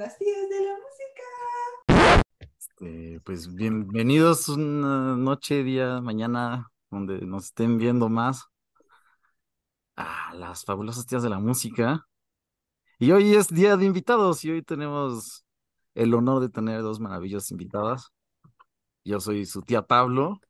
las tías de la música. Este, pues bienvenidos una noche, día, mañana, donde nos estén viendo más a las fabulosas tías de la música. Y hoy es día de invitados y hoy tenemos el honor de tener dos maravillosas invitadas. Yo soy su tía Pablo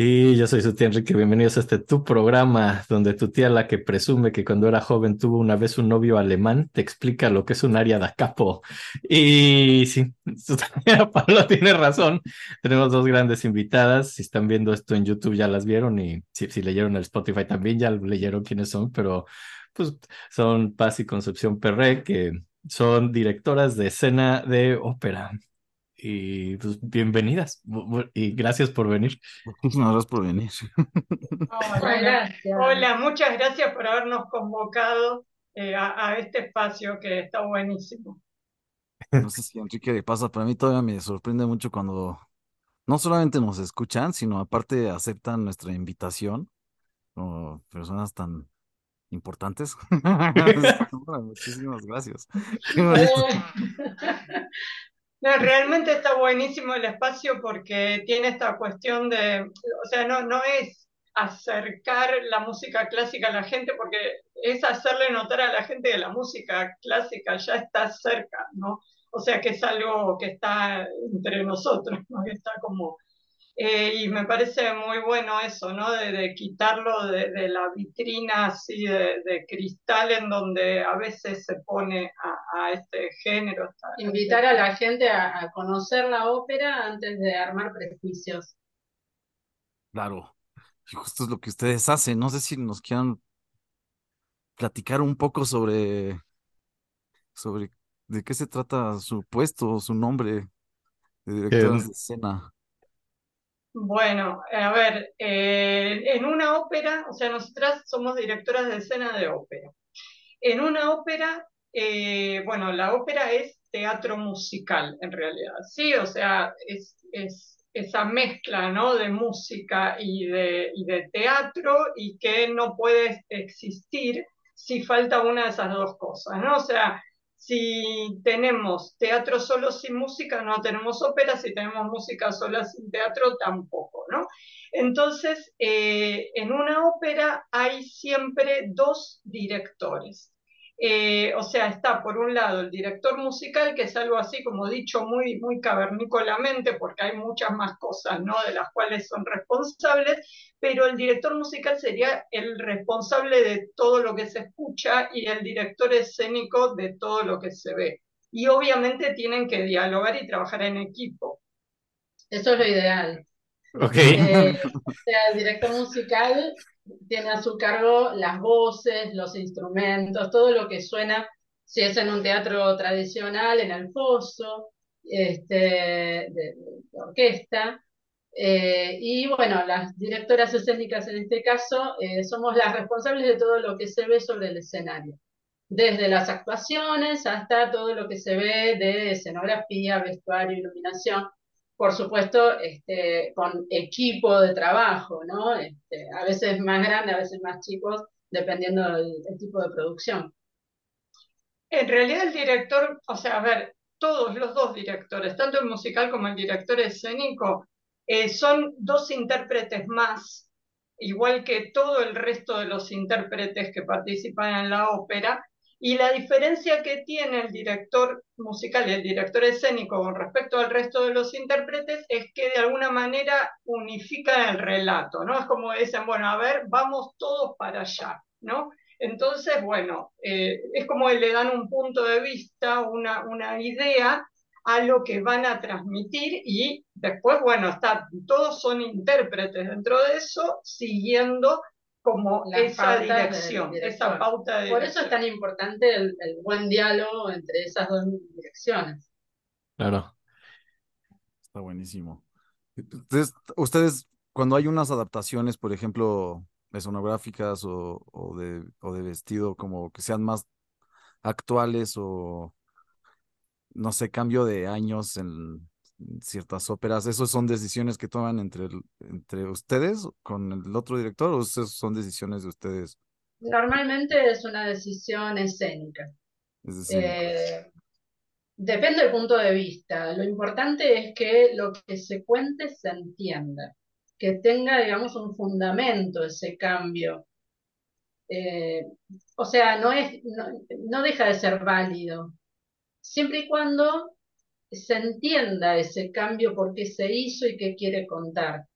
y yo soy su Enrique, bienvenidos a este tu programa, donde tu tía, la que presume que cuando era joven tuvo una vez un novio alemán, te explica lo que es un área da capo. Y sí, Pablo tiene razón. Tenemos dos grandes invitadas. Si están viendo esto en YouTube ya las vieron y si, si leyeron el Spotify también ya leyeron quiénes son, pero pues son Paz y Concepción Perré, que son directoras de escena de ópera y pues bienvenidas y gracias por venir. Muchísimas gracias por venir. Hola, Hola, muchas gracias por habernos convocado eh, a, este espacio que está buenísimo. No sé si Enrique de pasa, para mí todavía me sorprende mucho cuando no solamente nos escuchan, sino aparte aceptan nuestra invitación como personas tan importantes. Muchísimas gracias. No, realmente está buenísimo el espacio porque tiene esta cuestión de, o sea, no, no es acercar la música clásica a la gente, porque es hacerle notar a la gente que la música clásica ya está cerca, ¿no? O sea, que es algo que está entre nosotros, ¿no? Que está como eh, y me parece muy bueno eso, ¿no? De, quitarlo de, la vitrina así de, cristal en donde a veces se pone a, este género. Invitar a la gente a, conocer la ópera antes de armar prejuicios. Claro, y justo es lo que ustedes hacen. No sé si nos quieran platicar un poco sobre, sobre de qué se trata su puesto, su nombre de director de escena. Bueno, a ver, eh, en una ópera, o sea, nosotras somos directoras de escena de ópera. En una ópera, eh, bueno, la ópera es teatro musical en realidad, ¿sí? O sea, es, esa mezcla, ¿no? De música y de, y de teatro y que no puede existir si falta una de esas dos cosas, ¿no? O sea, si tenemos teatro solo sin música, no tenemos ópera, si tenemos música sola sin teatro, tampoco, ¿no? Entonces, eh, en una ópera hay siempre dos directores. Eh, o sea, está por un lado el director musical, que es algo así como dicho muy, muy cavernícolamente, porque hay muchas más cosas, ¿no? De las cuales son responsables, pero el director musical sería el responsable de todo lo que se escucha y el director escénico de todo lo que se ve. Y obviamente tienen que dialogar y trabajar en equipo. Eso es lo ideal. Eh, o sea, el director musical tiene a su cargo las voces, los instrumentos, todo lo que suena, si es en un teatro tradicional, en el foso, este, de, orquesta. Eh, y bueno, las directoras escénicas en este caso eh, somos las responsables de todo lo que se ve sobre el escenario, desde las actuaciones hasta todo lo que se ve de escenografía, vestuario, iluminación por supuesto, este, con equipo de trabajo, ¿no? Este, a veces más grande, a veces más chicos, dependiendo del, tipo de producción. En realidad el director, o sea, a ver, todos los dos directores, tanto el musical como el director escénico, eh, son dos intérpretes más, igual que todo el resto de los intérpretes que participan en la ópera, y la diferencia que tiene el director musical y el director escénico con respecto al resto de los intérpretes es que de alguna manera unifican el relato, ¿no? Es como dicen, bueno, a ver, vamos todos para allá, ¿no? Entonces, bueno, eh, es como le dan un punto de vista, una, una idea a lo que van a transmitir y después, bueno, está, todos son intérpretes dentro de eso, siguiendo como esa dirección, esa pauta de Por eso es tan importante el, buen diálogo entre esas dos direcciones. Claro. Está buenísimo. Entonces, ustedes, cuando hay unas adaptaciones, por ejemplo, escenográficas o, o, de, o de vestido, como que sean más actuales o, no sé, cambio de años en, ciertas óperas, ¿esos son decisiones que toman entre, entre ustedes con el otro director o esos son decisiones de ustedes? Normalmente es una decisión escénica. Eh, Depende del punto de vista. Lo importante es que lo que se cuente se entienda, que tenga, digamos, un fundamento ese cambio. Eh, o sea, no, es, no, deja de ser válido, siempre y cuando se entienda ese cambio, por qué se hizo y qué quiere contar.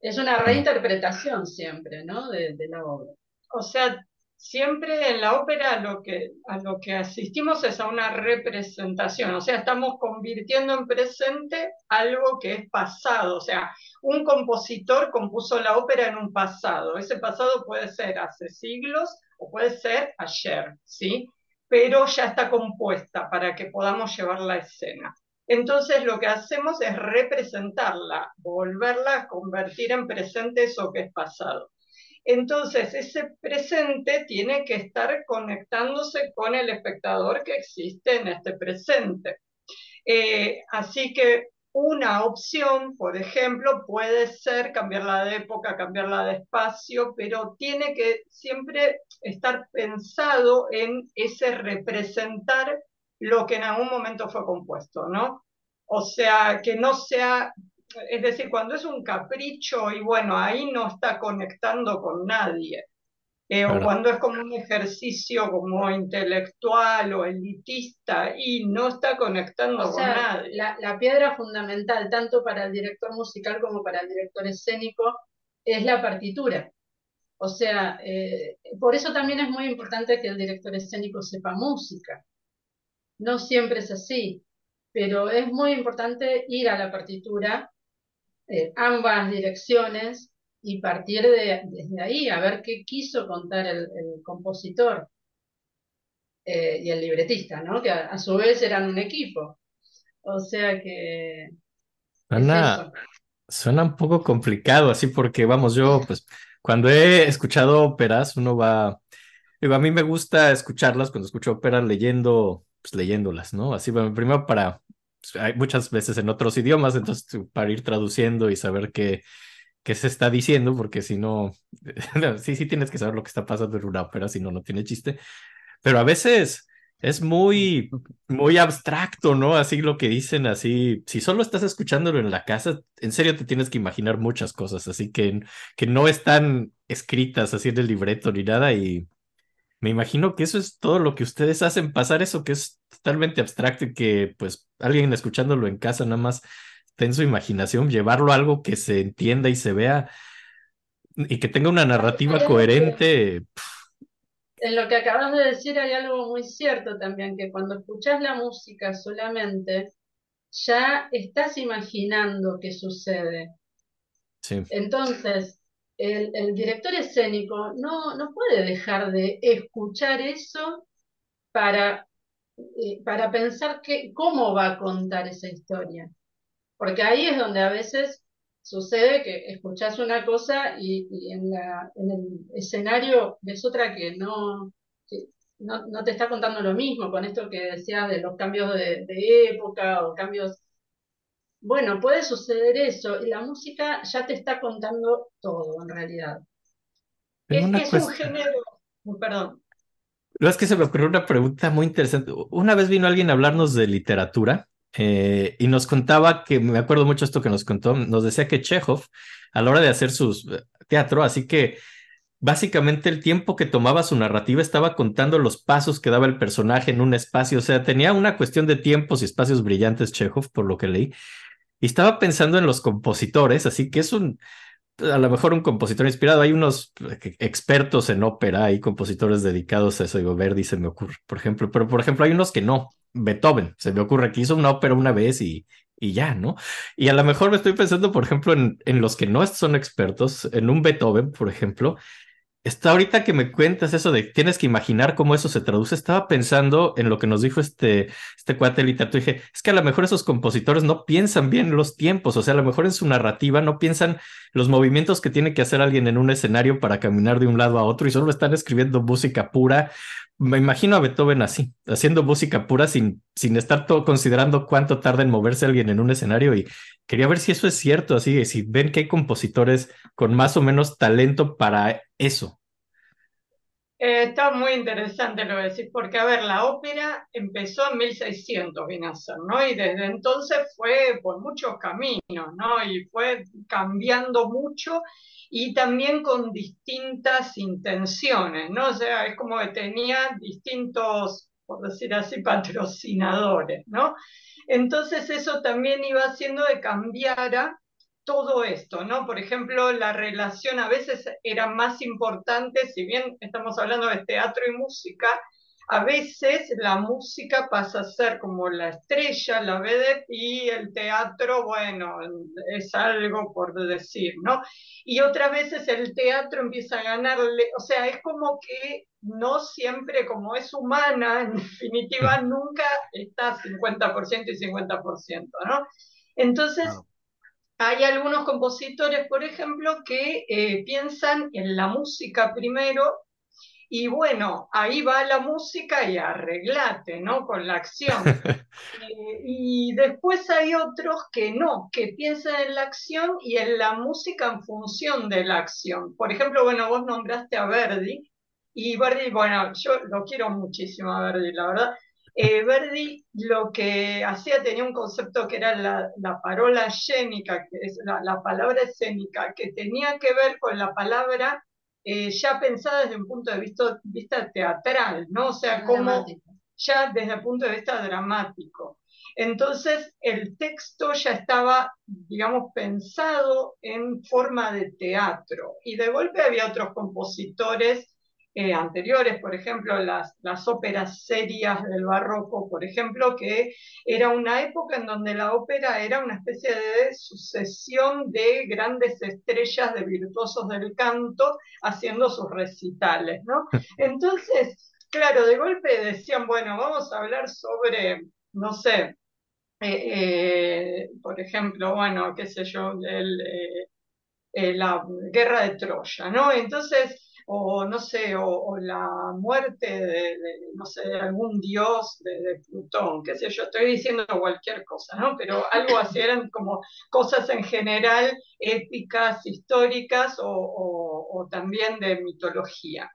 Es una reinterpretación siempre, ¿no? De, de la obra. O sea, siempre en la ópera lo que, a lo que asistimos es a una representación, o sea, estamos convirtiendo en presente algo que es pasado, o sea, un compositor compuso la ópera en un pasado, ese pasado puede ser hace siglos o puede ser ayer, ¿sí? Pero ya está compuesta para que podamos llevar la escena. Entonces lo que hacemos es representarla, volverla a convertir en presente eso que es pasado. Entonces, ese presente tiene que estar conectándose con el espectador que existe en este presente. Eh, así que una opción, por ejemplo, puede ser cambiarla de época, cambiarla de espacio, pero tiene que siempre estar pensado en ese representar lo que en algún momento fue compuesto, ¿no? O sea, que no sea es decir, cuando es un capricho y bueno, ahí no está conectando con nadie. Eh, o cuando es como un ejercicio como intelectual o elitista y no está conectando con nadie. La, la, piedra fundamental, tanto para el director musical como para el director escénico, es la partitura. O sea, eh, por eso también es muy importante que el director escénico sepa música. No siempre es así, pero es muy importante ir a la partitura eh, ambas direcciones y partir de, desde ahí a ver qué quiso contar el, compositor eh, y el libretista, ¿no? Que a, su vez eran un equipo. O sea que... Suena, suena un poco complicado así porque, vamos, yo pues cuando he escuchado óperas, uno va... Digo, a mí me gusta escucharlas cuando escucho óperas leyendo, pues leyéndolas, ¿no? Así, bueno, primero para pues, hay muchas veces en otros idiomas, entonces para ir traduciendo y saber qué, qué se está diciendo, porque si no, sí, sí tienes que saber lo que está pasando en una ópera, si no, no tiene chiste. Pero a veces es muy, muy abstracto, ¿no? Así lo que dicen, así, si solo estás escuchándolo en la casa, en serio te tienes que imaginar muchas cosas, así que, que no están escritas así en el libreto ni nada y me imagino que eso es todo lo que ustedes hacen, pasar eso que es totalmente abstracto y que pues alguien escuchándolo en casa nada más en su imaginación, llevarlo a algo que se entienda y se vea y que tenga una narrativa coherente. En lo que acabas de decir hay algo muy cierto también, que cuando escuchas la música solamente, ya estás imaginando qué sucede. Sí. Entonces, el, director escénico no, no, puede dejar de escuchar eso para, eh, para pensar que, cómo va a contar esa historia. Porque ahí es donde a veces sucede que escuchas una cosa y, en, la, en, el escenario ves otra que no, no, no, te está contando lo mismo, con esto que decías de los cambios de, de época o cambios bueno, puede suceder eso y la música ya te está contando todo en realidad. Es, es un género, perdón. No, es que se me ocurrió una pregunta muy interesante. Una vez vino alguien a hablarnos de literatura eh, y nos contaba que, me acuerdo mucho esto que nos contó, nos decía que Chekhov, a la hora de hacer su eh, teatro, así que básicamente el tiempo que tomaba su narrativa estaba contando los pasos que daba el personaje en un espacio, o sea, tenía una cuestión de tiempos y espacios brillantes Chekhov, por lo que leí, y estaba pensando en los compositores, así que es un, a lo mejor un compositor inspirado. Hay unos expertos en ópera, hay compositores dedicados a eso. Digo, Verdi se me ocurre, por ejemplo, pero por ejemplo hay unos que no. Beethoven, se me ocurre que hizo una ópera una vez y, y ya, ¿no? Y a lo mejor me estoy pensando, por ejemplo, en, en los que no son expertos, en un Beethoven, por ejemplo, Está ahorita que me cuentas eso de tienes que imaginar cómo eso se traduce. Estaba pensando en lo que nos dijo este, este cuate literato. Dije, es que a lo mejor esos compositores no piensan bien los tiempos. O sea, a lo mejor en su narrativa no piensan los movimientos que tiene que hacer alguien en un escenario para caminar de un lado a otro y solo están escribiendo música pura. Me imagino a Beethoven así, haciendo música pura sin, sin estar todo considerando cuánto tarda en moverse alguien en un escenario. Y quería ver si eso es cierto. Así, si ven que hay compositores con más o menos talento para eso. Eh, está muy interesante lo que decís, porque a ver, la ópera empezó en 1600, viene a ser, ¿no? Y desde entonces fue por muchos caminos, ¿no? Y fue cambiando mucho y también con distintas intenciones, ¿no? O sea, es como que tenía distintos, por decir así, patrocinadores, ¿no? Entonces eso también iba haciendo de cambiara todo esto, ¿no? Por ejemplo, la relación a veces era más importante, si bien estamos hablando de teatro y música, a veces la música pasa a ser como la estrella, la vedette, y el teatro, bueno, es algo por decir, ¿no? Y otras veces el teatro empieza a ganarle, o sea, es como que no siempre, como es humana, en definitiva, nunca está 50% y 50%, ¿no? Entonces, hay algunos compositores, por ejemplo, que eh, piensan en la música primero y bueno, ahí va la música y arreglate, ¿no? Con la acción. Eh, y después hay otros que no, que piensan en la acción y en la música en función de la acción. Por ejemplo, bueno, vos nombraste a Verdi y Verdi, bueno, yo lo quiero muchísimo a Verdi, la verdad. Eh, Verdi lo que hacía tenía un concepto que era la, la parola escénica, que es la, palabra escénica, que tenía que ver con la palabra eh, ya pensada desde un punto de vista, vista teatral, ¿no? O sea, como ya desde el punto de vista dramático. Entonces, el texto ya estaba, digamos, pensado en forma de teatro. Y de golpe había otros compositores eh, anteriores, por ejemplo, las, las óperas serias del barroco, por ejemplo, que era una época en donde la ópera era una especie de sucesión de grandes estrellas de virtuosos del canto haciendo sus recitales, ¿no? Entonces, claro, de golpe decían, bueno, vamos a hablar sobre, no sé, eh, eh, por ejemplo, bueno, qué sé yo, la guerra de Troya, ¿no? Entonces, o no sé, o, la muerte de, no sé, de algún dios de, Plutón, qué sé yo, estoy diciendo cualquier cosa, ¿no? Pero algo así eran como cosas en general épicas, históricas o también de mitología.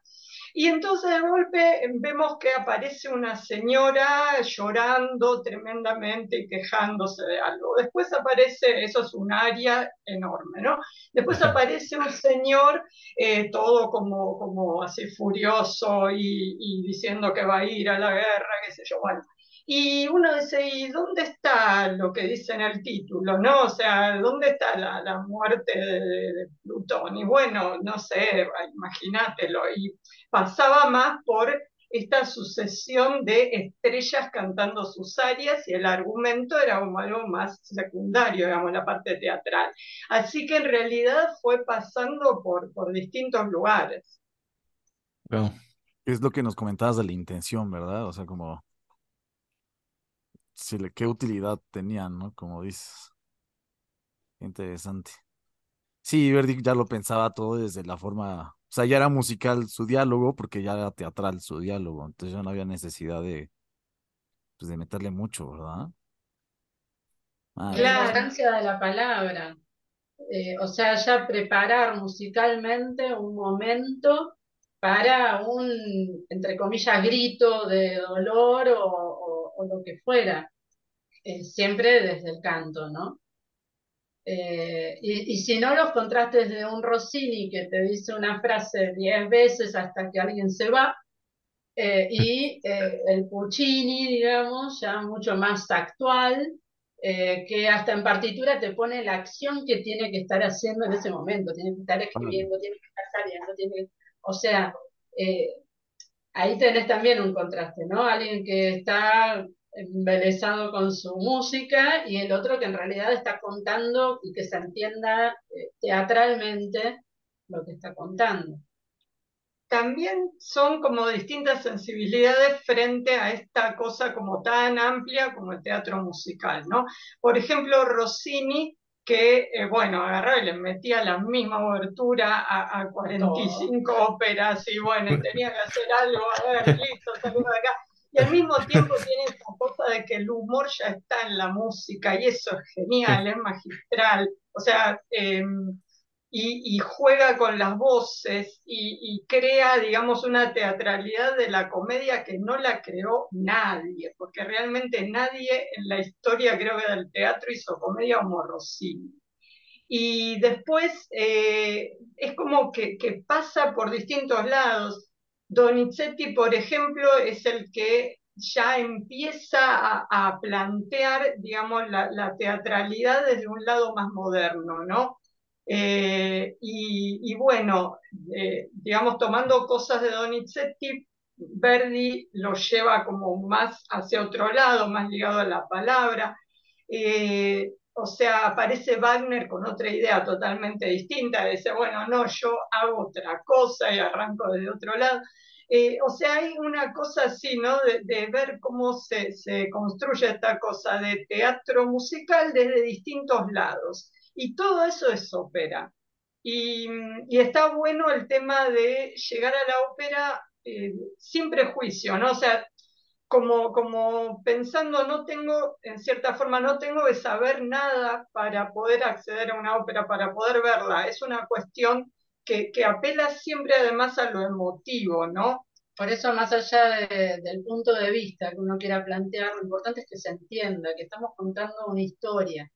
Y entonces de golpe vemos que aparece una señora llorando tremendamente y quejándose de algo. Después aparece, eso es un área enorme, ¿no? Después aparece un señor eh, todo como, como así furioso y, y, diciendo que va a ir a la guerra, qué sé yo, bueno. Y uno dice, ¿y dónde está lo que dice en el título? ¿No? O sea, ¿dónde está la, la muerte de, de, Plutón? Y bueno, no sé, imagínatelo. Y pasaba más por esta sucesión de estrellas cantando sus áreas y el argumento era como algo más secundario, digamos, la parte teatral. Así que en realidad fue pasando por, por distintos lugares. Es lo que nos comentabas de la intención, ¿verdad? O sea, como qué utilidad tenían, ¿no? Como dices. Interesante. Sí, Verdi ya lo pensaba todo desde la forma, o sea, ya era musical su diálogo porque ya era teatral su diálogo, entonces ya no había necesidad de, pues, de meterle mucho, ¿verdad? Ah, la importancia de la palabra. Eh, o sea, ya preparar musicalmente un momento para un, entre comillas, grito de dolor o, o lo que fuera, eh, siempre desde el canto, ¿no? Eh, y, si no los contrastes de un Rossini que te dice una frase diez veces hasta que alguien se va, eh, y el Puccini, digamos, ya mucho más actual, que hasta en partitura te pone la acción que tiene que estar haciendo en ese momento, tiene que estar escribiendo, tiene que estar saliendo, tiene o sea, ahí tenés también un contraste, ¿no? Alguien que está embelesado con su música y el otro que en realidad está contando y que se entienda eh, teatralmente lo que está contando. También son como distintas sensibilidades frente a esta cosa como tan amplia como el teatro musical, ¿no? Por ejemplo, Rossini que, eh, bueno, agarraba y le metía la misma obertura a, 45 óperas y bueno, tenía que hacer algo, a ver, listo, salimos de acá. Y al mismo tiempo tiene esa cosa de que el humor ya está en la música y eso es genial, es magistral. O sea, em, y, juega con las voces y, crea, digamos, una teatralidad de la comedia que no la creó nadie, porque realmente nadie en la historia, creo que del teatro hizo comedia como Rossini. Y después eh, es como que, pasa por distintos lados. Donizetti, por ejemplo, es el que ya empieza a, plantear, digamos, la, la, teatralidad desde un lado más moderno, ¿no? Eh, y, bueno, eh, digamos, tomando cosas de Donizetti, Verdi lo lleva como más hacia otro lado, más ligado a la palabra. Eh, o sea, aparece Wagner con otra idea totalmente distinta, dice, bueno, no, yo hago otra cosa y arranco desde otro lado. o sea, hay una cosa así, ¿no? De, ver cómo se, se, construye esta cosa de teatro musical desde distintos lados. Y todo eso es ópera. Y, está bueno el tema de llegar a la ópera eh, sin prejuicio, ¿no? O sea, como, como pensando, no tengo, en cierta forma, no tengo que saber nada para poder acceder a una ópera, para poder verla. Es una cuestión que, apela siempre además a lo emotivo, ¿no? Por eso, más allá del punto de vista que uno quiera plantear, lo importante es que se entienda, que estamos contando una historia.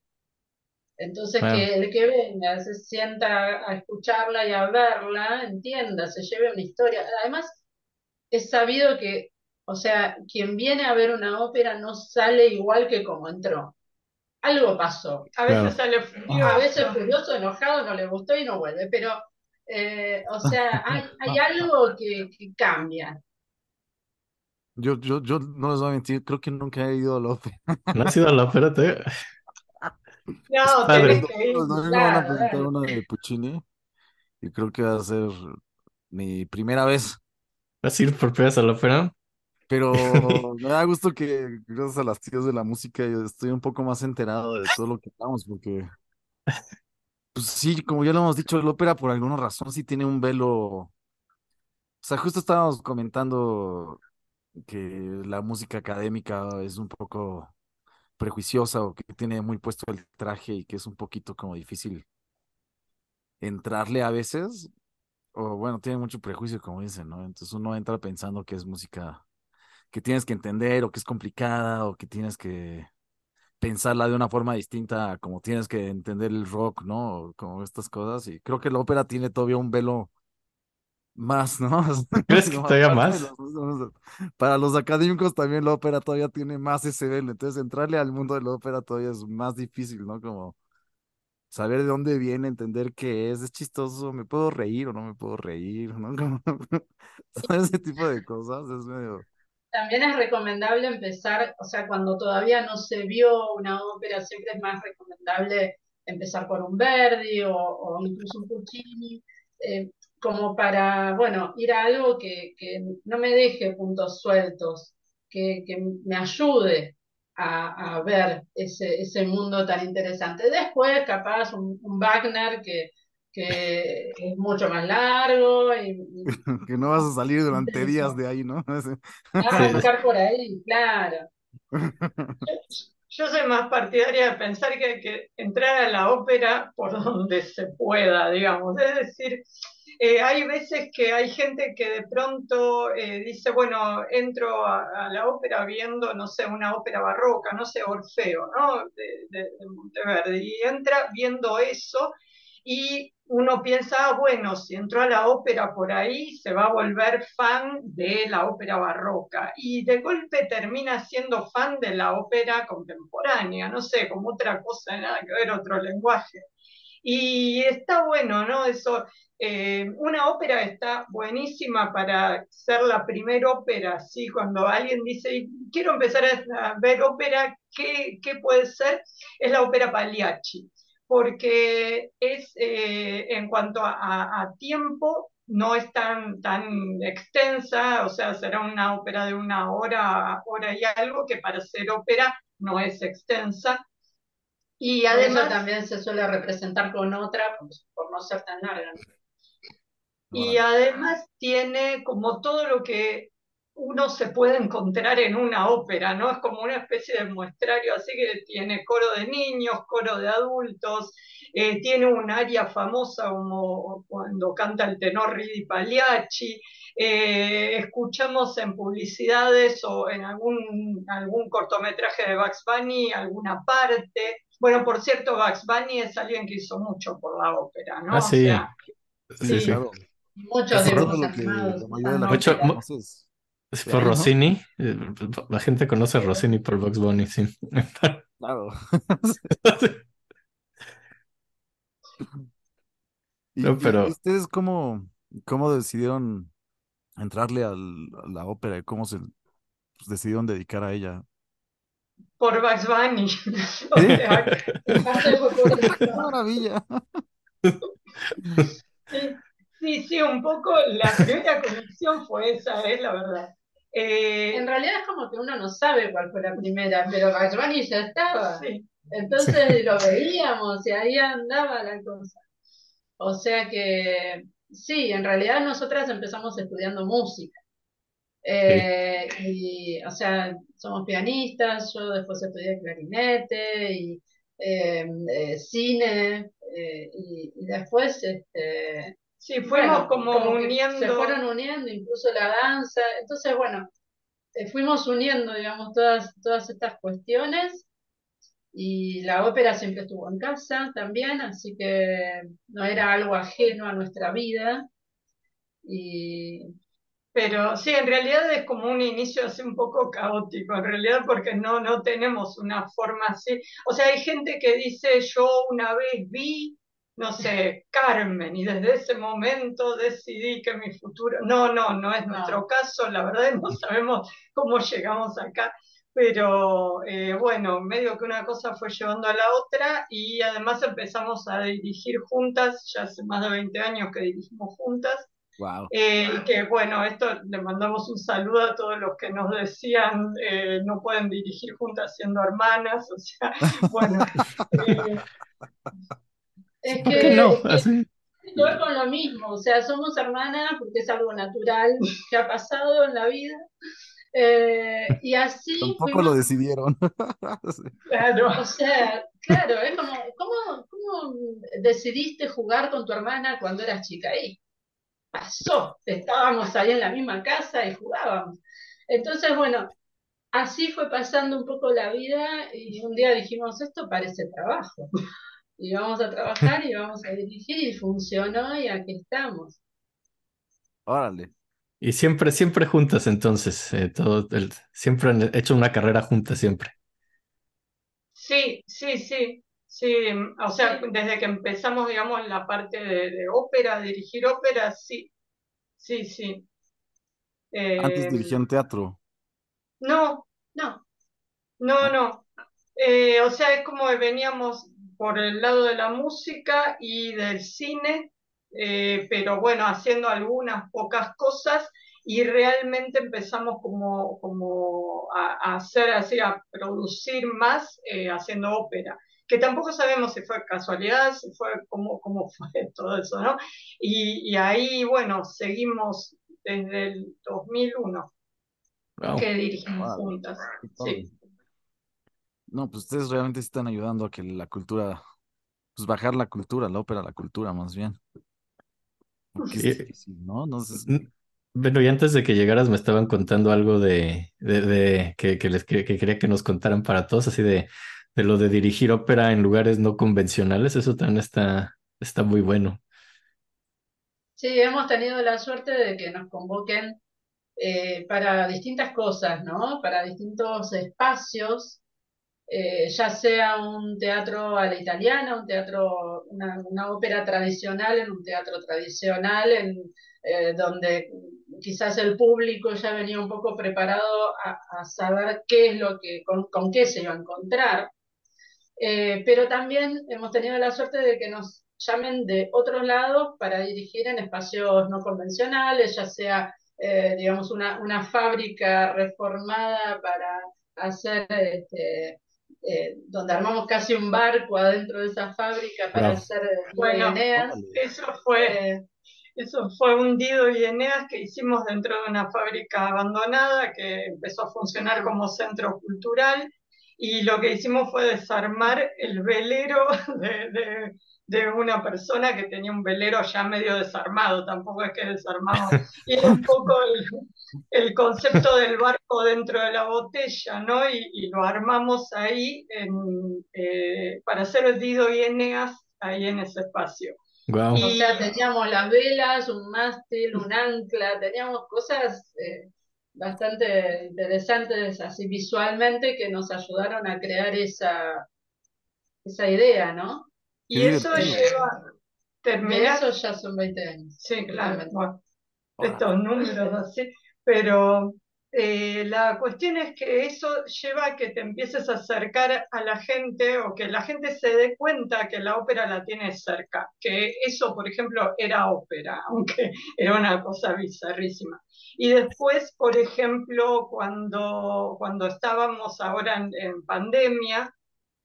Entonces, que el que venga, se sienta a escucharla y a verla, entienda, se lleve una historia. Además, es sabido que, o sea, quien viene a ver una ópera no sale igual que como entró. Algo pasó. A veces sale furioso. A veces furioso, enojado, no le gustó y no vuelve. Pero, eh, o sea, hay, hay algo que, que cambia. Yo, yo, yo no les voy a mentir, creo que nunca he ido a la ópera. ¿No has ido a la ópera? No, tenés que ir. No, me van a presentar una de Puccini y creo que va a ser mi primera vez. ¿Vas a ir por primera vez a la ópera? Pero me da gusto que gracias a las tías de la música yo estoy un poco más enterado de todo lo que estamos, porque pues sí, como ya lo hemos dicho, la ópera por alguna razón sí tiene un velo. O sea, justo estábamos comentando que la música académica es un poco prejuiciosa o que tiene muy puesto el traje y que es un poquito como difícil entrarle a veces, o bueno, tiene mucho prejuicio, como dicen, ¿no? Entonces uno entra pensando que es música que tienes que entender o que es complicada o que tienes que pensarla de una forma distinta, como tienes que entender el rock, ¿no? como estas cosas. Y creo que la ópera tiene todavía un velo más, ¿no? ¿Crees que todavía más? Para los académicos también la ópera todavía tiene más ese velo, entonces entrarle al mundo de la ópera todavía es más difícil, ¿no? Como saber de dónde viene, entender qué es, es chistoso, me puedo reír o no me puedo reír, ¿no? ese tipo de cosas es medio... También es recomendable empezar, o sea, cuando todavía no se vio una ópera, siempre es más recomendable empezar por un Verdi o, incluso un Puccini. Eh, como para, bueno, ir a algo que, no me deje puntos sueltos, que, me ayude a, ver ese, ese, mundo tan interesante. Después, capaz, un, Wagner que, que es mucho más largo. Y, que no vas a salir durante días de ahí, ¿no? a buscar por ahí, claro. Yo soy más partidaria de pensar que hay que entrar a la ópera por donde se pueda, digamos. Es decir, eh, hay veces que hay gente que de pronto eh, dice, bueno, entro a, la ópera viendo, no sé, una ópera barroca, no sé, Orfeo, ¿no? De, de, Monteverdi, y entra viendo eso y uno piensa, ah, bueno, si entró a la ópera por ahí, se va a volver fan de la ópera barroca. Y de golpe termina siendo fan de la ópera contemporánea, no sé, como otra cosa, nada que ver, otro lenguaje. Y está bueno, ¿no? Eso, eh, una ópera está buenísima para ser la primera ópera, ¿sí? Cuando alguien dice, quiero empezar a ver ópera, ¿qué, qué puede ser? Es la ópera Pagliacci porque es eh, en cuanto a, tiempo no es tan, tan extensa, o sea, será una ópera de una hora, hora y algo, que para ser ópera no es extensa. Y además también se suele representar con otra por, no ser tan larga. Y además tiene como todo lo que uno se puede encontrar en una ópera, ¿no? Es como una especie de muestrario, así que tiene coro de niños, coro de adultos, eh, tiene un área famosa como cuando canta el tenor Ridi Pagliacci, eh, escuchamos en publicidades o en algún, algún cortometraje de Bugs Bunny alguna parte. Bueno, por cierto, Bugs Bunny es alguien que hizo mucho por la ópera, ¿no? Ah, sí. O sea, Sí, sí. claro. Muchos Es dibujos todo lo que animados. de Mucho- por ¿no? Rossini. eh, La gente conoce a Rossini por Bugs Bunny, sí. Claro. Y, No, pero- y ustedes cómo, cómo decidieron entrarle al- a la ópera y cómo se pues, decidieron dedicar a ella? Por Bugs Bunny. O sea, ¡Qué maravilla! Sí, sí, sí, un poco la primera conexión fue esa, es la verdad. Eh, En realidad es como que uno no sabe cuál fue la primera, pero Bugs Bunny ya estaba. sí, Entonces lo veíamos y ahí andaba la cosa. O sea que sí, en realidad nosotras empezamos estudiando música. Eh, y, o sea, somos pianistas, yo después estudié clarinete y eh, eh, cine, y, y después este, sí, fuimos bueno, como, como uniendo. se fueron uniendo, incluso la danza. Entonces, bueno, fuimos uniendo, digamos, todas, todas estas cuestiones. Y la ópera siempre estuvo en casa también, así que no era algo ajeno a nuestra vida. Y Pero sí, en realidad es como un inicio así un poco caótico, en realidad porque no, no tenemos una forma así. O sea, hay gente que dice, yo una vez vi, no sé, Carmen, y desde ese momento decidí que mi futuro... No, no, no es No. nuestro caso, la verdad no sabemos cómo llegamos acá, pero eh, bueno, medio que una cosa fue llevando a la otra y además empezamos a dirigir juntas, ya hace más de 20 años que dirigimos juntas. Wow. Eh, y que bueno, esto le mandamos un saludo a todos los que nos decían eh, no pueden dirigir juntas siendo hermanas, o sea, bueno, eh, es ¿Por que, qué no? Así. tiene que ver con lo mismo, o sea, somos hermanas porque es algo natural que ha pasado en la vida. Eh, y así Tampoco fuimos lo decidieron. Sí. claro, O sea, claro, es como, ¿cómo, cómo decidiste jugar con tu hermana cuando eras chica? Ahí pasó, estábamos ahí en la misma casa y jugábamos. Entonces, bueno, así fue pasando un poco la vida y un día dijimos, esto parece trabajo. Y vamos a trabajar y vamos a dirigir y funcionó y aquí estamos. Órale. Y siempre, siempre juntas, entonces, eh, todo el- siempre han hecho una carrera juntas, siempre. sí, sí, sí, sí, o sea, desde que empezamos, digamos, la parte de, de ópera, dirigir ópera, sí, sí, sí. Antes Eh, dirigían teatro. no, No, No, no. Eh, o sea, es como que veníamos por el lado de la música y del cine, eh, pero bueno, haciendo algunas pocas cosas y realmente empezamos como, como a, a hacer así, a producir más eh, haciendo ópera, que tampoco sabemos si fue casualidad, si fue cómo, cómo fue todo eso, ¿no? Y, y ahí, bueno, seguimos desde el 2001 Wow. que dirigimos Órale. juntas. Sí. No, pues ustedes realmente sí están ayudando a que la cultura, pues bajar la cultura, la ópera, la cultura más bien. Porque es Sí. difícil, ¿no? No sé, Mm, Bueno, y antes de que llegaras me estaban contando algo de, de, de- que, que les que, que quería que nos contaran para todos, así de, de lo de dirigir ópera en lugares no convencionales, eso también está, está muy bueno. sí, hemos tenido la suerte de que nos convoquen eh, para distintas cosas, ¿no? Para distintos espacios, eh, ya sea un teatro a la italiana, un teatro, una, una ópera tradicional en un teatro tradicional, en, eh, donde quizás el público ya venía un poco preparado a, a saber qué es lo que, con, con qué se iba a encontrar. Eh, pero también hemos tenido la suerte de que nos llamen de otros lados para dirigir en espacios no convencionales, ya sea, eh, digamos, una, una fábrica reformada para hacer, este, eh, donde armamos casi un barco adentro de esa fábrica para hacer Bueno. Eso fue, Eso fue un Dido y Eneas que hicimos dentro de una fábrica abandonada que empezó a funcionar como centro cultural y lo que hicimos fue desarmar el velero de, de, una persona que tenía un velero ya medio desarmado, tampoco es que desarmado, y era un poco el, el concepto del barco dentro de la botella, ¿no? Y, lo armamos ahí eh, para hacer el Dido y Eneas ahí en ese espacio. O sea, teníamos las velas, un mástil, un ancla, teníamos cosas eh, bastante interesantes así visualmente que nos ayudaron a crear esa, esa idea, ¿no? Y eso lleva... Terminar... Eso ya son 20 años. Sí, claro. estos números así. Pero eh, la cuestión es que eso lleva a que te empieces a acercar a la gente o que la gente se dé cuenta que la ópera la tiene cerca, que eso, por ejemplo, era ópera, aunque era una cosa bizarrísima. Y después, por ejemplo, cuando, cuando estábamos ahora en, pandemia,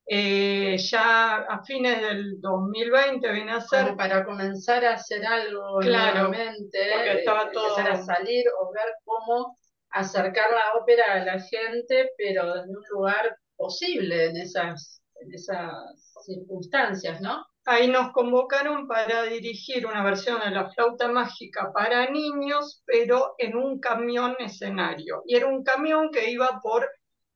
eh, ya a fines del 2020 vine a ser... para comenzar a hacer algo claro, nuevamente, estaba todo... empezar a salir o ver cómo acercar la ópera a la gente, pero desde un lugar posible en esas, en esas circunstancias, ¿no? Ahí nos convocaron para dirigir una versión de la flauta mágica para niños, pero en un camión escenario. Y era un camión que iba por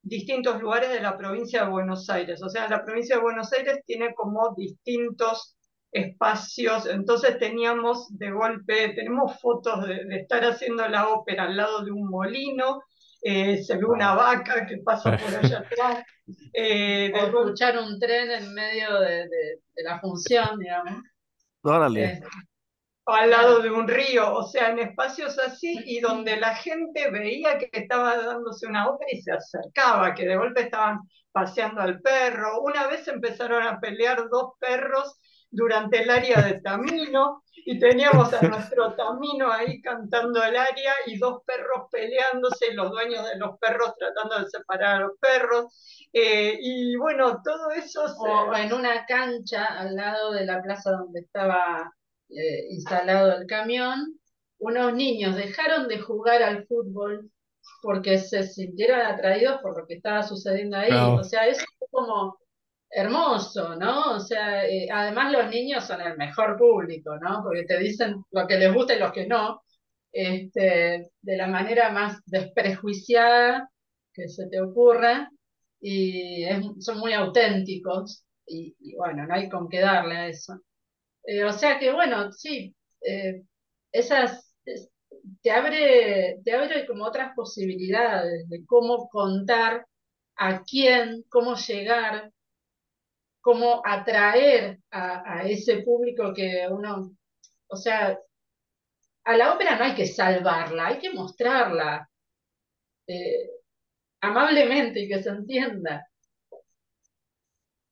distintos lugares de la provincia de Buenos Aires. O sea, la provincia de Buenos Aires tiene como distintos espacios, entonces teníamos de golpe, tenemos fotos de, estar haciendo la ópera al lado de un molino, eh, se ve una vaca que pasa por allá atrás. Eh, de escuchar un tren en medio de, la función, digamos. Órale. Eh, o al lado de un río, o sea, en espacios así y donde la gente veía que estaba dándose una ópera y se acercaba, que de golpe estaban paseando al perro. Una vez empezaron a pelear dos perros durante el área de Tamino y teníamos a nuestro Tamino ahí cantando el área y dos perros peleándose, los dueños de los perros tratando de separar a los perros. Eh, y bueno, todo eso... O en una cancha al lado de la plaza donde estaba eh, instalado el camión, unos niños dejaron de jugar al fútbol porque se sintieron atraídos por lo que estaba sucediendo ahí. O sea, eso es como hermoso, ¿no? O sea, eh, además los niños son el mejor público, ¿no? Porque te dicen lo que les gusta y lo que no, este, de la manera más desprejuiciada que se te ocurra, y son muy auténticos, y, bueno, no hay con qué darle a eso. Eh, o sea que, bueno, sí, eh, esas te abre, te abre como otras posibilidades de cómo contar a quién, cómo llegar, cómo atraer a, ese público que uno, o sea, a la ópera no hay que salvarla, hay que mostrarla eh, amablemente y que se entienda.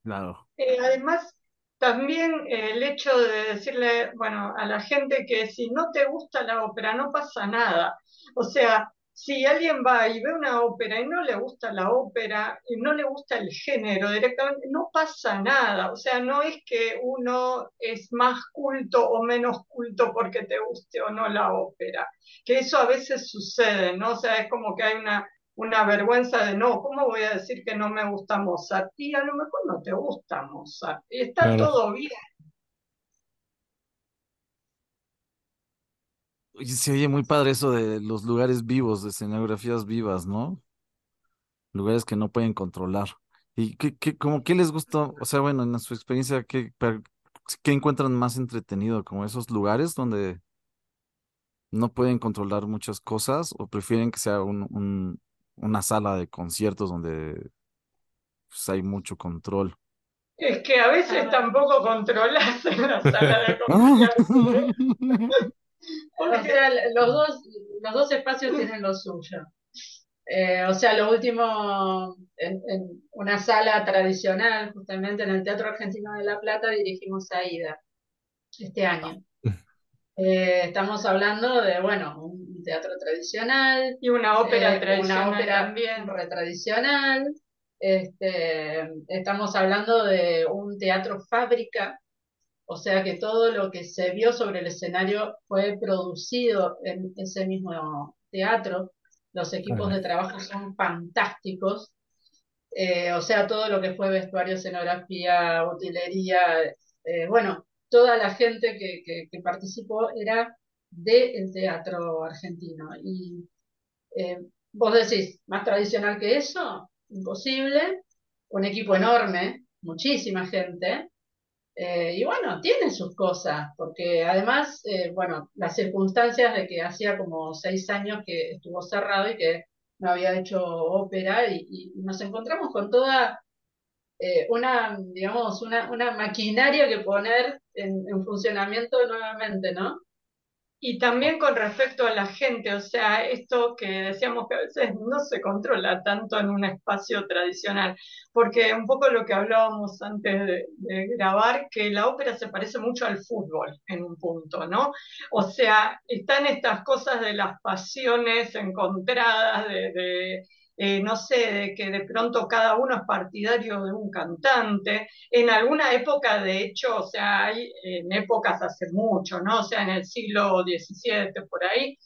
Claro. Eh, además, también el hecho de decirle, bueno, a la gente que si no te gusta la ópera, no pasa nada. O sea, si alguien va y ve una ópera y no le gusta la ópera y no le gusta el género directamente, no pasa nada. O sea, no es que uno es más culto o menos culto porque te guste o no la ópera. Que eso a veces sucede, ¿no? O sea, es como que hay una, una vergüenza de no, ¿cómo voy a decir que no me gusta Mozart? Y a lo mejor no te gusta Mozart. Y está todo bien. Se oye muy padre eso de los lugares vivos, de escenografías vivas, ¿no? Lugares que no pueden controlar. ¿Y qué, qué, como, qué les gustó? O sea, bueno, en su experiencia, ¿qué, qué encuentran más entretenido? ¿Como esos lugares donde no pueden controlar muchas cosas o prefieren que sea un, una sala de conciertos donde pues, hay mucho control? Es que a veces tampoco controlas en la sala de conciertos. O sea, los dos, los dos espacios tienen lo suyo. Eh, o sea, lo último, en, una sala tradicional, justamente en el Teatro Argentino de La Plata, dirigimos Aida este año. Eh, estamos hablando de, bueno, un teatro tradicional. Y una ópera eh, tradicional. Una ópera también tradicional. Este, estamos hablando de un teatro fábrica O sea que todo lo que se vio sobre el escenario fue producido en ese mismo teatro. Los equipos de trabajo son fantásticos. Eh, o sea, todo lo que fue vestuario, escenografía, utilería, eh, bueno, toda la gente que, participó era del teatro argentino. Y eh, vos decís, más tradicional que eso, imposible, un equipo enorme, muchísima gente, eh, y bueno, tiene sus cosas, porque además, eh, bueno, las circunstancias de que hacía como seis años que estuvo cerrado y que no había hecho ópera y, nos encontramos con toda eh, una, digamos, una, una maquinaria que poner en, en funcionamiento nuevamente, ¿no? Y también con respecto a la gente, o sea, esto que decíamos que a veces no se controla tanto en un espacio tradicional, porque un poco lo que hablábamos antes de, grabar, que la ópera se parece mucho al fútbol en un punto, ¿no? O sea, están estas cosas de las pasiones encontradas, de eh, no sé, de que de pronto cada uno es partidario de un cantante. En alguna época, de hecho, o sea, hay en épocas hace mucho, ¿no? O sea, en el siglo XVII, por ahí,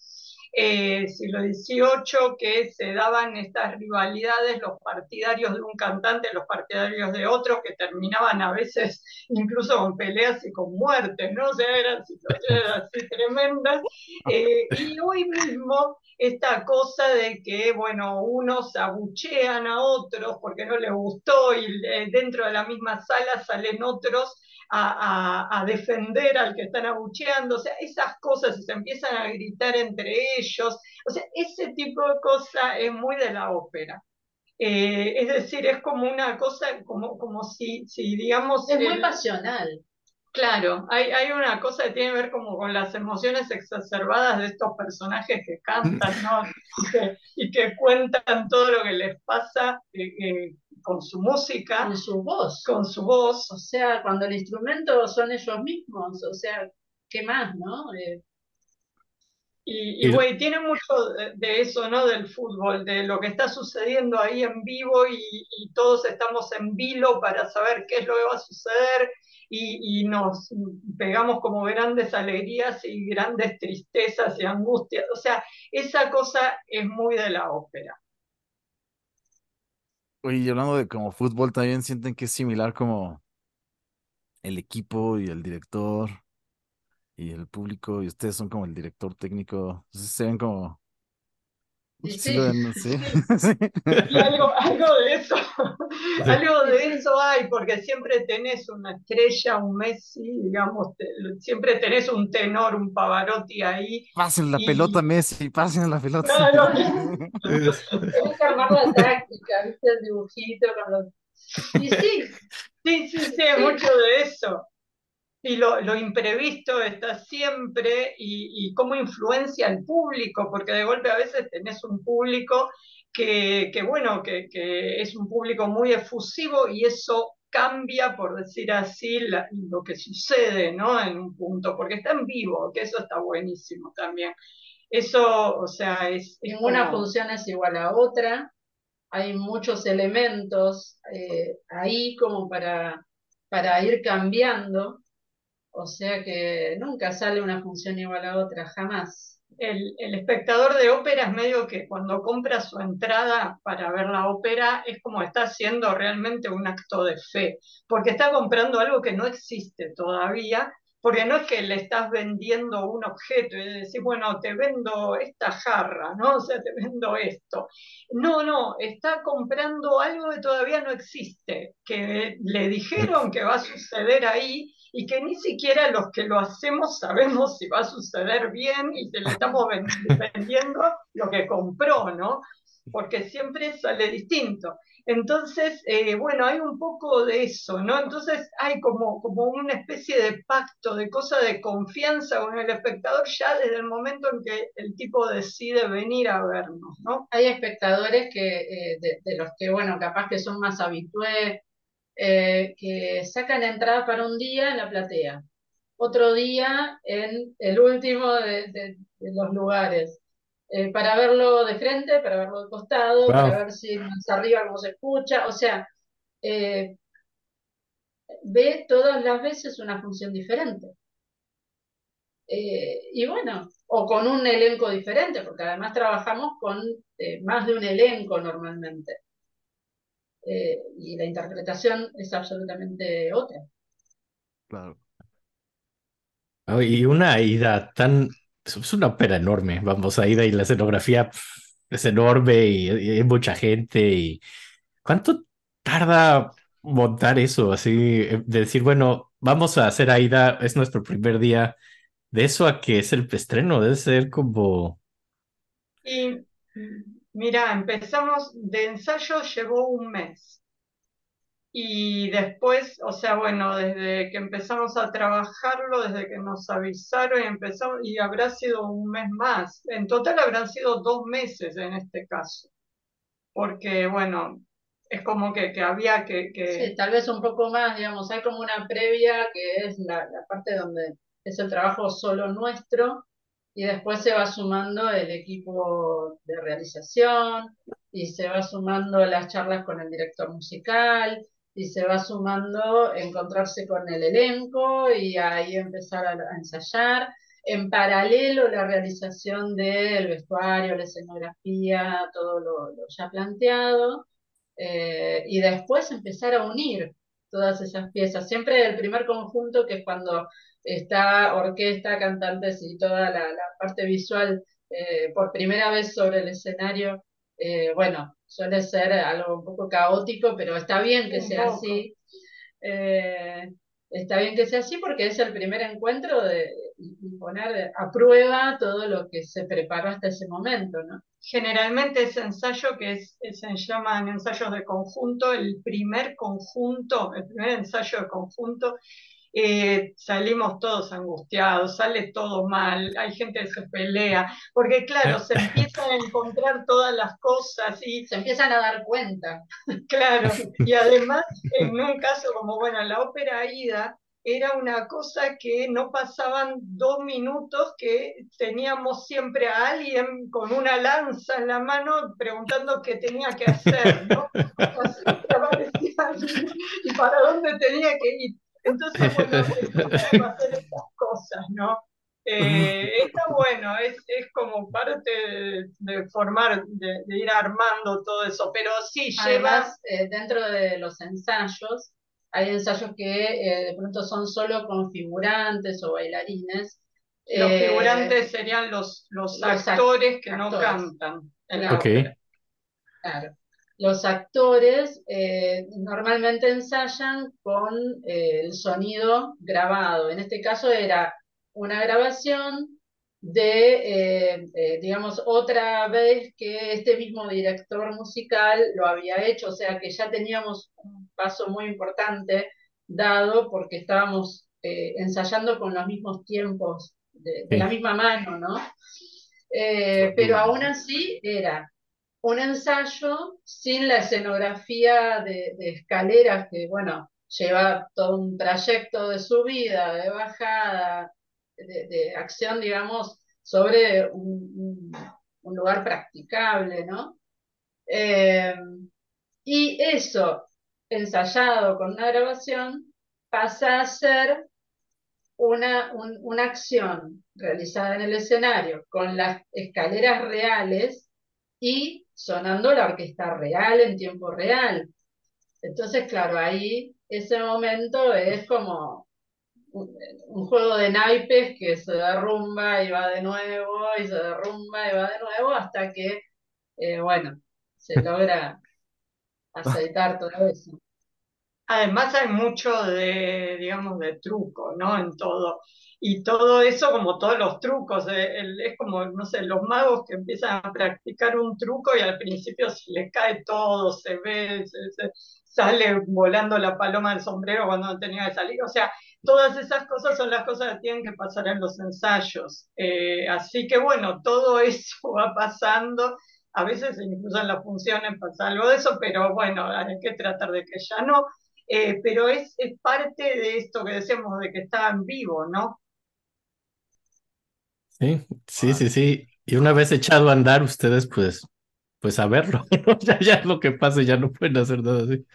eh, siglo XVIII, que se daban estas rivalidades, los partidarios de un cantante, los partidarios de otro, que terminaban a veces incluso con peleas y con muertes, ¿no? O sea, eran situaciones así tremendas. Eh, y hoy mismo esta cosa de que, bueno, unos abuchean a otros porque no les gustó y eh, dentro de la misma sala salen otros a, defender al que están abucheando, o sea, esas cosas se empiezan a gritar entre ellos, o sea, ese tipo de cosa es muy de la ópera. Eh, es decir, es como una cosa, como, como si, si digamos... Es muy pasional. Claro, hay, hay una cosa que tiene que ver como con las emociones exacerbadas de estos personajes que cantan, ¿no? Y que, cuentan todo lo que les pasa eh, eh, con su música. Con su voz. Con su voz. O sea, cuando el instrumento son ellos mismos, o sea, ¿qué más, no? Eh, y, y tiene mucho de, eso, ¿no? Del fútbol, de lo que está sucediendo ahí en vivo y, y, todos estamos en vilo para saber qué es lo que va a suceder y, nos pegamos como grandes alegrías y grandes tristezas y angustias. O sea, esa cosa es muy de la ópera. Oye, y hablando de como fútbol, también sienten que es similar como el equipo y el director y el público, y ustedes son como el director técnico. Entonces se ven como Sí, sí. algo, algo de eso, algo de eso hay, porque siempre tenés una estrella, un Messi, digamos, siempre tenés un tenor, un Pavarotti ahí. Pasen la pelota, Messi, pasen la pelota. Claro, tenés que armar la táctica, viste el dibujito los... Y sí, sí, sí, sí, mucho de eso y lo, imprevisto está siempre y, cómo influencia al público, porque de golpe a veces tenés un público que, bueno, que, es un público muy efusivo y eso cambia, por decir así, lo que sucede, ¿no? En un punto, porque está en vivo, que eso está buenísimo también. Eso, o sea, es... Ninguna función es igual a otra, hay muchos elementos eh, ahí como para, para ir cambiando o sea que nunca sale una función igual a otra, jamás. El, espectador de ópera es medio que cuando compra su entrada para ver la ópera es como está haciendo realmente un acto de fe, porque está comprando algo que no existe todavía, porque no es que le estás vendiendo un objeto y decís, bueno, te vendo esta jarra, ¿no? O sea, te vendo esto. No, no, está comprando algo que todavía no existe, que le dijeron que va a suceder ahí y que ni siquiera los que lo hacemos sabemos si va a suceder bien y se le estamos vendiendo lo que compró, ¿no? Porque siempre sale distinto. Entonces, eh, bueno, hay un poco de eso, ¿no? Entonces hay como, como una especie de pacto, de cosa de confianza con el espectador ya desde el momento en que el tipo decide venir a vernos, ¿no? Hay espectadores que, eh, de, los que, bueno, capaz que son más habitués, eh, que sacan entrada para un día en la platea, otro día en el último de, los lugares, eh, para verlo de frente, para verlo de costado, para ver si más arriba cómo se escucha, o sea, eh, ve todas las veces una función diferente. Y bueno, o con un elenco diferente, porque además trabajamos con más de un elenco normalmente. Eh, y la interpretación es absolutamente otra. Claro. Oh, y una ida tan, es una ópera enorme, vamos, Aida, y la escenografía es enorme y, y hay mucha gente. y ¿Cuánto tarda montar eso? Así, de decir, bueno, vamos a hacer Aida, es nuestro primer día, de eso a que es el estreno, debe ser como... Y mira, empezamos de ensayo, llevó un mes. Y después, o sea, bueno, desde que empezamos a trabajarlo, desde que nos avisaron y empezamos, y habrá sido un mes más. En total habrán sido dos meses en este caso. Porque, bueno, es como que, había que. Sí, tal vez un poco más, digamos, hay como una previa que es la parte donde es el trabajo solo nuestro y después se va sumando el equipo de realización y se va sumando las charlas con el director musical y se va sumando encontrarse con el elenco y ahí empezar a, ensayar. En paralelo la realización del vestuario, la escenografía, todo lo, lo ya planteado. Eh, y después empezar a unir todas esas piezas. Siempre el primer conjunto, que es cuando está orquesta, cantantes y toda la, la parte visual eh, por primera vez sobre el escenario, eh, bueno, suele ser algo un poco caótico, pero está bien que Un sea poco. así. Eh, está bien que sea así porque es el primer encuentro de poner a prueba todo lo que se preparó hasta ese momento, ¿no? Generalmente ese ensayo que es- se llaman ensayos de conjunto, el primer conjunto, el primer ensayo de conjunto, eh, salimos todos angustiados, sale todo mal, hay gente que se pelea, porque claro, se empiezan a encontrar todas las cosas y Se empiezan a dar cuenta. Claro, y además, en un caso como, bueno, la ópera Aida era una cosa que no pasaban dos minutos que teníamos siempre a alguien con una lanza en la mano preguntando qué tenía que hacer, ¿no? Y para dónde tenía que ir. Entonces, bueno, hacer estas cosas, ¿no? Eh, está bueno, es, es como parte de, de formar, de, de ir armando todo eso, pero sí lleva... Además, eh, dentro de los ensayos, hay ensayos que eh, de pronto son solo con figurantes o bailarines. Los Eh, figurantes serían los, los los act- actores que no cantan en la. Claro. Los actores eh, normalmente ensayan con eh, el sonido grabado. En este caso era una grabación de, eh, digamos, otra vez que este mismo director musical lo había hecho, o sea que ya teníamos un paso muy importante dado porque estábamos ensayando con los mismos tiempos de, de la misma mano, ¿no? Pero aún así era un ensayo sin la escenografía de, escaleras que, bueno, lleva todo un trayecto de subida, de bajada, de, acción, digamos, sobre un, lugar practicable, ¿no? Eh, y eso, ensayado con una grabación, pasa a ser una, un- una acción realizada en el escenario con las escaleras reales y sonando la orquesta real en tiempo real. Entonces, claro, ahí ese momento es como un, un juego de naipes que se derrumba y va de nuevo y se derrumba y va de nuevo hasta que, eh, bueno, se logra aceitar todo eso. Además hay mucho de, digamos, de truco, ¿no? En todo. Y todo eso, como todos los trucos, eh, es como, no sé, los magos que empiezan a practicar un truco y al principio se les cae todo, se ve, se- sale volando la paloma del sombrero cuando no tenía que salir. O sea, todas esas cosas son las cosas que tienen que pasar en los ensayos. Eh, así que bueno, todo eso va pasando. A veces incluso en las funciones pasa algo de eso, pero bueno, hay que tratar de que ya no. Eh, pero es, es parte de esto que decíamos de que está en vivo, ¿no? Sí, sí, sí, sí. Y una vez echado a andar, ustedes, pues, pues a verlo. Ya, ya lo que pase, ya no pueden hacer nada así.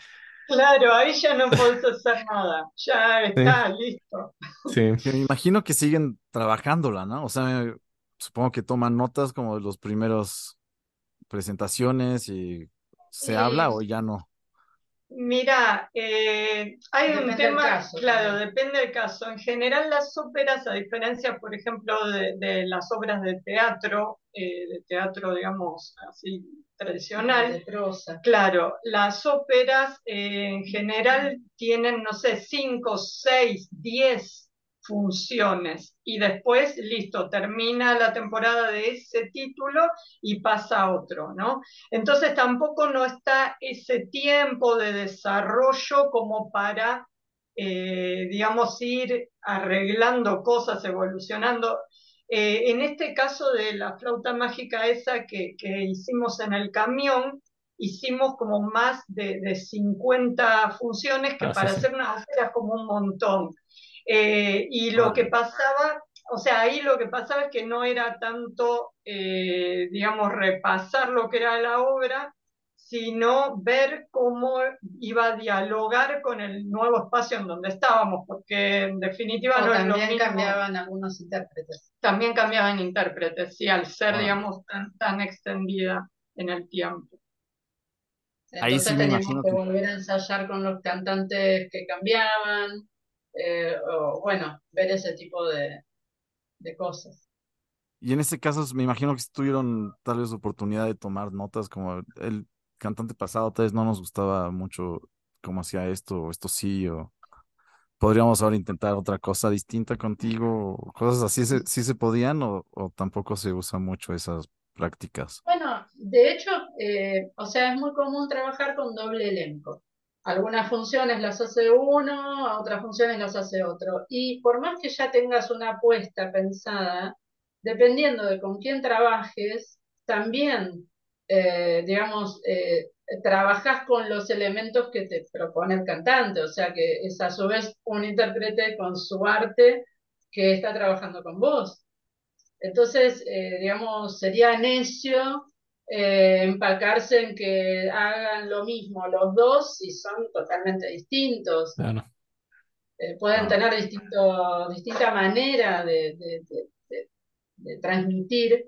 Claro, ahí ya no podés hacer nada, ya está listo. Sí. Me imagino que siguen trabajándola, ¿no? O sea, supongo que toman notas como de los primeros presentaciones y se habla o ya no. Mira, eh, hay un Depende tema, caso, claro, también. depende del caso. En general, las óperas, a diferencia, por ejemplo, de, de las obras de teatro, eh, de teatro, digamos, así tradicional. Claro, las óperas eh, en general tienen, no sé, cinco, seis, diez funciones y después, listo, termina la temporada de ese título y pasa a otro, ¿no? Entonces tampoco no está ese tiempo de desarrollo como para, eh, digamos, ir arreglando cosas, evolucionando. Eh, en este caso de la flauta mágica esa que, que hicimos en el camión, hicimos como más de, de 50 funciones, que Ah, para sí. hacer como un montón. Eh, y lo que pasaba, o sea, ahí lo que pasaba es que no era tanto, eh, digamos, repasar lo que era la obra, sino ver cómo iba a dialogar con el nuevo espacio en donde estábamos, porque en definitiva O no es lo también mismo cambiaban algunos intérpretes. también cambiaban intérpretes, sí, al ser, Ah. digamos, tan, tan extendida en el tiempo. Ahí Entonces sí me teníamos imagino que que- volver a ensayar con los cantantes que cambiaban, eh, o bueno, ver ese tipo de, de cosas. Y en este caso me imagino que tuvieron tal vez oportunidad de tomar notas, como el cantante pasado tal vez no nos gustaba mucho cómo hacía esto, o esto sí, o podríamos ahora intentar otra cosa distinta contigo, cosas así, ¿se- ¿sí se podían o, o tampoco se usan mucho esas prácticas? Bueno, de hecho, eh, o sea, es muy común trabajar con doble elenco. Algunas funciones las hace uno, otras funciones las hace otro. Y por más que ya tengas una apuesta pensada, dependiendo de con quién trabajes, también, eh, digamos, eh, trabajas con los elementos que te propone el cantante. O sea, que es a su vez un intérprete con su arte que está trabajando con vos. Entonces, eh, digamos, sería necio eh, empacarse en que hagan lo mismo los dos y son totalmente distintos. Claro. Eh, pueden Ah. tener distinto, distinta manera de, de- de- de- de transmitir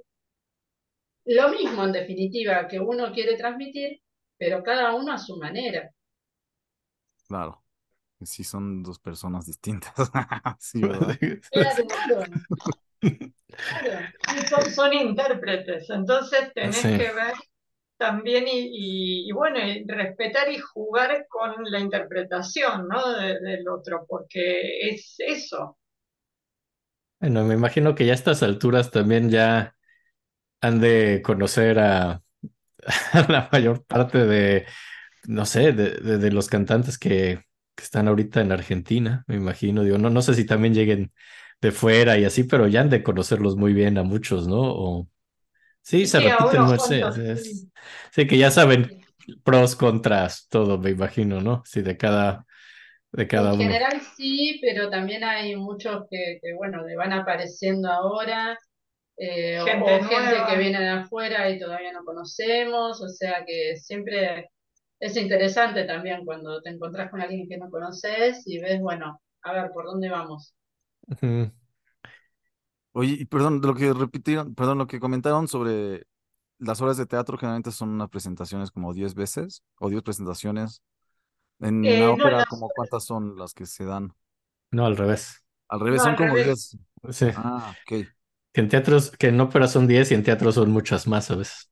lo mismo, en definitiva, que uno quiere transmitir, pero cada uno a su manera. Claro, sí son dos personas distintas. Sí, ¿verdad? Claro, claro. Son, son intérpretes, entonces tenés Sí. que ver también y, y- y bueno, y respetar y jugar con la interpretación, ¿no? de- del otro, porque es eso. Bueno, me imagino que ya a estas alturas también ya han de conocer a, a la mayor parte de, no sé, de, de- de los cantantes que, que están ahorita en Argentina, me imagino. Digo, no, no sé si también lleguen de fuera y así, pero ya han de conocerlos muy bien a muchos, ¿no? O... Sí, se Sí, repiten unos mucho. Sí, sí. sí, que ya saben pros, contras, todo, me imagino, ¿no? Sí, de cada, de cada En uno. general sí, pero también hay muchos que, que, bueno, le van apareciendo ahora, eh, o- Gente o gente que viene de afuera y todavía no conocemos, o sea que siempre es interesante también cuando te encontrás con alguien que no conoces y ves, bueno, a ver, ¿por dónde vamos? Ujú. Oye, y perdón, lo que repitieron, perdón, lo que comentaron sobre las obras de teatro generalmente son unas presentaciones como 10 veces o 10 presentaciones. En Eh, una no, ópera, las como cuántas son las que se dan? No, al revés. Al revés, No, son al como revés. 10. Sí. Ah, ok. Que en teatros, que en óperas son 10 y en teatro son muchas más a veces.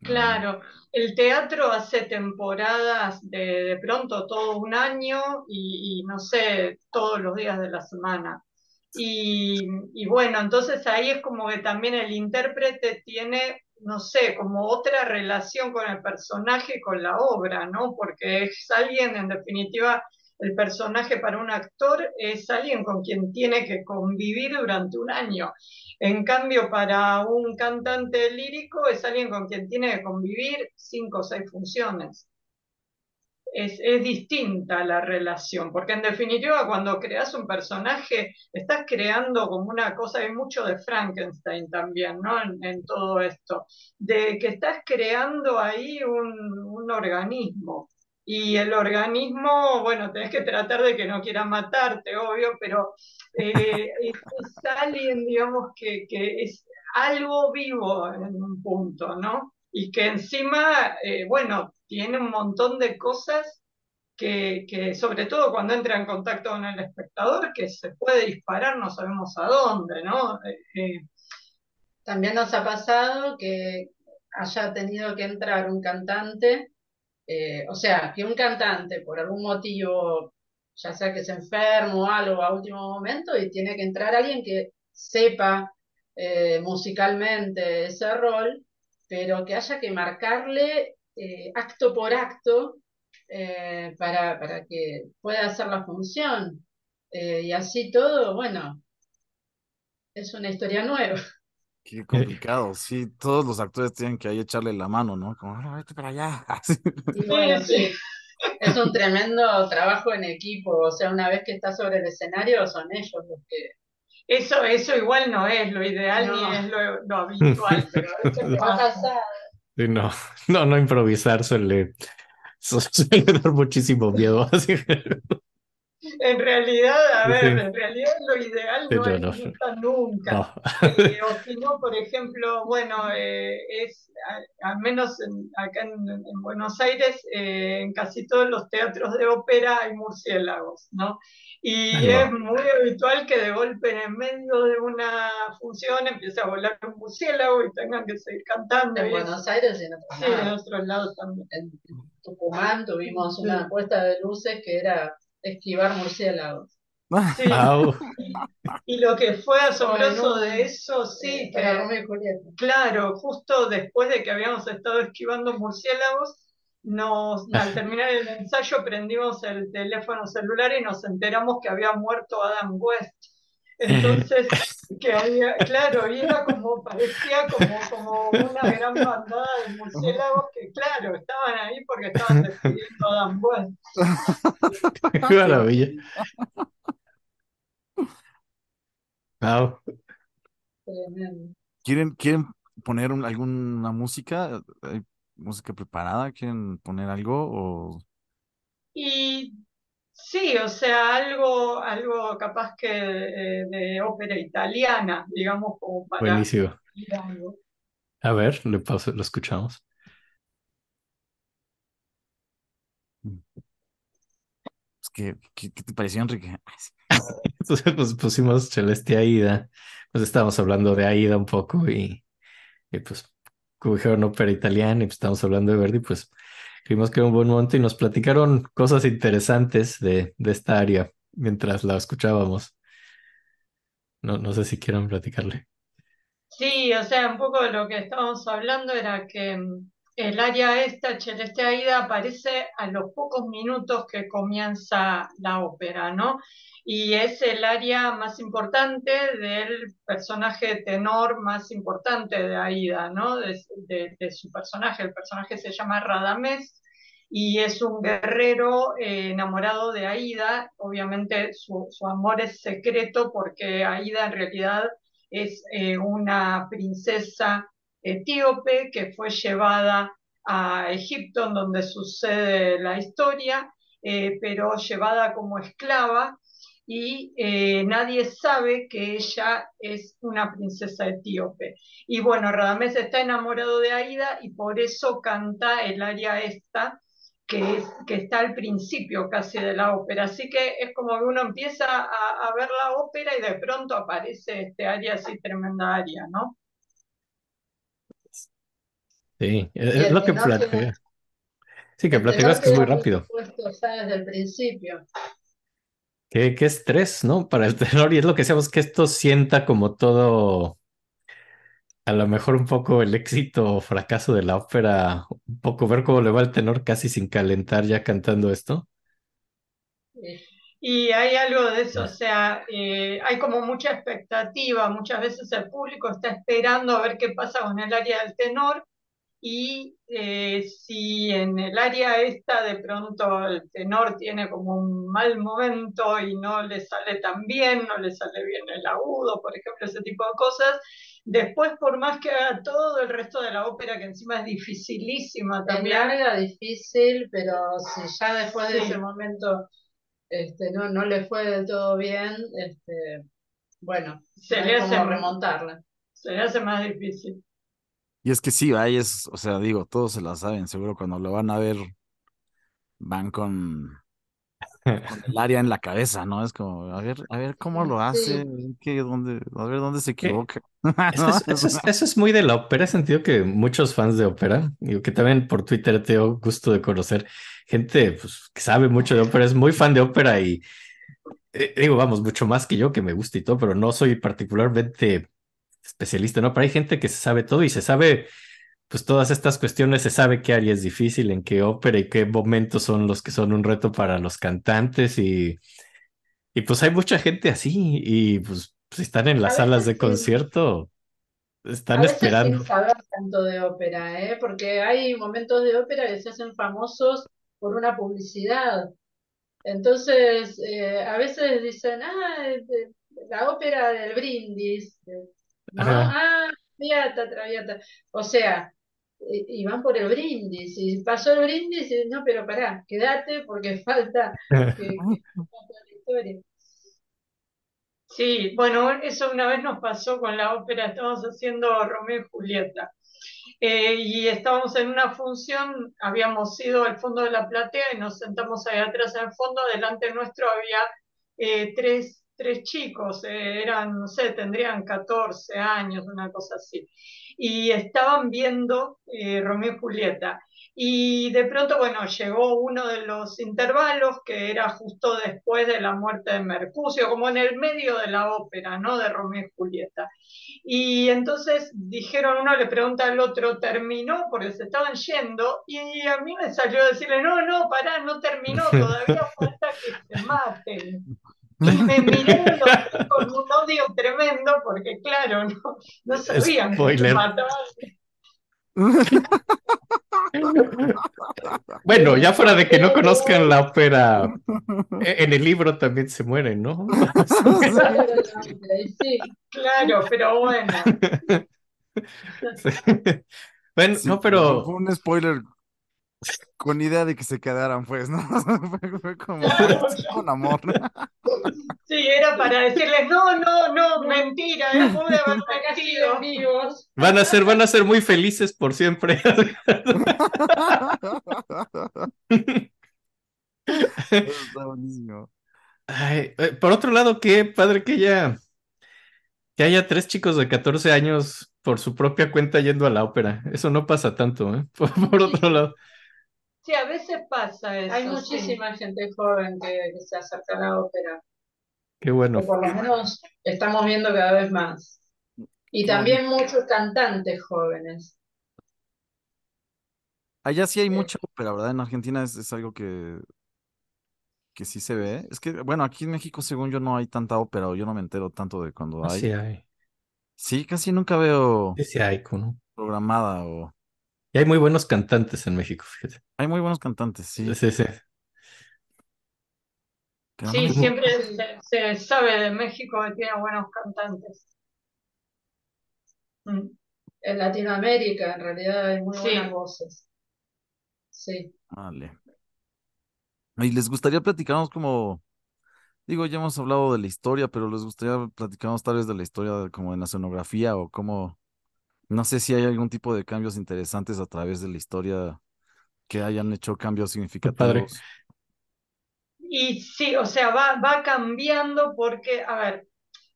Claro, el teatro hace temporadas de, de pronto todo un año y, y no sé, todos los días de la semana. Y, y bueno, entonces ahí es como que también el intérprete tiene, no sé, como otra relación con el personaje, y con la obra, ¿no? Porque es alguien, en definitiva, el personaje para un actor es alguien con quien tiene que convivir durante un año. En cambio, para un cantante lírico es alguien con quien tiene que convivir cinco o seis funciones. Es, distinta la relación, porque en definitiva cuando creas un personaje estás creando como una cosa, hay mucho de Frankenstein también, ¿no? En, todo esto, de que estás creando ahí un organismo. Y el organismo, bueno, tenés que tratar de que no quiera matarte, obvio, pero eh, es, alguien, digamos, que, es algo vivo en un punto, ¿no? Y que encima, eh, bueno, tiene un montón de cosas que, que, sobre todo cuando entra en contacto con el espectador, que se puede disparar, no sabemos a dónde, ¿no? Eh, También nos ha pasado que haya tenido que entrar un cantante eh, o sea, que un cantante por algún motivo, ya sea que se enfermo o algo a último momento, y tiene que entrar alguien que sepa eh, musicalmente ese rol, pero que haya que marcarle eh, acto por acto para, para que pueda hacer la función. y así todo, bueno, es una historia nueva. Qué complicado, sí, todos los actores tienen que ahí echarle la mano, ¿no? Como, no, vete para allá. sí, es un tremendo trabajo en equipo, o sea, una vez que estás sobre el escenario son ellos los que... Eso, eso igual no es lo ideal ni es lo, habitual, pero Sí, no, no, no improvisar suele, suele dar muchísimo miedo. Así en realidad, a ver, en realidad lo ideal no es nunca, nunca. Eh, o si no, por ejemplo, bueno, eh, es al menos acá en, Buenos Aires, eh, en casi todos los teatros de ópera hay murciélagos, ¿no? Y es muy habitual que de golpe en medio de una función empiece a volar un murciélago y tengan que seguir cantando. En Buenos Aires y en otros lados. Sí, en otros lados también. En Tucumán tuvimos una puesta de luces que era esquivar murciélagos. Sí. Y lo que fue asombroso de eso, sí, que, claro, justo después de que habíamos estado esquivando murciélagos, nos, al terminar el ensayo prendimos el teléfono celular y nos enteramos que había muerto Adam West. Entonces, que había, claro, era como, parecía como, como una gran bandada de murciélagos que, claro, estaban ahí porque estaban despidiendo a Dan Qué maravilla. Wow. ¿Quieren, ¿Quieren poner alguna música? ¿Hay música preparada? ¿Quieren poner algo? O... Y Sí, o sea, algo, algo capaz que eh, de ópera italiana, digamos, como para Buenísimo. A ver, le lo escuchamos. ¿Qué, qué, te pareció, Enrique? Entonces pues pusimos Celeste Aida, pues estábamos hablando de Aida un poco y, pues como dijeron ópera italiana y pues estábamos hablando de Verdi, pues Vimos que un buen momento y nos platicaron cosas interesantes de, de esta área mientras la escuchábamos. No, no sé si quieran platicarle. Sí, o sea, un poco de lo que estábamos hablando era que mm, el área esta, Celeste Aida, aparece a los pocos minutos que comienza la ópera, ¿no? Y es el área más importante del personaje tenor más importante de Aida, ¿no? De, su personaje. El personaje se llama Radamés y es un guerrero eh, enamorado de Aida. Obviamente su, amor es secreto porque Aida en realidad es eh, una princesa etíope que fue llevada a Egipto, en donde sucede la historia, eh, pero llevada como esclava y eh, nadie sabe que ella es una princesa etíope. Y bueno, Radamés está enamorado de Aida y por eso canta el aria esta, que, es, que está al principio casi de la ópera. Así que es como que uno empieza a, ver la ópera y de pronto aparece este aria así tremenda aria, ¿no? Sí, es, lo que plantea. Sí, que platicas que es muy rápido. Desde el principio. Qué, estrés, ¿no? Para el tenor. Y es lo que decíamos, que esto sienta como todo, a lo mejor un poco el éxito o fracaso de la ópera, un poco ver cómo le va el tenor casi sin calentar ya cantando esto. Y hay algo de eso, o sea, eh, hay como mucha expectativa, muchas veces el público está esperando a ver qué pasa con el área del tenor y eh, si en el área esta de pronto el tenor tiene como un mal momento y no le sale tan bien, no le sale bien el agudo, por ejemplo, ese tipo de cosas, después por más que haga todo el resto de la ópera, que encima es dificilísima Es también, larga, difícil, pero si ya después de Sí. ese momento este, no, no le fue del todo bien, este, bueno, se no le hace, remontarla. se le hace más difícil. Y es que sí, ahí es, o sea, digo, todos se la saben, seguro cuando lo van a ver, van con, con el área en la cabeza, ¿no? Es como, a ver, a ver cómo lo hace, a ver qué, dónde, a ver dónde se equivoca. Eso es, eso es- eso es muy de la ópera, he sentido que muchos fans de ópera, y que también por Twitter tengo gusto de conocer gente pues, que sabe mucho de ópera, es muy fan de ópera y eh, digo, vamos, mucho más que yo que me gusta y todo, pero no soy particularmente especialista, ¿no? Pero hay gente que se sabe todo y se sabe, pues todas estas cuestiones, se sabe qué área es difícil, en qué ópera y qué momentos son los que son un reto para los cantantes y, y pues hay mucha gente así y pues si están en las A salas de sí. concierto, A están veces esperando. sin saber tanto de ópera, ¿eh? Porque hay momentos de ópera que se hacen famosos por una publicidad. Entonces, eh, a veces dicen, ah, eh, eh, la ópera del Brindis, eh, ¿no? Ah, Traviata, Traviata. O sea, eh, y van por el Brindis, y pasó el Brindis, y no, pero pará, quédate porque falta que, que cuente la historia. Sí, bueno, eso una vez nos pasó con la ópera, estábamos haciendo Romeo y Julieta. Eh, y estábamos en una función, habíamos ido al fondo de la platea y nos sentamos ahí atrás en el fondo, delante nuestro había eh, tres, tres chicos, eh, eran, no sé, tendrían 14 años, una cosa así, y estaban viendo eh, Romeo y Julieta. Y de pronto, bueno, llegó uno de los intervalos que era justo después de la muerte de Mercucio, como en el medio de la ópera, ¿no? De Romeo y Julieta. Y entonces dijeron, uno le pregunta al otro, ¿terminó? Porque se estaban yendo. Y a mí me salió decirle, no, no, pará, no terminó, todavía falta que se maten. Y me miraron los con un odio tremendo, porque claro, no, no sabían que mataban. Bueno, ya fuera de que no conozcan la ópera, e- en el libro también se mueren, ¿no? Sí, Claro, pero bueno. Sí. Bueno, Sí, no, pero Fue un spoiler con idea de que se quedaran, pues, ¿no? Fue, fue como Claro, con amor. Sí, era para decirles, no, no, no, mentira, eh, pude haber siguen vivos. van a ser, van a ser muy felices por siempre. Está buenísimo. Ay, eh, por otro lado, qué padre que haya, que haya tres chicos de 14 años por su propia cuenta yendo a la ópera. Eso no pasa tanto, ¿eh? Por, por otro lado. Sí, a veces pasa eso. Hay sí. muchísima gente joven que, que se acerca a la ópera, Qué bueno. que por lo menos estamos viendo cada vez más. Y también muchos cantantes jóvenes. Allá sí hay Sí. mucha ópera, ¿verdad? En Argentina es, es algo que, que sí se ve. Es que, bueno, aquí en México, según yo, no hay tanta ópera, o yo no me entero tanto de cuando hay. Sí hay. Sí, casi nunca veo Sí, sí hay, ¿no? programada o... Y hay muy buenos cantantes en México, fíjate. Hay muy buenos cantantes, sí. Sí, sí. Sí, siempre se, se sabe de México que tiene buenos cantantes. Mm. En Latinoamérica, en realidad, hay muy Sí. buenas voces. Sí. Vale. Y les gustaría platicarnos como, digo, ya hemos hablado de la historia, pero les gustaría platicarnos tal vez de la historia de- como en la escenografía o cómo, no sé si hay algún tipo de cambios interesantes a través de la historia que hayan hecho cambios significativos. Y sí, o sea, va, va cambiando porque, a ver,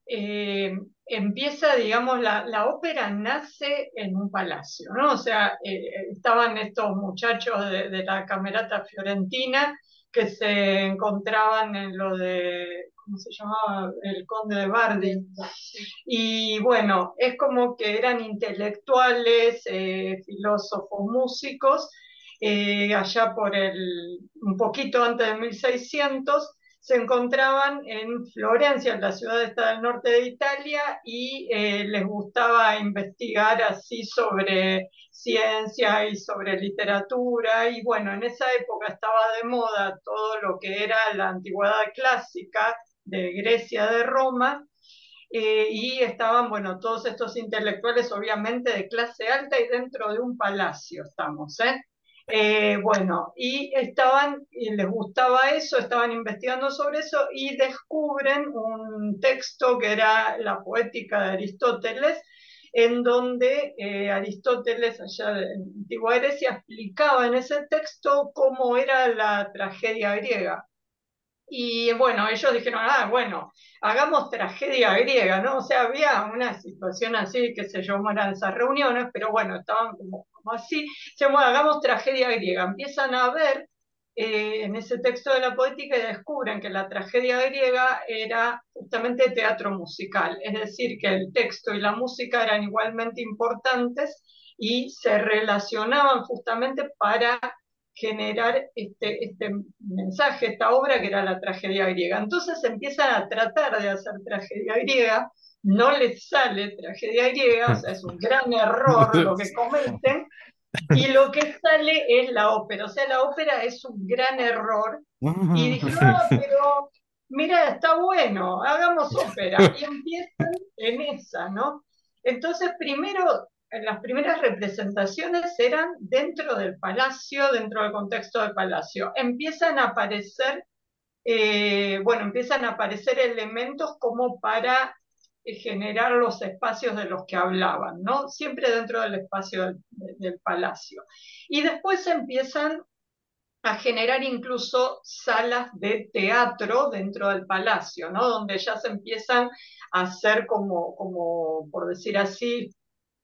eh, empieza, digamos, la, la ópera nace en un palacio, ¿no? O sea, eh, estaban estos muchachos de, de la Camerata Fiorentina que se encontraban en lo de, ¿cómo se llamaba? El Conde de Bardi. Y bueno, es como que eran intelectuales, eh, filósofos, músicos, eh, allá por el, un poquito antes de 1600, se encontraban en Florencia, en la ciudad esta del norte de Italia, y eh, les gustaba investigar así sobre ciencia y sobre literatura. Y bueno, en esa época estaba de moda todo lo que era la antigüedad clásica de Grecia, de Roma, eh, y estaban, bueno, todos estos intelectuales obviamente de clase alta y dentro de un palacio estamos, ¿eh? Eh, bueno, y estaban, y les gustaba eso, estaban investigando sobre eso y descubren un texto que era la poética de Aristóteles, en donde eh, Aristóteles, allá de Antigua Grecia, explicaba en ese texto cómo era la tragedia griega. Y bueno, ellos dijeron, ah, bueno, hagamos tragedia griega, ¿no? O sea, había una situación así, que se yo, eran esas reuniones, pero bueno, estaban como, así, se bueno, hagamos tragedia griega. Empiezan a ver eh, en ese texto de la poética y descubren que la tragedia griega era justamente teatro musical, es decir, que el texto y la música eran igualmente importantes y se relacionaban justamente para generar este, este mensaje, esta obra que era la tragedia griega. Entonces empiezan a tratar de hacer tragedia griega, no les sale tragedia griega, o sea, es un gran error lo que cometen, y lo que sale es la ópera, o sea, la ópera es un gran error. Y dije, no, pero mira, está bueno, hagamos ópera. Y empiezan en esa, ¿no? Entonces, primero las primeras representaciones eran dentro del palacio, dentro del contexto del palacio. Empiezan a aparecer, eh, bueno, empiezan a aparecer elementos como para eh, generar los espacios de los que hablaban, ¿no? Siempre dentro del espacio del, palacio. Y después empiezan a generar incluso salas de teatro dentro del palacio, ¿no? Donde ya se empiezan a hacer como, como por decir así,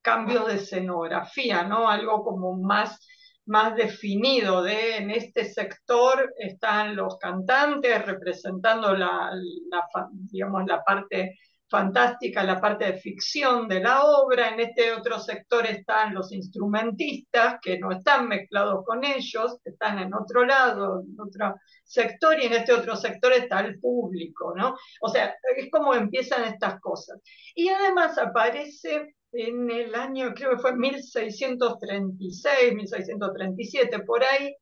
cambios de escenografía, ¿no? Algo como más, más definido de en este sector están los cantantes representando la, digamos, la parte fantástica, la parte de ficción de la obra, en este otro sector están los instrumentistas que no están mezclados con ellos, están en otro lado, en otro sector, y en este otro sector está el público, ¿no? O sea, es como empiezan estas cosas. Y además aparece en el año, creo que fue 1636, 1637, por ahí,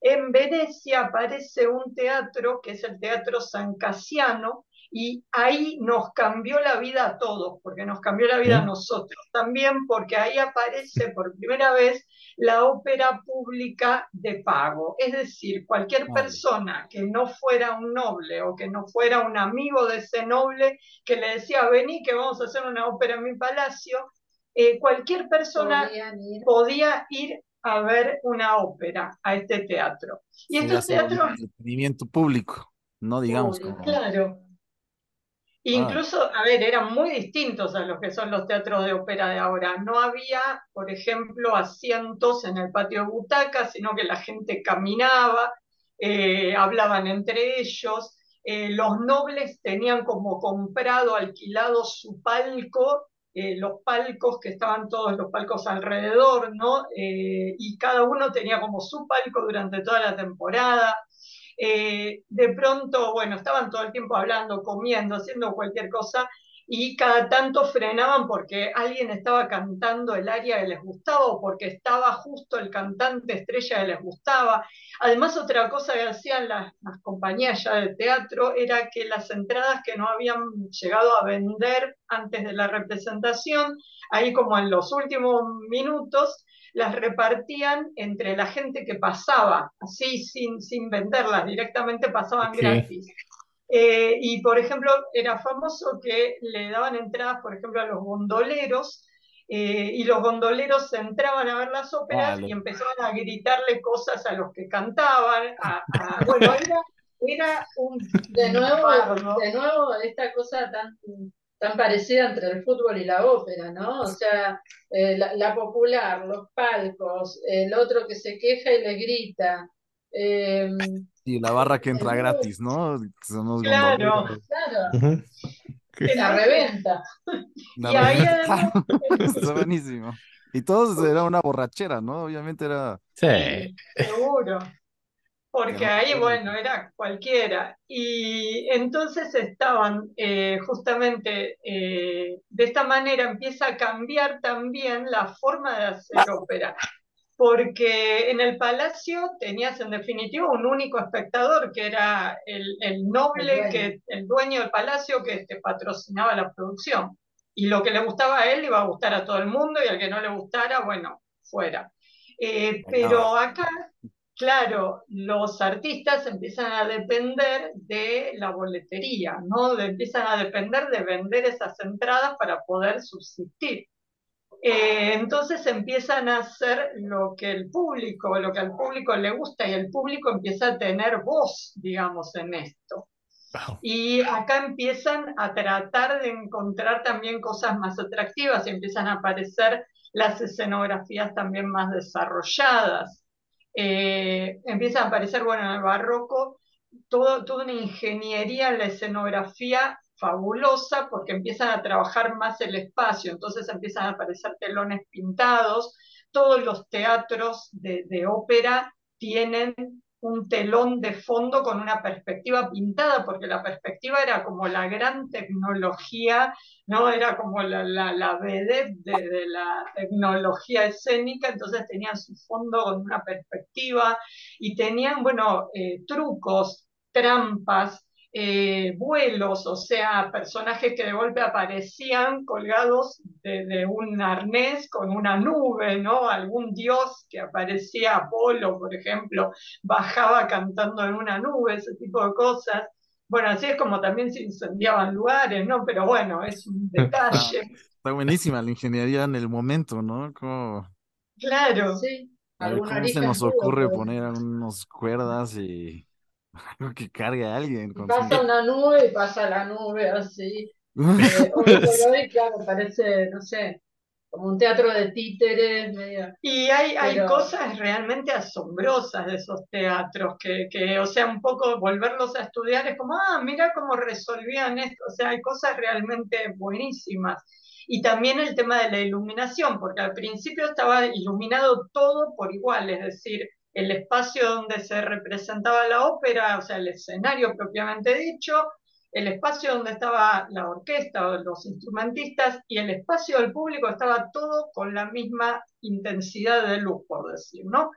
en Venecia aparece un teatro que es el Teatro San Casiano, y ahí nos cambió la vida a todos, porque nos cambió la vida a nosotros también, porque ahí aparece por primera vez la ópera pública de pago. Es decir, cualquier persona que no fuera un noble o que no fuera un amigo de ese noble que le decía, vení que vamos a hacer una ópera en mi palacio, eh, cualquier persona podía ir a ver una ópera a este teatro. Y estos teatros... Entretenimiento público, no digamos Claro. Incluso, a ver, eran muy distintos a los que son los teatros de ópera de ahora. No había, por ejemplo, asientos en el patio de butacas, sino que la gente caminaba, eh, hablaban entre ellos. Eh, los nobles tenían como comprado, alquilado su palco eh, los palcos, que estaban todos los palcos alrededor, ¿no? Y cada uno tenía como su palco durante toda la temporada. Eh, de pronto, bueno, estaban todo el tiempo hablando, comiendo, haciendo cualquier cosa, y cada tanto frenaban porque alguien estaba cantando el aria que les gustaba o porque estaba justo el cantante estrella que les gustaba. Además, otra cosa que hacían las, compañías ya de teatro era que las entradas que no habían llegado a vender antes de la representación, ahí como en los últimos minutos, las repartían entre la gente que pasaba, así sin, sin venderlas, directamente pasaban gratis. Eh, y, por ejemplo, era famoso que le daban entradas, por ejemplo, a los gondoleros, eh, y los gondoleros entraban a ver las óperas y empezaban a gritarle cosas a los que cantaban. bueno, era, un... De nuevo, de nuevo, esta cosa tan, tan parecida entre el fútbol y la ópera, ¿no? O sea, eh, la, la, popular, los palcos, el otro que se queja y le grita. Y la barra que entra gratis, ¿no? claro, claro. La reventa. y ahí Está buenísimo. Y todos era una borrachera, ¿no? Obviamente era. Sí. Seguro. Porque ahí, bueno, era cualquiera. Y entonces estaban eh, justamente eh, de esta manera empieza a cambiar también la forma de hacer ópera, porque en el palacio tenías en definitiva un único espectador, que era el, noble, el que, el dueño del palacio que te patrocinaba la producción. Y lo que le gustaba a él iba a gustar a todo el mundo y al que no le gustara, bueno, fuera. Eh, pero acá claro, los artistas empiezan a depender de la boletería, ¿no? empiezan a depender de vender esas entradas para poder subsistir. Eh, entonces empiezan a hacer lo que el público, lo que al público le gusta y el público empieza a tener voz, digamos, en esto. Y acá empiezan a tratar de encontrar también cosas más atractivas y empiezan a aparecer las escenografías también más desarrolladas. Eh, empieza a aparecer, bueno, en el barroco, todo, toda una ingeniería en la escenografía fabulosa porque empiezan a trabajar más el espacio, entonces empiezan a aparecer telones pintados, todos los teatros de, de ópera tienen un telón de fondo con una perspectiva pintada, porque la perspectiva era como la gran tecnología, ¿no? Era como la, la, la de, la tecnología escénica, entonces tenían su fondo con una perspectiva y tenían, bueno, eh, trucos, trampas, eh, vuelos, o sea, personajes que de golpe aparecían colgados de, un arnés con una nube, ¿no? Algún dios que aparecía, Apolo, por ejemplo, bajaba cantando en una nube, ese tipo de cosas. Bueno, así es como también se incendiaban lugares, ¿no? Pero bueno, es un detalle. Está buenísima la ingeniería en el momento, ¿no? Claro. Sí. ¿Cómo se nos ocurre poner unas cuerdas y algo que cargue a alguien. pasa una nube y pasa la nube así. Eh, hoy claro, parece, no sé, como un teatro de títeres. Medio... Y hay, hay cosas realmente asombrosas de esos teatros, que, que, o sea, un poco volverlos a estudiar es como, ah, mira cómo resolvían esto. O sea, hay cosas realmente buenísimas. Y también el tema de la iluminación, porque al principio estaba iluminado todo por igual, es decir, el espacio donde se representaba la ópera, o sea, el escenario propiamente dicho, el espacio donde estaba la orquesta o los instrumentistas y el espacio del público estaba todo con la misma intensidad de luz, por decir, ¿no?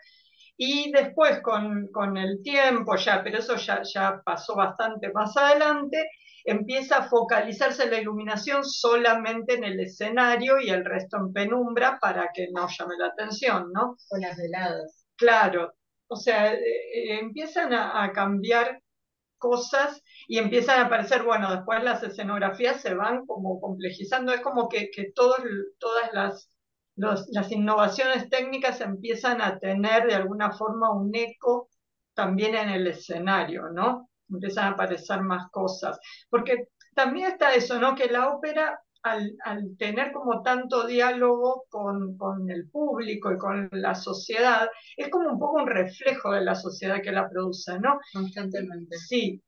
Y después con, con el tiempo, ya, pero eso ya, ya pasó bastante más adelante, empieza a focalizarse la iluminación solamente en el escenario y el resto en penumbra para que no llame la atención, ¿no? Con las veladas. Claro, o sea, eh, eh, empiezan a, cambiar cosas y empiezan a aparecer, bueno, después las escenografías se van como complejizando, es como que, todas las, las innovaciones técnicas empiezan a tener de alguna forma un eco también en el escenario, ¿no? Empiezan a aparecer más cosas, porque también está eso, ¿no? Que la ópera al, tener como tanto diálogo con, con, el público y con la sociedad, es como un poco un reflejo de la sociedad que la produce, ¿no? Constantemente. Sí.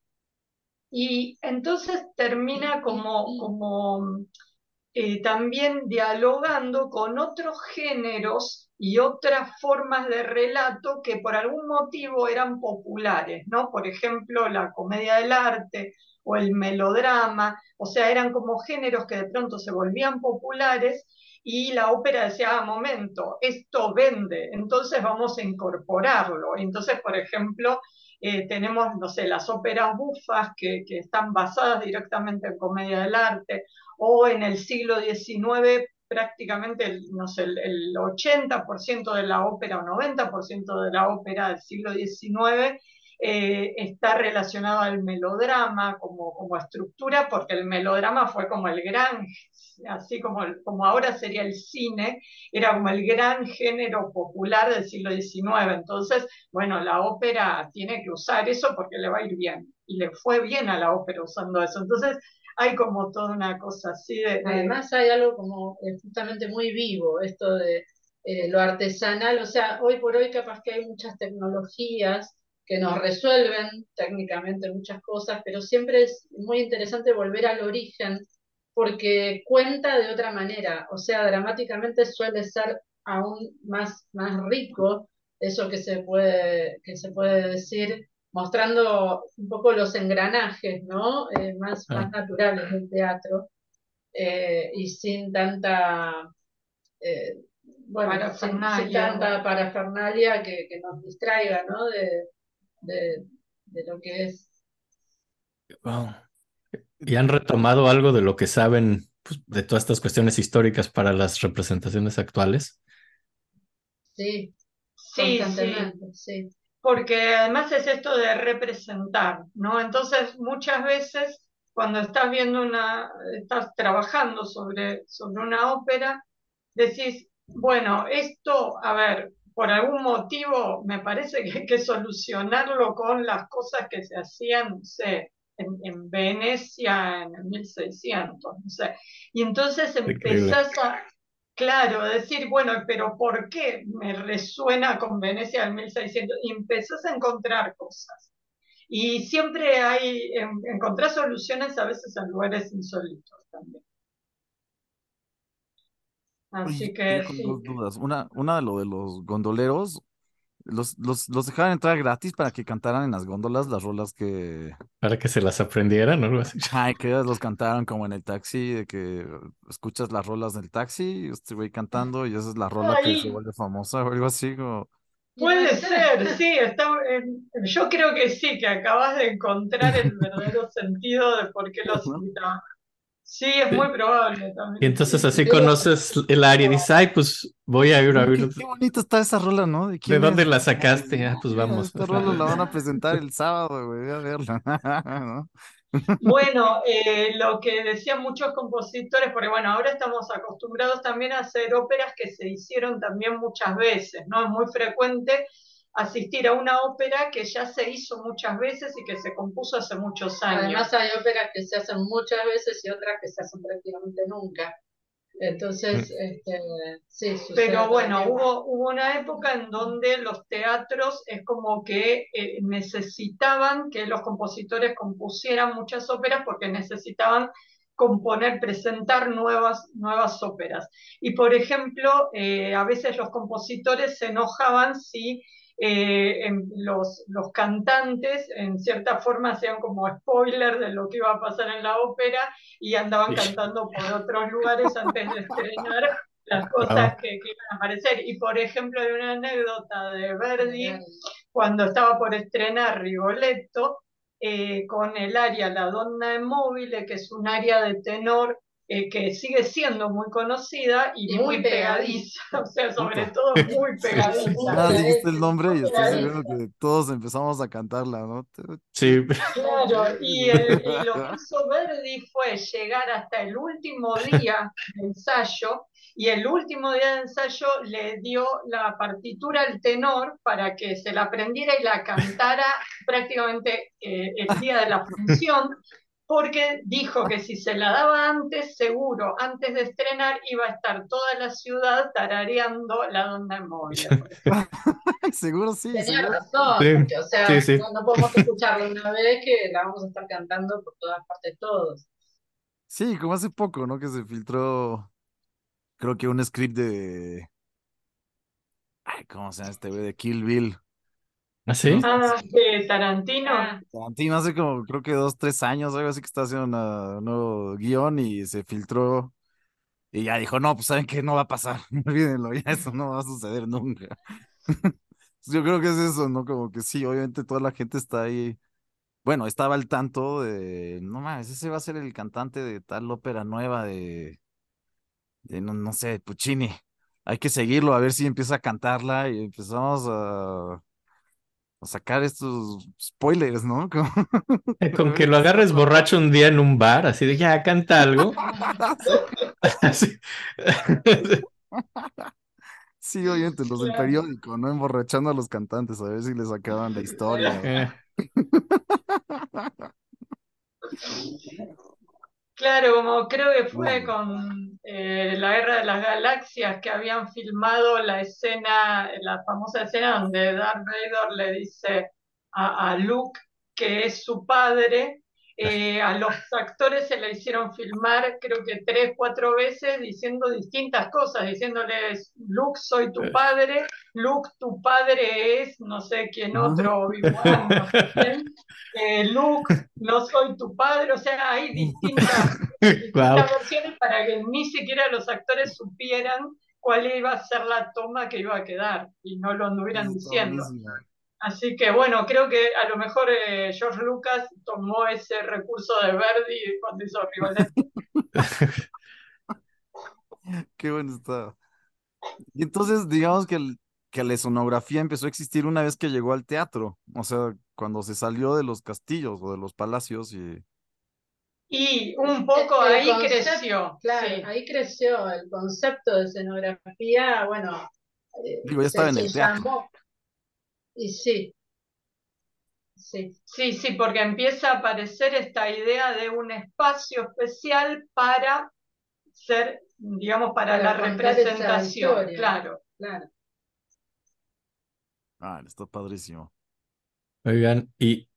Y entonces termina como, como eh, también dialogando con otros géneros y otras formas de relato que por algún motivo eran populares, ¿no? Por ejemplo, la comedia del arte o el melodrama, o sea, eran como géneros que de pronto se volvían populares y la ópera decía, ah, momento, esto vende, entonces vamos a incorporarlo. Entonces, por ejemplo, eh, tenemos, no sé, las óperas bufas que, que, están basadas directamente en comedia del arte, o en el siglo XIX prácticamente, no sé, el, el 80% de la ópera o 90% de la ópera del siglo XIX eh, está relacionado al melodrama como, como estructura, porque el melodrama fue como el gran, así como, como ahora sería el cine, era como el gran género popular del siglo XIX. Entonces, bueno, la ópera tiene que usar eso porque le va a ir bien. Y le fue bien a la ópera usando eso. Entonces, hay como toda una cosa así de... Además hay algo como eh, justamente muy vivo, esto de eh, lo artesanal, o sea, hoy por hoy capaz que hay muchas tecnologías que nos resuelven técnicamente muchas cosas, pero siempre es muy interesante volver al origen porque cuenta de otra manera, o sea, dramáticamente suele ser aún más, más rico eso que se puede, que se puede decir, mostrando un poco los engranajes, ¿no? Eh, más, Ah. más naturales del teatro eh, y sin tanta, eh, bueno, sin, sin Parafernalia. tanta parafernalia que, que nos distraiga, ¿no? De, de, de lo que es. Wow. ¿Y han retomado algo de lo que saben pues, de todas estas cuestiones históricas para las representaciones actuales? Sí, Sí, sí. sí. Porque además es esto de representar, ¿no? Entonces, muchas veces cuando estás viendo una, estás trabajando sobre, sobre una ópera, decís, bueno, esto, a ver, por algún motivo me parece que hay que solucionarlo con las cosas que se hacían, no sé, en, en Venecia en el 1600, no sé. Y entonces empezás a, claro, decir, bueno, pero ¿por qué me resuena con Venecia del 1600? Y empezás a encontrar cosas. Y siempre hay, en- encontrar soluciones a veces en lugares insólitos también. Así Oye, que yo con sí. dos dudas. Una, una de lo de los gondoleros, los, los, los dejaban entrar gratis para que cantaran en las góndolas las rolas que, Para que se las aprendieran o algo así. ay, que los cantaran como en el taxi, de que escuchas las rolas del taxi, y este güey cantando, y esa es la rola que se Ay. vuelve famosa o algo así, como... Puede ser, sí, está, eh, yo creo que sí, que acabas de encontrar el verdadero sentido de por qué los ¿No? Sí, es muy probable también. Y entonces sí, así sí. conoces el área y dices, ay, pues voy a ir a Qué, ver. qué bonita está esa rola, ¿no? ¿De ¿De quién dónde la sacaste? Ah, pues vamos. Esta rola la van a presentar el sábado, güey, voy a verla, ¿no? Bueno, eh, lo que decían muchos compositores, porque bueno, ahora estamos acostumbrados también a hacer óperas que se hicieron también muchas veces, ¿no? Es muy frecuente asistir a una ópera que ya se hizo muchas veces y que se compuso hace muchos años. Además hay óperas que se hacen muchas veces y otras que se hacen prácticamente nunca. Entonces, este, sí, sucede Pero bueno, hubo, hubo una época en donde los teatros es como que eh, necesitaban que los compositores compusieran muchas óperas porque necesitaban componer, presentar nuevas, nuevas óperas. Y por ejemplo, eh, a veces los compositores se enojaban si eh, en los, los cantantes en cierta forma hacían como spoiler de lo que iba a pasar en la ópera y andaban cantando por otros lugares antes de estrenar las cosas que, que iban a aparecer. Y por ejemplo, hay una anécdota de Verdi cuando estaba por estrenar Rigoletto, eh, con el aria La Donna è Mobile, que es un aria de tenor eh, que sigue siendo muy conocida y, Y muy muy pegadiza, o sea, sobre Puta. todo muy pegadiza. Nada, dijiste el nombre y estoy Pegadiza. seguro que todos empezamos a cantarla, ¿no? Sí, Claro, y, el- y lo que hizo Verdi fue llegar hasta el último día de ensayo, y el último día de ensayo le dio la partitura al tenor para que se la aprendiera y la cantara prácticamente eh, el día de la función, porque dijo que si se la daba antes, seguro, antes de estrenar, iba a estar toda la ciudad tarareando la Donna móvil. Seguro sí, Tenía seguro. razón, Sí, o sea, sí, sí. No, no podemos escucharla una vez que la vamos a estar cantando por todas partes todos. Sí, como hace poco, ¿no? Que se filtró, creo que un script de... Ay, ¿cómo se llama este güey? De Kill Bill. ¿Así? Ah, de Tarantino. Ah, Tarantino hace como, creo que dos, tres años, algo así que está haciendo una- un nuevo guion y se filtró. Y ya dijo, no, pues saben que no va a pasar, olvídenlo, ya eso no va a suceder nunca. Yo creo que es eso, ¿no? Como que sí, obviamente toda la gente está ahí. Bueno, estaba al tanto de, no mames, ese va a ser el cantante de tal ópera nueva de, de no, no sé, Puccini. Hay que seguirlo a ver si empieza a cantarla y empezamos a, a sacar estos spoilers, ¿no? Como- Con que lo agarres borracho un día en un bar, así de ya canta algo. Sí, obviamente, los del periódico, ¿no? Emborrachando a los cantantes, a ver si les sacaban la historia. Claro, como creo que fue con eh, la Guerra de las Galaxias que habían filmado la escena, la famosa escena donde Darth Vader le dice a, a Luke que es su padre. Eh, a los actores se la hicieron filmar creo que tres, cuatro veces diciendo distintas cosas, diciéndoles, Luke, soy tu padre, Luke, tu padre es no sé quién otro, no sé eh, Luke, no soy tu padre, o sea, hay distintas, versiones para que ni siquiera los actores supieran cuál iba a ser la toma que iba a quedar y no lo anduvieran diciendo. Así que bueno, creo que a lo mejor eh, George Lucas tomó ese recurso de Verdi cuando hizo Rigoletto. Qué bueno está. Y entonces, digamos que, que la escenografía empezó a existir una vez que llegó al teatro, o sea, cuando se salió de los castillos o de los palacios y... Y un poco ahí creció. Claro, ahí creció el concepto de escenografía, bueno. Eh, Digo, ya estaba en el teatro. Y sí. Sí. sí, sí, porque empieza a aparecer esta idea de un espacio especial para ser, digamos, para, la representación. Claro. Claro. Ah, está padrísimo. Oigan, y,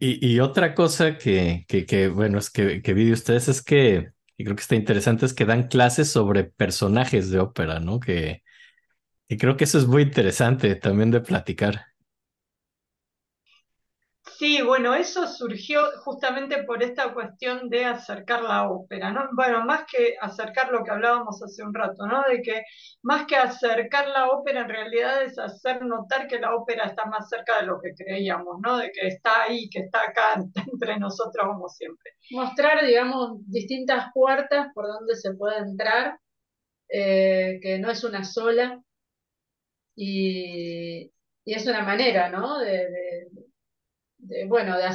y, otra cosa que, que, que, bueno, es que, que vi de ustedes es que, y creo que está interesante, es que dan clases sobre personajes de ópera, ¿no? Que, y creo que eso es muy interesante también de platicar. Sí, bueno, eso surgió justamente por esta cuestión de acercar la ópera, ¿no? Bueno, más que acercar lo que hablábamos hace un rato, ¿no? De que más que acercar la ópera, en realidad es hacer notar que la ópera está más cerca de lo que creíamos, ¿no? De que está ahí, que está acá entre nosotros como siempre. Mostrar, digamos, distintas puertas por donde se puede entrar, eh, que no es una sola, y, es una manera, ¿no? de bueno, de,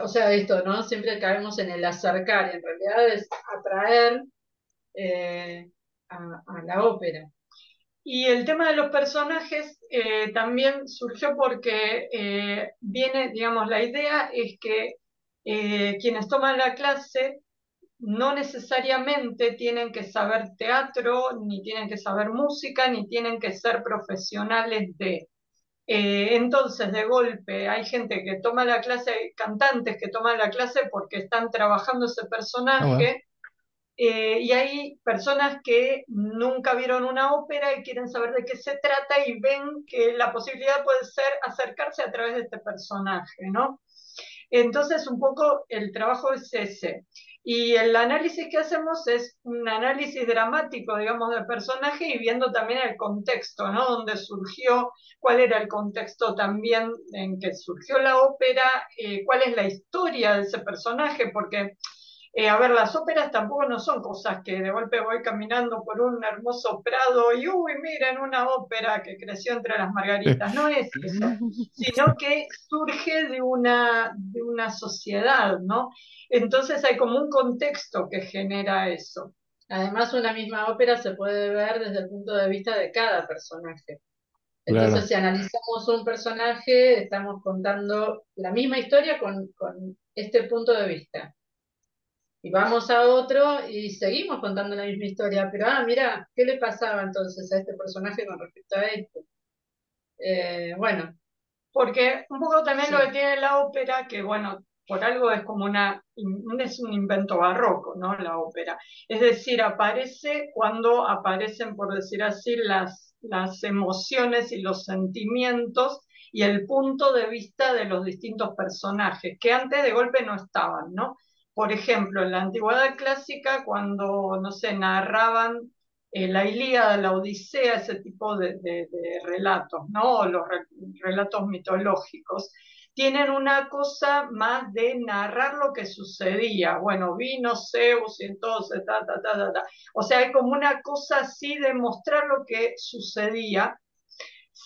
o sea, esto, ¿no? Siempre caemos en el acercar y en realidad es atraer eh, a, la ópera. Y el tema de los personajes eh, también surgió porque eh, viene, digamos, la idea es que quienes toman la clase no necesariamente tienen que saber teatro, ni tienen que saber música, ni tienen que ser profesionales de. Eh, entonces, de golpe, hay gente que toma la clase, hay cantantes que toman la clase porque están trabajando ese personaje, ah, eh, y hay personas que nunca vieron una ópera y quieren saber de qué se trata y ven que la posibilidad puede ser acercarse a través de este personaje, ¿no? Entonces, un poco el trabajo es ese. Y el análisis que hacemos es un análisis dramático, digamos, del personaje y viendo también el contexto, ¿no? Donde surgió, cuál era el contexto también en que surgió la ópera, eh, cuál es la historia de ese personaje, porque eh, a ver, las óperas tampoco no son cosas que de golpe voy caminando por un hermoso prado y, uy, miren, una ópera que creció entre las margaritas. No es eso, sino que surge de una, de una sociedad, ¿no? Entonces hay como un contexto que genera eso. Además, una misma ópera se puede ver desde el punto de vista de cada personaje. Entonces, si analizamos un personaje, estamos contando la misma historia con, con este punto de vista y vamos a otro y seguimos contando la misma historia, pero ah, mira, ¿qué le pasaba entonces a este personaje con respecto a esto? Eh, bueno. Porque un poco también lo que tiene la ópera, que bueno, por algo es como una, es un invento barroco, ¿no? La ópera. Es decir, aparece cuando aparecen, por decir así, las, las emociones y los sentimientos y el punto de vista de los distintos personajes, que antes de golpe no estaban, ¿no? Por ejemplo, en la antigüedad clásica, cuando, no sé, narraban eh, la Ilíada, la Odisea, ese tipo de, relatos, ¿no? Los relatos mitológicos, tienen una cosa más de narrar lo que sucedía. Bueno, vino Zeus y entonces, ta, ta, ta, ta, ta. O sea, hay como una cosa así de mostrar lo que sucedía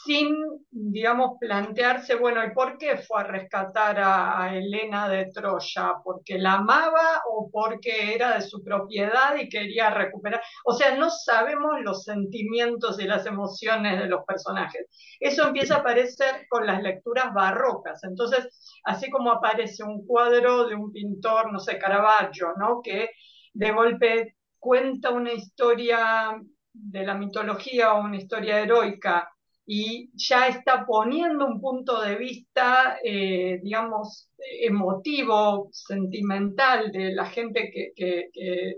sin, digamos, plantearse, bueno, ¿y por qué fue a rescatar a, a, Helena de Troya? ¿Porque la amaba o porque era de su propiedad y quería recuperar? O sea, no sabemos los sentimientos y las emociones de los personajes. Eso empieza a aparecer con las lecturas barrocas. Entonces, así como aparece un cuadro de un pintor, no sé, Caravaggio, ¿no? Que de golpe cuenta una historia de la mitología o una historia heroica y ya está poniendo un punto de vista, eh, digamos, emotivo, sentimental de la gente que,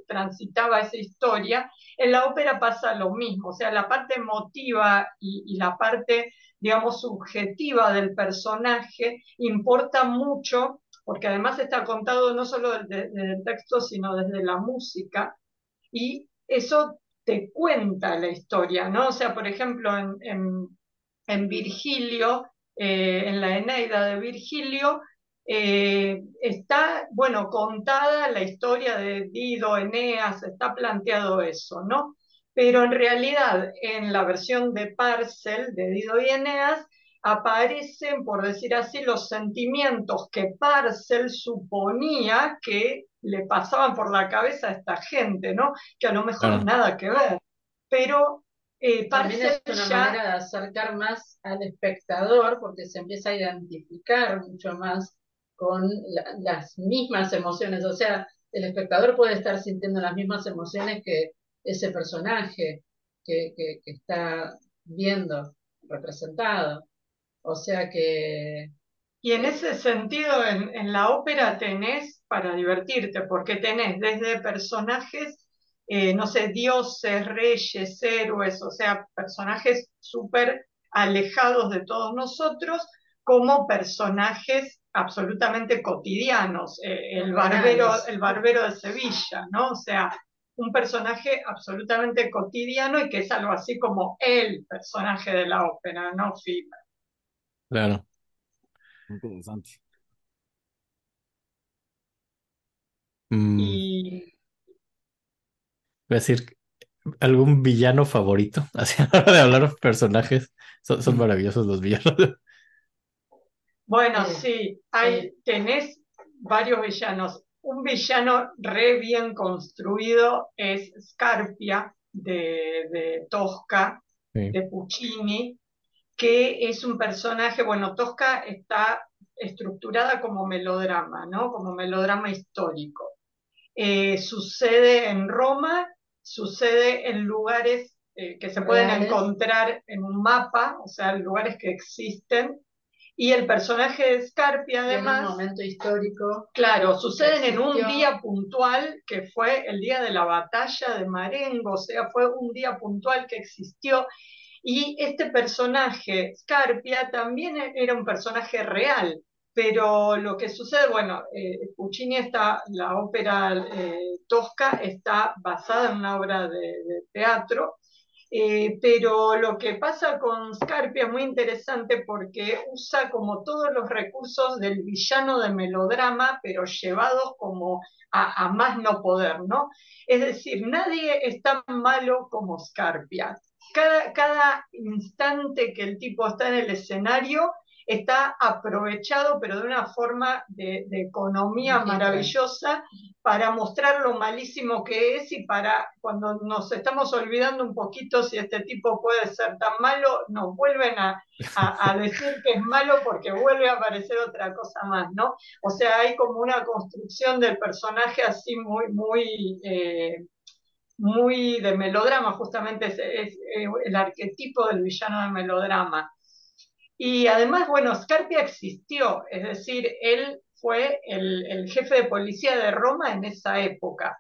transitaba esa historia, en la ópera pasa lo mismo, o sea, la parte emotiva y, la parte, digamos, subjetiva del personaje importa mucho, porque además está contado no solo desde, el texto, sino desde la música, y eso te cuenta la historia, ¿no? O sea, por ejemplo, en, en, Virgilio, eh, en la Eneida de Virgilio, eh, está, bueno, contada la historia de Dido, Eneas, está planteado eso, ¿no? Pero en realidad, en la versión de Parcel de Dido y Eneas, aparecen, por decir así, los sentimientos que Parcel suponía que le pasaban por la cabeza a esta gente, ¿no? Que a lo mejor nada que ver. Pero eh, También es una manera de acercar más al espectador porque se empieza a identificar mucho más con las mismas emociones. O sea, el espectador puede estar sintiendo las mismas emociones que ese personaje que, que está viendo representado. O sea que... Y en ese sentido, en, la ópera tenés para divertirte, porque tenés desde personajes, eh, no sé, dioses, reyes, héroes, o sea, personajes súper alejados de todos nosotros, como personajes absolutamente cotidianos. Eh, el, barbero, el barbero de Sevilla, ¿no? O sea, un personaje absolutamente cotidiano y que es algo así como el personaje de la ópera, no Fibra. Claro. Interesante. Mm, voy a decir, ¿algún villano favorito? Así a la hora de hablar de personajes. Son, son maravillosos los villanos. Bueno, sí, hay, tenés varios villanos. Un villano re bien construido es Scarpia de, de Tosca, de Puccini, que es un personaje, bueno, Tosca está estructurada como melodrama, ¿no? Como melodrama histórico. Eh, sucede en Roma, sucede en lugares eh, que se pueden encontrar en un mapa, o sea, lugares que existen. Y el personaje de Scarpia, además. En un momento histórico. Claro, suceden en un día puntual que fue el día de la batalla de Marengo, o sea, fue un día puntual que existió y este personaje, Scarpia, también era un personaje real, pero lo que sucede, bueno, eh, Puccini está, la ópera eh, tosca está basada en una obra de, teatro, eh, pero lo que pasa con Scarpia es muy interesante porque usa como todos los recursos del villano de melodrama, pero llevados como a, más no poder, ¿no? Es decir, nadie es tan malo como Scarpia cada, instante que el tipo está en el escenario está aprovechado, pero de una forma de, economía maravillosa para mostrar lo malísimo que es y para cuando nos estamos olvidando un poquito si este tipo puede ser tan malo, nos vuelven a, decir que es malo porque vuelve a aparecer otra cosa más, ¿no? O sea, hay como una construcción del personaje así muy, muy... Eh, muy de melodrama, justamente es, el arquetipo del villano de melodrama. Y además, bueno, Scarpia existió, es decir, él fue el, jefe de policía de Roma en esa época.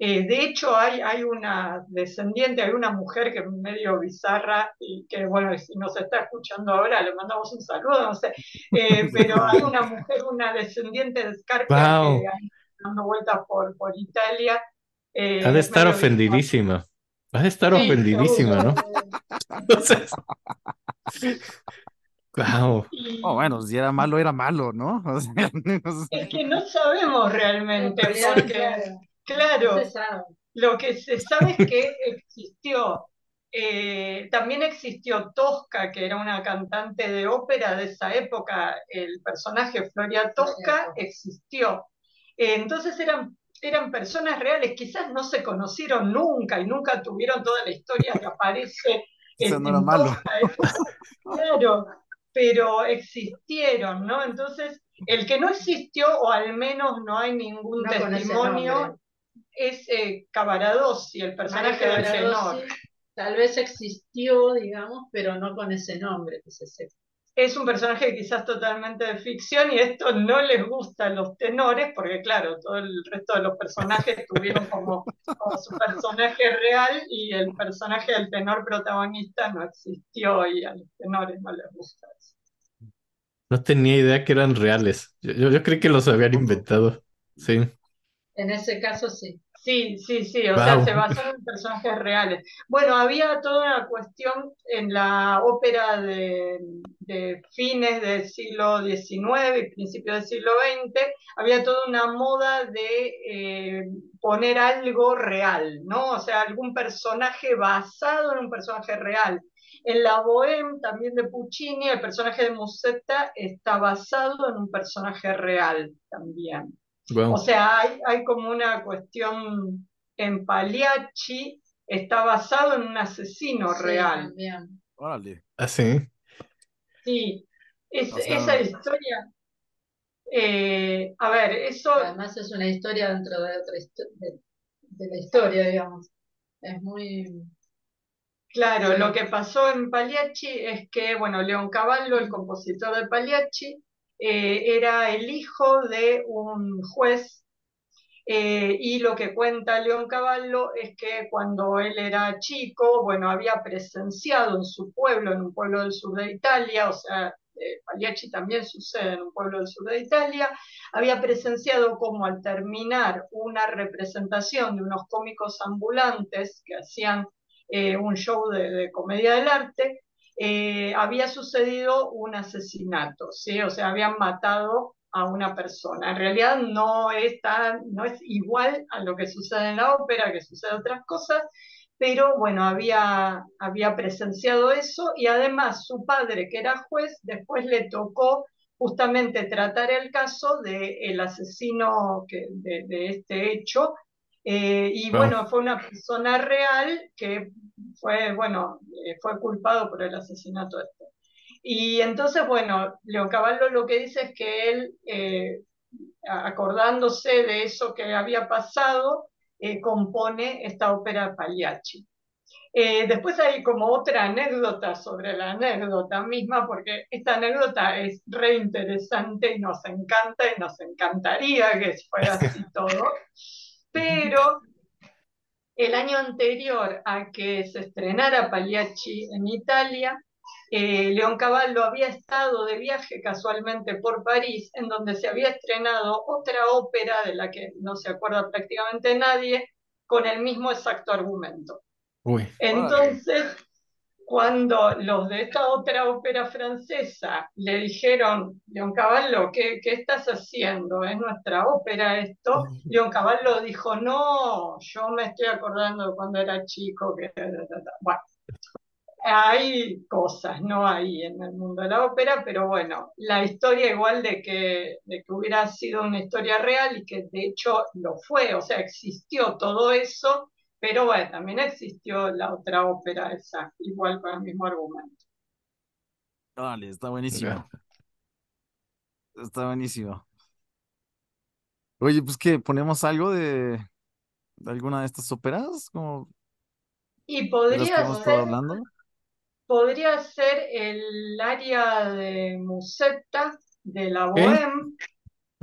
Eh, de hecho, hay, hay una descendiente, hay una mujer que es medio bizarra y que, bueno, si nos está escuchando ahora, le mandamos un saludo, no sé, eh, pero hay una mujer, una descendiente de Scarpia que dando vueltas por, por Italia eh, ha de estar ofendidísima. Ha de estar ofendidísima, ¿no? Entonces. wow. Oh, bueno, si era malo, era malo, ¿no? es que no sabemos realmente, porque, claro, lo que se sabe es que existió. Eh, también existió Tosca, que era una cantante de ópera de esa época. El personaje Floria Tosca existió. Eh, entonces eran eran personas reales, quizás no se conocieron nunca y nunca tuvieron toda la historia que aparece. Eso no era malo. Claro, pero existieron, ¿no? Entonces, el que no existió, o al menos no hay ningún testimonio, es eh, Cavaradossi, el personaje del tenor. tal vez existió, digamos, pero no con ese nombre que se sepa es un personaje quizás totalmente de ficción y esto no les gusta a los tenores porque claro, todo el resto de los personajes tuvieron como, su personaje real y el personaje del tenor protagonista no existió y a los tenores no les gusta eso. No tenía idea que eran reales. Yo, yo, yo creí que los habían inventado. Sí. En ese caso sí. Sí, sí, sí, o sea, se basó en personajes reales. Bueno, había toda una cuestión en la ópera de, fines del siglo XIX y principios del siglo XX, había toda una moda de eh, poner algo real, ¿no? O sea, algún personaje basado en un personaje real. En la Bohème, también de Puccini, el personaje de Musetta está basado en un personaje real también. O sea, hay, hay como una cuestión en Pagliacci, está basado en un asesino real. Órale. ¿Ah, sí? Sí, esa historia. Eh, a ver, eso. Además, es una historia dentro de otra de, de la historia, digamos. Es muy. Claro, lo que pasó en Pagliacci es que, bueno, León Cavallo, el compositor de Pagliacci, eh, era el hijo de un juez eh, y lo que cuenta León Cavallo es que cuando él era chico, bueno, había presenciado en su pueblo, en un pueblo del sur de Italia, o sea, eh, Pagliacci también sucede en un pueblo del sur de Italia, había presenciado como al terminar una representación de unos cómicos ambulantes que hacían un show de comedia del arte, eh, había sucedido un asesinato, ¿sí? O sea, habían matado a una persona. En realidad no es, no es igual a lo que sucede en la ópera, que sucede otras cosas, pero bueno, había, había presenciado eso y además su padre, que era juez, después le tocó justamente tratar el caso del asesino que, de, este hecho. Eh, y bueno, fue una persona real que fue, bueno, eh, fue culpado por el asesinato este. Y entonces, bueno, Leo Caballo lo que dice es que él, eh, acordándose de eso que había pasado, eh, compone esta ópera Pagliacci. después hay como otra anécdota sobre la anécdota misma, porque esta anécdota es re interesante y nos encanta y nos encantaría que fuera así todo, pero el año anterior a que se estrenara Pagliacci en Italia, eh, León Cavallo había estado de viaje casualmente por París, en donde se había estrenado otra ópera de la que no se acuerda prácticamente nadie, con el mismo exacto argumento. Entonces, cuando los de esta otra ópera francesa le dijeron, León Cavallo, ¿qué, ¿qué, estás haciendo? ¿Es nuestra ópera esto? León Cavallo dijo, no, yo me estoy acordando de cuando era chico. Que... Bueno, hay cosas, ¿no? Ahí en el mundo de la ópera, pero bueno, la historia igual de que, de que hubiera sido una historia real y que de hecho lo fue, o sea, existió todo eso pero bueno, también existió la otra ópera esa, igual con el mismo argumento. Dale, está buenísimo. Está buenísimo. Oye, pues que ponemos algo de, alguna de estas óperas, como y podría ser, podría ser el área de Musetta de la Bohème,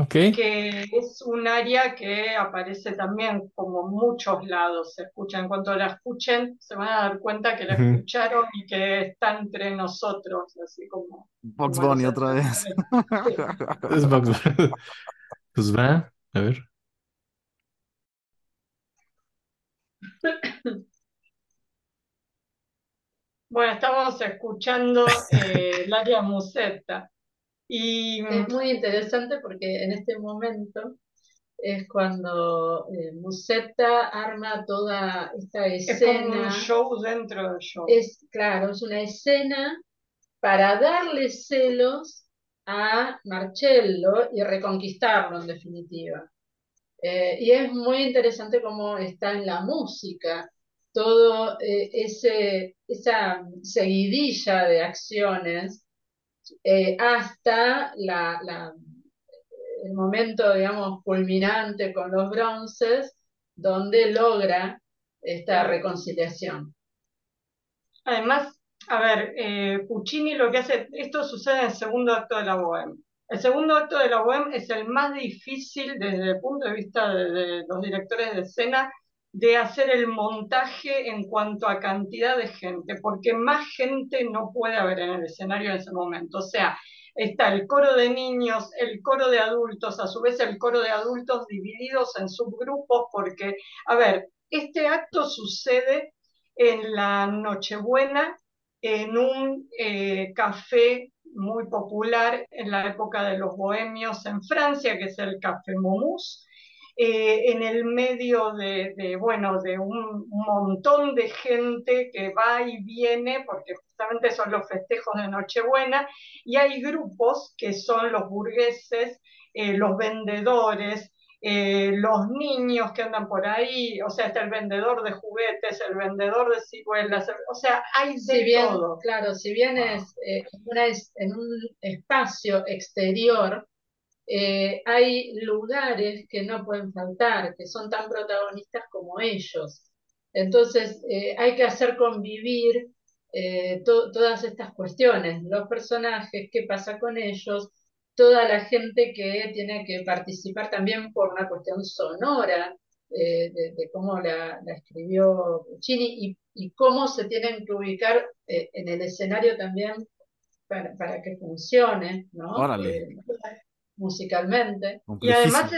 que es un área que aparece también como muchos lados se escucha. En cuanto la escuchen, se van a dar cuenta que la escucharon y que está entre nosotros, así como... Box Bunny otra vez. es Box Bunny. Pues va, a ver. Bueno, estamos escuchando eh, el área Musetta. Y, es muy interesante porque en este momento es cuando eh, Musetta arma toda esta escena. Es un show dentro del show. Es, claro, es una escena para darle celos a Marcello y reconquistarlo en definitiva. Eh, y es muy interesante cómo está en la música todo eh, ese esa seguidilla de acciones eh, hasta la, el momento, digamos, culminante con los bronces, donde logra esta reconciliación. Además, a ver, eh, Puccini lo que hace, esto sucede en el segundo acto de la Bohème. El segundo acto de la Bohème es el más difícil desde el punto de vista de, los directores de escena de hacer el montaje en cuanto a cantidad de gente, porque más gente no puede haber en el escenario en ese momento. O sea, está el coro de niños, el coro de adultos, a su vez el coro de adultos divididos en subgrupos, porque, a ver, este acto sucede en la Nochebuena en un eh, café muy popular en la época de los bohemios en Francia, que es el Café Momus, eh, en el medio de, bueno, de un montón de gente que va y viene, porque justamente son los festejos de Nochebuena, y hay grupos que son los burgueses, eh, los vendedores, eh, los niños que andan por ahí, o sea, está el vendedor de juguetes, el vendedor de ciruelas, o sea, hay de si bien, todo. Claro, si bien es, eh, en un espacio exterior, eh, hay lugares que no pueden faltar, que son tan protagonistas como ellos. Entonces, hay que hacer convivir todas estas cuestiones, los personajes, qué pasa con ellos, toda la gente que tiene que participar también por una cuestión sonora, eh, de, cómo la, escribió Chini y, cómo se tienen que ubicar eh, en el escenario también para, que funcione, ¿no? Eh, musicalmente. Y además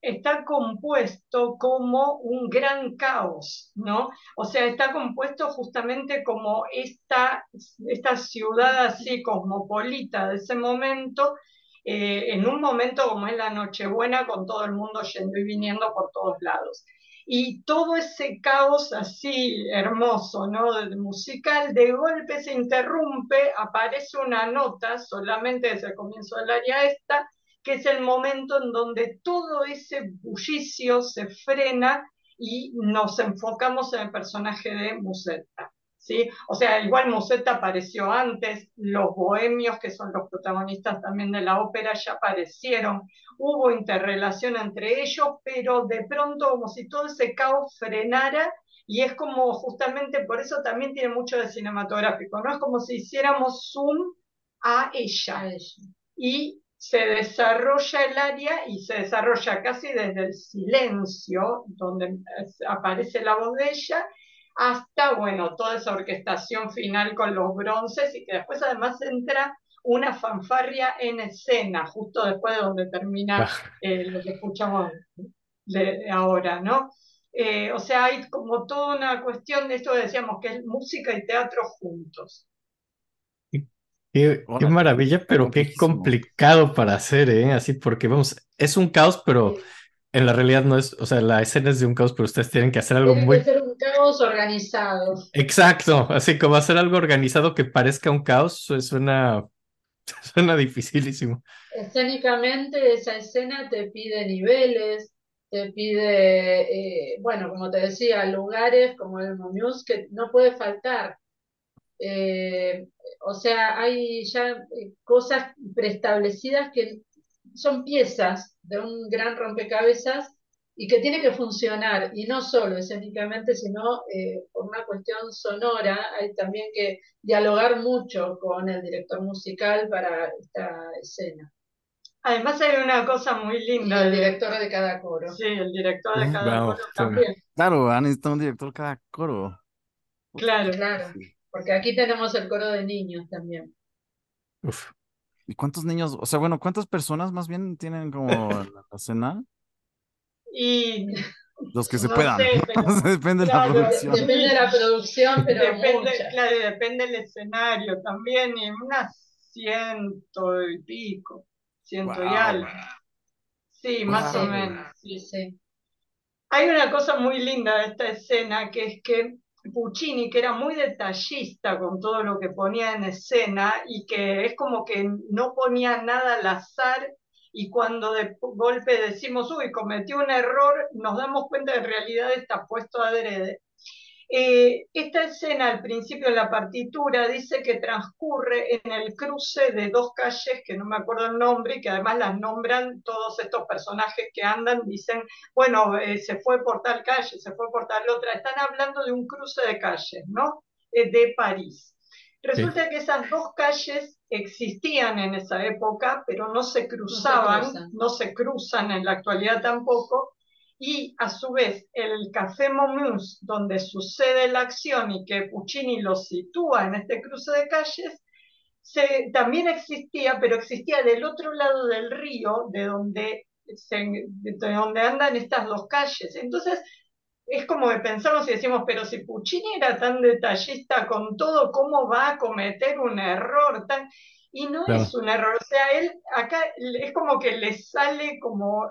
está, compuesto como un gran caos, ¿no? O sea, está compuesto justamente como esta, esta ciudad así cosmopolita de ese momento, eh, en un momento como es la Nochebuena, con todo el mundo yendo y viniendo por todos lados. Y todo ese caos así hermoso, ¿no? musical, de golpe se interrumpe, aparece una nota, solamente desde el comienzo del área esta, que es el momento en donde todo ese bullicio se frena y nos enfocamos en el personaje de Musetta. ¿Sí? O sea, igual Musetta apareció antes, los bohemios, que son los protagonistas también de la ópera, ya aparecieron, hubo interrelación entre ellos, pero de pronto como si todo ese caos frenara y es como justamente por eso también tiene mucho de cinematográfico, ¿no? Es como si hiciéramos zoom a ella. A ella. Y se desarrolla el área y se desarrolla casi desde el silencio, donde aparece la voz de ella, hasta, bueno, toda esa orquestación final con los bronces y que después además entra una fanfarria en escena, justo después de donde termina ah. eh, lo que escuchamos de ahora, ¿no? Eh, o sea, hay como toda una cuestión de esto que decíamos, que es música y teatro juntos. Qué, maravilla, pero qué complicado para hacer, ¿eh? Así, porque vamos, es un caos, pero en la realidad no es, o sea, la escena es de un caos, pero ustedes tienen que hacer algo muy... que ser un caos organizado. Exacto, así como hacer algo organizado que parezca un caos, suena, suena dificilísimo. Escénicamente, esa escena te pide niveles, te pide, eh, bueno, como te decía, lugares como el Momius que no puede faltar. Eh, o sea, hay ya eh, cosas preestablecidas que son piezas de un gran rompecabezas y que tiene que funcionar, y no solo escénicamente, sino eh, por una cuestión sonora, hay también que dialogar mucho con el director musical para esta escena. Además hay una cosa muy linda. el director de cada coro. Sí, el director de cada coro también. Claro, han necesitado un director de cada coro. Claro, claro. Porque aquí tenemos el coro de niños también. ¿Y cuántos niños, o sea, bueno, cuántas personas más bien tienen como la cena? Y los que se puedan. depende de la producción. Depende de la producción, pero depende, claro, depende del escenario también, y unas ciento y pico, ciento y algo. Sí, más o menos. Sí, sí. Hay una cosa muy linda de esta escena, que es que Puccini, que era muy detallista con todo lo que ponía en escena y que es como que no ponía nada al azar y cuando de golpe decimos, uy, cometió un error, nos damos cuenta que en realidad está puesto adrede. Eh, esta escena al principio en la partitura dice que transcurre en el cruce de dos calles que no me acuerdo el nombre y que además las nombran todos estos personajes que andan, dicen, bueno, eh, se fue por tal calle, se fue por tal otra, están hablando de un cruce de calles, ¿no? eh, de París. Resulta que esas dos calles existían en esa época, pero no se cruzaban, no se cruzan, en la actualidad tampoco, y a su vez el Café Momus, donde sucede la acción y que Puccini lo sitúa en este cruce de calles, se, también existía, pero existía del otro lado del río, de donde, de donde andan estas dos calles. Entonces, es como que pensamos y decimos, pero si Puccini era tan detallista con todo, ¿cómo va a cometer un error tan... Y no es un error, o sea, él acá es como que le sale como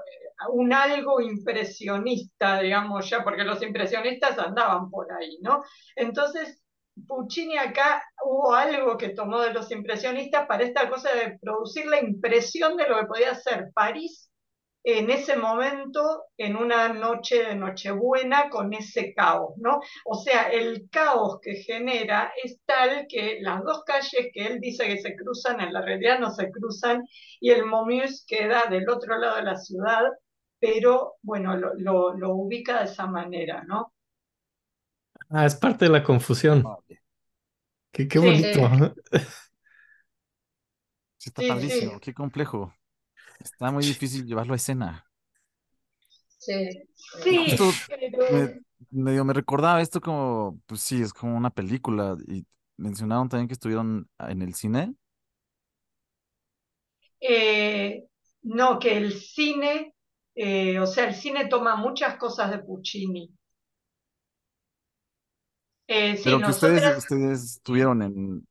un algo impresionista, digamos ya, porque los impresionistas andaban por ahí, ¿no? Entonces, Puccini acá hubo algo que tomó de los impresionistas para esta cosa de producir la impresión de lo que podía ser París en ese momento, en una noche de Nochebuena, con ese caos, ¿no? O sea, el caos que genera es tal que las dos calles que él dice que se cruzan, en la realidad no se cruzan, y el Momus queda del otro lado de la ciudad, pero bueno, lo, ubica de esa manera, ¿no? Ah, es parte de la confusión. Qué, qué bonito. Sí, está padrísimo, qué complejo. Está muy difícil llevarlo a escena. Sí. Sí, me, medio me recordaba esto como, pues sí, es como una película. Y mencionaron también que estuvieron en el cine. Eh, no, que el cine, eh, o sea, el cine toma muchas cosas de Puccini. Eh, Pero que ustedes, ustedes estuvieron en,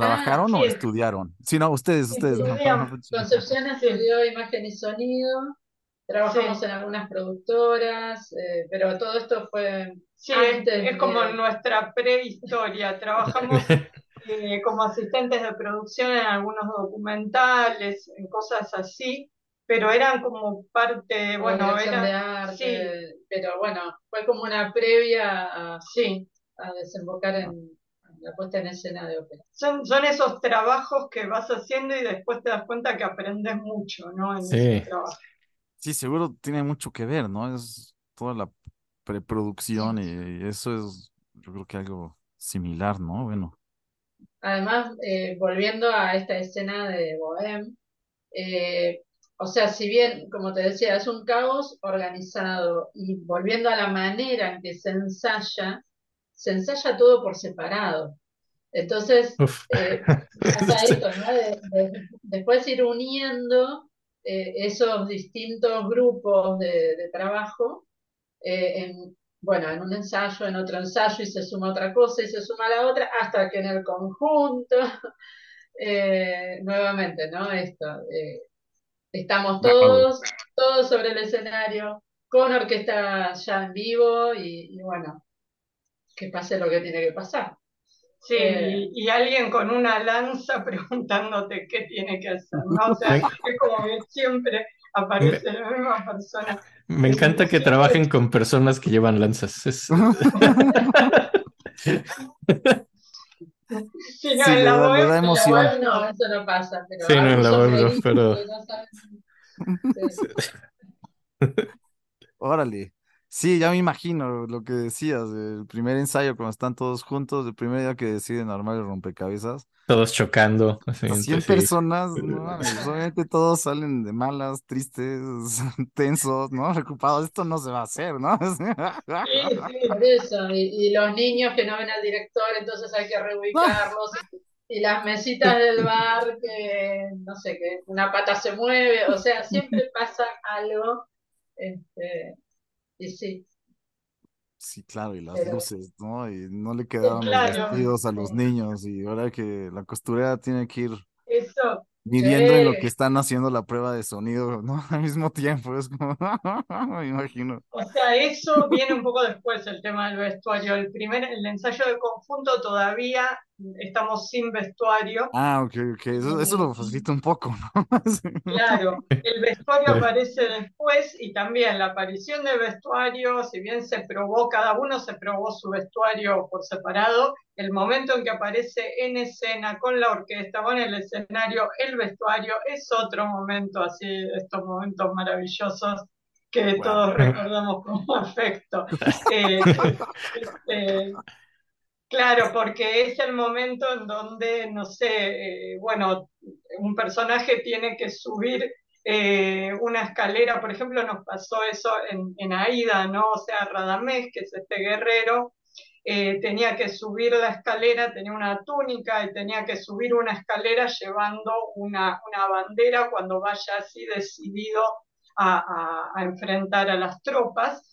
¿Trabajaron o estudiaron? Sí, no, ustedes, ustedes. Concepción estudió imagen y sonido, trabajamos en algunas productoras, eh, pero todo esto fue sí, es, como nuestra prehistoria. Trabajamos eh, como asistentes de producción en algunos documentales, en cosas así, pero eran como parte, bueno, era, de arte, pero bueno, fue como una previa a, sí. a desembocar en la puesta en escena de ópera. Son, son esos trabajos que vas haciendo y después te das cuenta que aprendes mucho, ¿no? En sí. trabajo. Sí, seguro tiene mucho que ver, ¿no? Es toda la preproducción y eso es, yo creo que algo similar, ¿no? Bueno. Además, eh, volviendo a esta escena de Bohem, eh, o sea, si bien, como te decía, es un caos organizado y volviendo a la manera en que se ensaya, se ensaya todo por separado. Entonces, eh, esto, ¿no? después ir uniendo eh, esos distintos grupos de, trabajo eh, en, bueno, en un ensayo, en otro ensayo y se suma otra cosa y se suma la otra, hasta que en el conjunto, nuevamente, ¿no? Esto, estamos todos, todos sobre el escenario, con orquesta ya en vivo y bueno, que pase lo que tiene que pasar. Sí, eh, y, alguien con una lanza preguntándote qué tiene que hacer, ¿no? O sea, es como que siempre aparece la misma persona. Me encanta que trabajen con personas que llevan lanzas. sí, no, en la web, emoción. no, eso no pasa. Pero sí, no, en la web no, pero... Órale. Sí, ya me imagino lo que decías, el primer ensayo cuando están todos juntos, el primer día que deciden armar el rompecabezas. Todos chocando. 100 personas, no obviamente todos salen de malas, tristes, tensos, ¿no? Preocupados, esto no se va a hacer, ¿no? Sí, sí, por eso. Y, los niños que no ven al director, entonces hay que reubicarlos. Y las mesitas del bar, que no sé, que una pata se mueve, o sea, siempre pasa algo. Este, sí. Sí, claro, y las luces, ¿no? Y no le quedaban los vestidos a los niños y ahora que la costurera tiene que ir Eso. midiendo en lo que están haciendo la prueba de sonido, ¿no? Al mismo tiempo, es como, me imagino. O sea, eso viene un poco después, el tema del vestuario. El primer, el ensayo de conjunto todavía estamos sin vestuario. Ah, ok, ok, eso, eso lo facilita un poco, ¿no? claro, el vestuario aparece después y también la aparición del vestuario, si bien se probó, cada uno se probó su vestuario por separado, el momento en que aparece en escena con la orquesta, con el escenario, el vestuario, es otro momento así, estos momentos maravillosos que todos recordamos con afecto. Eh, este, Claro, porque es el momento en donde, no sé, eh, bueno, un personaje tiene que subir eh, una escalera, por ejemplo, nos pasó eso en, en Aida, ¿no? O sea, Radamés, que es este guerrero, eh, tenía que subir la escalera, tenía una túnica y tenía que subir una escalera llevando una, una bandera cuando vaya así decidido a, a, a enfrentar a las tropas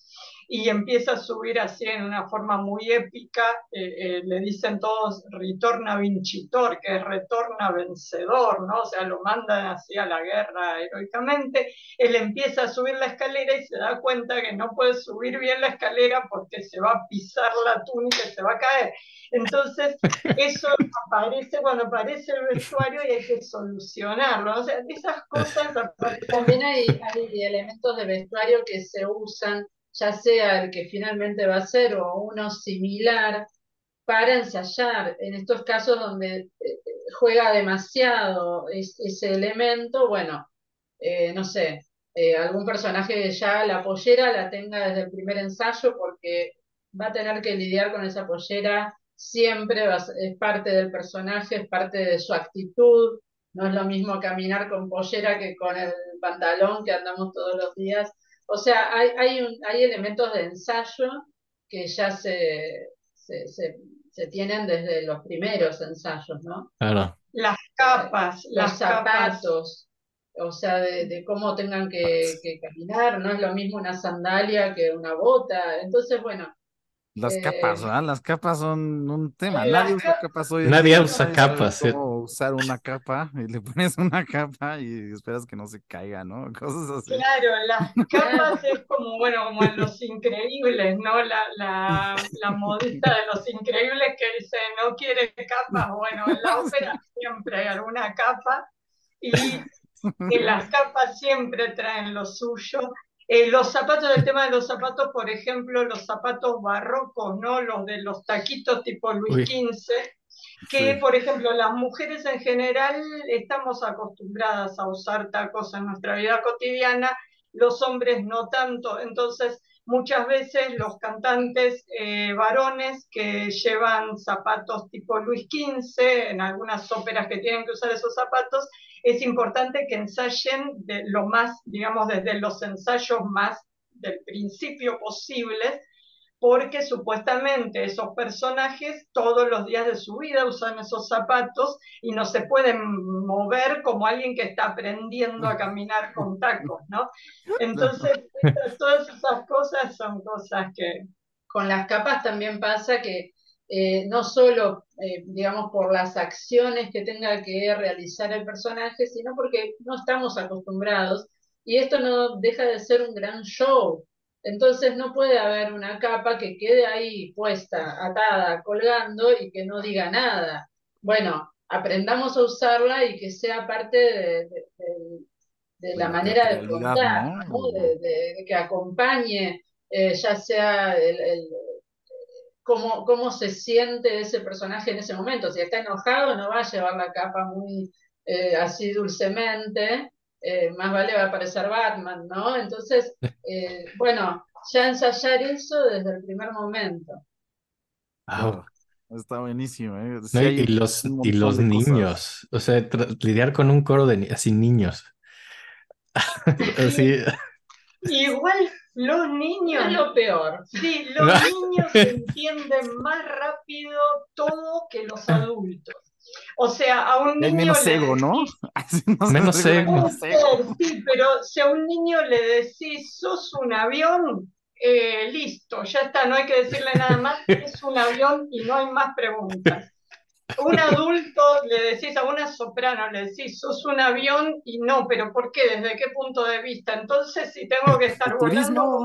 y empieza a subir así en una forma muy épica, eh, eh, le dicen todos ritorna vincitor, que es retorna vencedor, ¿no? O sea, lo mandan así a la guerra heroicamente, él empieza a subir la escalera y se da cuenta que no puede subir bien la escalera porque se va a pisar la túnica y se va a caer. Entonces, eso aparece cuando aparece el vestuario y hay que solucionarlo. O sea, esas cosas... También hay, hay elementos de vestuario que se usan ya sea el que finalmente va a ser o uno similar, para ensayar. En estos casos donde eh, juega demasiado ese elemento, bueno, eh, no sé, eh, algún personaje ya la pollera la tenga desde el primer ensayo porque va a tener que lidiar con esa pollera siempre, es parte del personaje, es parte de su actitud, no es lo mismo caminar con pollera que con el pantalón que andamos todos los días. O sea, hay, hay, un, hay elementos de ensayo que ya se, se, se, tienen desde los primeros ensayos, ¿no? Claro. Las capas, los las zapatos, o sea, de, de cómo tengan que, que, caminar, no es lo mismo una sandalia que una bota. Entonces, bueno, las capas, ¿verdad? Las capas son un tema. Nadie usa capas hoy. Nadie usa capas. Cómo usar una capa y le pones una capa y esperas que no se caiga, ¿no? Cosas así. Claro, las capas es como, bueno, como en Los Increíbles, ¿no? La, la, la modista de Los Increíbles que dice, no quiere capas. Bueno, en la ópera siempre hay alguna capa y, y las capas siempre traen lo suyo. Eh, los zapatos, el tema de los zapatos, por ejemplo, los zapatos barrocos, ¿no? Los de los taquitos tipo Luis XV, que, sí. por ejemplo, las mujeres en general estamos acostumbradas a usar tacos en nuestra vida cotidiana, los hombres no tanto. Entonces, muchas veces los cantantes eh, varones que llevan zapatos tipo Luis XV, en algunas óperas que tienen que usar esos zapatos, es importante que ensayen de lo más, digamos, desde los ensayos más del principio posibles, porque supuestamente esos personajes todos los días de su vida usan esos zapatos y no se pueden mover como alguien que está aprendiendo a caminar con tacos, ¿no? Entonces, todas esas cosas son cosas que... Con las capas también pasa que eh, no solo, eh, digamos, por las acciones que tenga que realizar el personaje, sino porque no estamos acostumbrados y esto no deja de ser un gran show. Entonces no puede haber una capa que quede ahí puesta, atada, colgando y que no diga nada. Bueno, aprendamos a usarla y que sea parte de, de, de, de la manera de contar, ¿no? que acompañe, eh, ya sea el, el Cómo, cómo, se siente ese personaje en ese momento. Si está enojado, no va a llevar la capa muy eh, así dulcemente, eh, más vale va a aparecer Batman, ¿no? Entonces, eh, bueno, ya ensayar eso desde el primer momento. Oh, está buenísimo. ¿eh? Sí, no, y, los, y los niños, cosas. o sea, lidiar con un coro de así niños. así. Igual los niños. Es lo peor. Sí, los niños entienden más rápido todo que los adultos. O sea, a un niño. Es menos le ego, ¿no? no menos ego. Sí, pero si a un niño le decís, sos un avión, eh, listo, ya está, no hay que decirle nada más, es un avión y no hay más preguntas. Un adulto le decís a una soprano, le decís, sos un avión y no, pero ¿por qué? ¿Desde qué punto de vista? Entonces, si tengo que estar volando.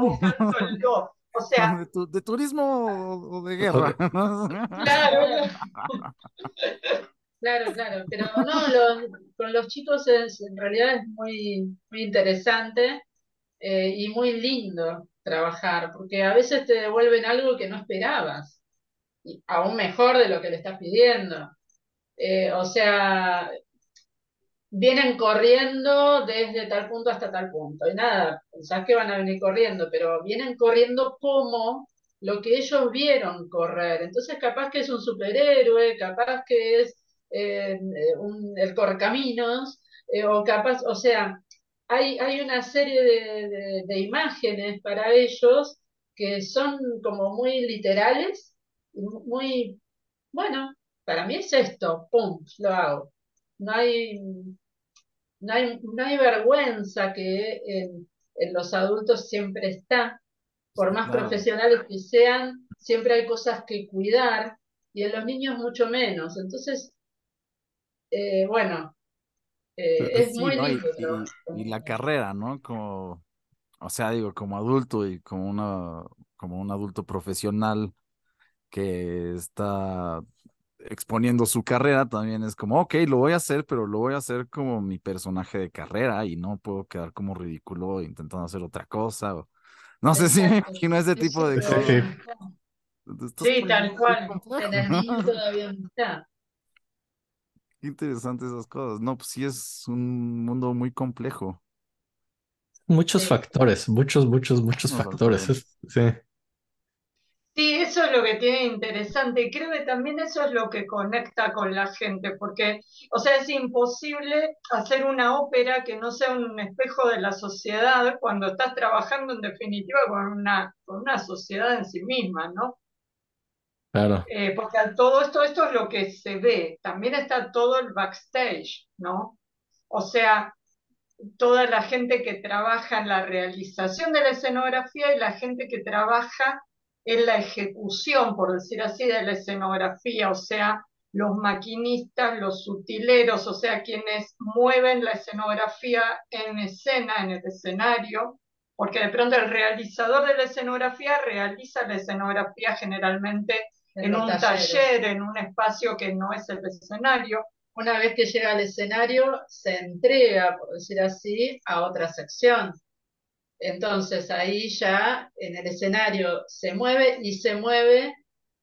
O sea, de, tu, de, turismo o de guerra. Claro, claro, claro. Pero no, los, con los chicos es, en realidad es muy, muy interesante eh, y muy lindo trabajar, porque a veces te devuelven algo que no esperabas aún mejor de lo que le estás pidiendo. Eh, o sea, vienen corriendo desde tal punto hasta tal punto. Y nada, pensás que van a venir corriendo, pero vienen corriendo como lo que ellos vieron correr. Entonces, capaz que es un superhéroe, capaz que es eh, un, el correcaminos, eh, o capaz, o sea, hay, hay una serie de, de, imágenes para ellos que son como muy literales, muy, bueno, para mí es esto, pum, lo hago. No hay, no hay, no hay vergüenza que en, en los adultos siempre está, por más profesionales que sean, siempre hay cosas que cuidar y en los niños mucho menos. Entonces, eh, bueno, eh, es muy lindo. Y, la carrera, ¿no? Como, o sea, digo, como adulto y como, una, como un adulto profesional que está exponiendo su carrera, también es como, ok, lo voy a hacer, pero lo voy a hacer como mi personaje de carrera y no puedo quedar como ridículo intentando hacer otra cosa. O, no sé si me imagino ese tipo de cosas. Sí, tal cual. En el niño todavía no está. Interesantes esas cosas. No, pues sí es un mundo muy complejo. Muchos factores, muchos, muchos, muchos factores. sí. Sí, eso es lo que tiene interesante y creo que también eso es lo que conecta con la gente, porque, o sea, es imposible hacer una ópera que no sea un espejo de la sociedad cuando estás trabajando en definitiva con una, con una sociedad en sí misma, ¿no? Claro. Eh, porque todo esto, esto es lo que se ve, también está todo el backstage, ¿no? O sea, toda la gente que trabaja en la realización de la escenografía y la gente que trabaja en la ejecución, por decir así, de la escenografía, o sea, los maquinistas, los sutileros, o sea, quienes mueven la escenografía en escena, en el escenario, porque de pronto el realizador de la escenografía realiza la escenografía generalmente en, un taller, en un espacio que no es el escenario. Una vez que llega al escenario, se entrega, por decir así, a otra sección. Entonces ahí ya en el escenario se mueve y se mueve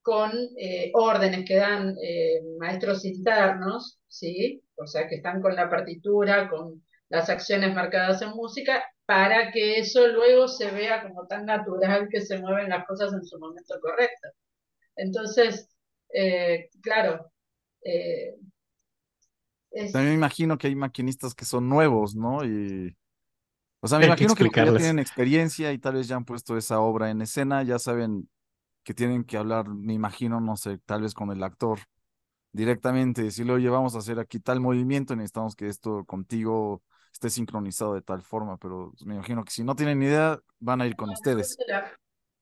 con eh, órdenes que dan eh, maestros internos, ¿sí? O sea, que están con la partitura, con las acciones marcadas en música, para que eso luego se vea como tan natural que se mueven las cosas en su momento correcto. Entonces, eh, claro. También me imagino que hay maquinistas que son nuevos, ¿no? Y o sea, me imagino que, ya tienen experiencia y tal vez ya han puesto esa obra en escena, ya saben que tienen que hablar, me imagino, no sé, tal vez con el actor directamente, decirle, oye, vamos a hacer aquí tal movimiento, necesitamos que esto contigo esté sincronizado de tal forma, pero me imagino que si no tienen idea, van a ir con ustedes.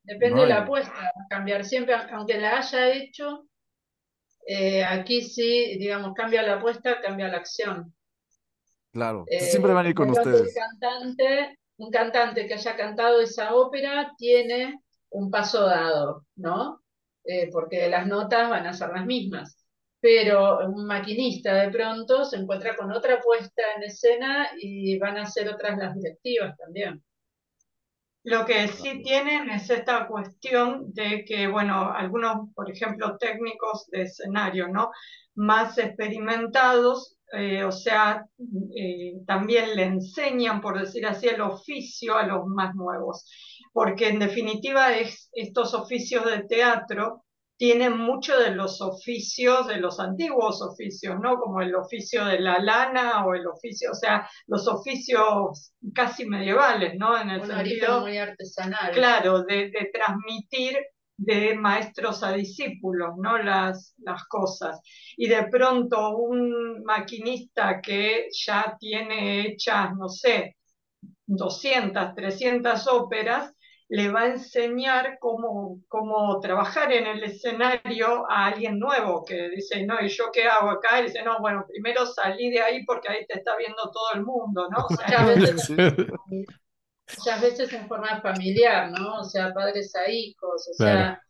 Depende de la apuesta, cambiar siempre, aunque la haya hecho, eh, aquí sí, digamos, cambia la apuesta, cambia la acción. Claro, eh, siempre van a ir con ustedes. cantante, un cantante que haya cantado esa ópera tiene un paso dado, ¿no? Eh, porque las notas van a ser las mismas. Pero un maquinista de pronto se encuentra con otra puesta en escena y van a ser otras las directivas también. Lo que sí tienen es esta cuestión de que, bueno, algunos, por ejemplo, técnicos de escenario, ¿no? Más experimentados eh, o sea, eh, también le enseñan, por decir así, el oficio a los más nuevos, porque en definitiva es, estos oficios de teatro tienen mucho de los oficios, de los antiguos oficios, ¿no? Como el oficio de la lana o el oficio, o sea, los oficios casi medievales, ¿no? En el sentido muy artesanal. Claro, de, de transmitir de maestros a discípulos, ¿no? Las, las cosas. Y de pronto un maquinista que ya tiene hechas, no sé, 200, 300 óperas, le va a enseñar cómo, cómo trabajar en el escenario a alguien nuevo que dice, no, ¿y yo qué hago acá? Y dice, no, bueno, primero salí de ahí porque ahí te está viendo todo el mundo, ¿no? muchas veces en forma familiar, ¿no? O sea, padres a hijos, o sea,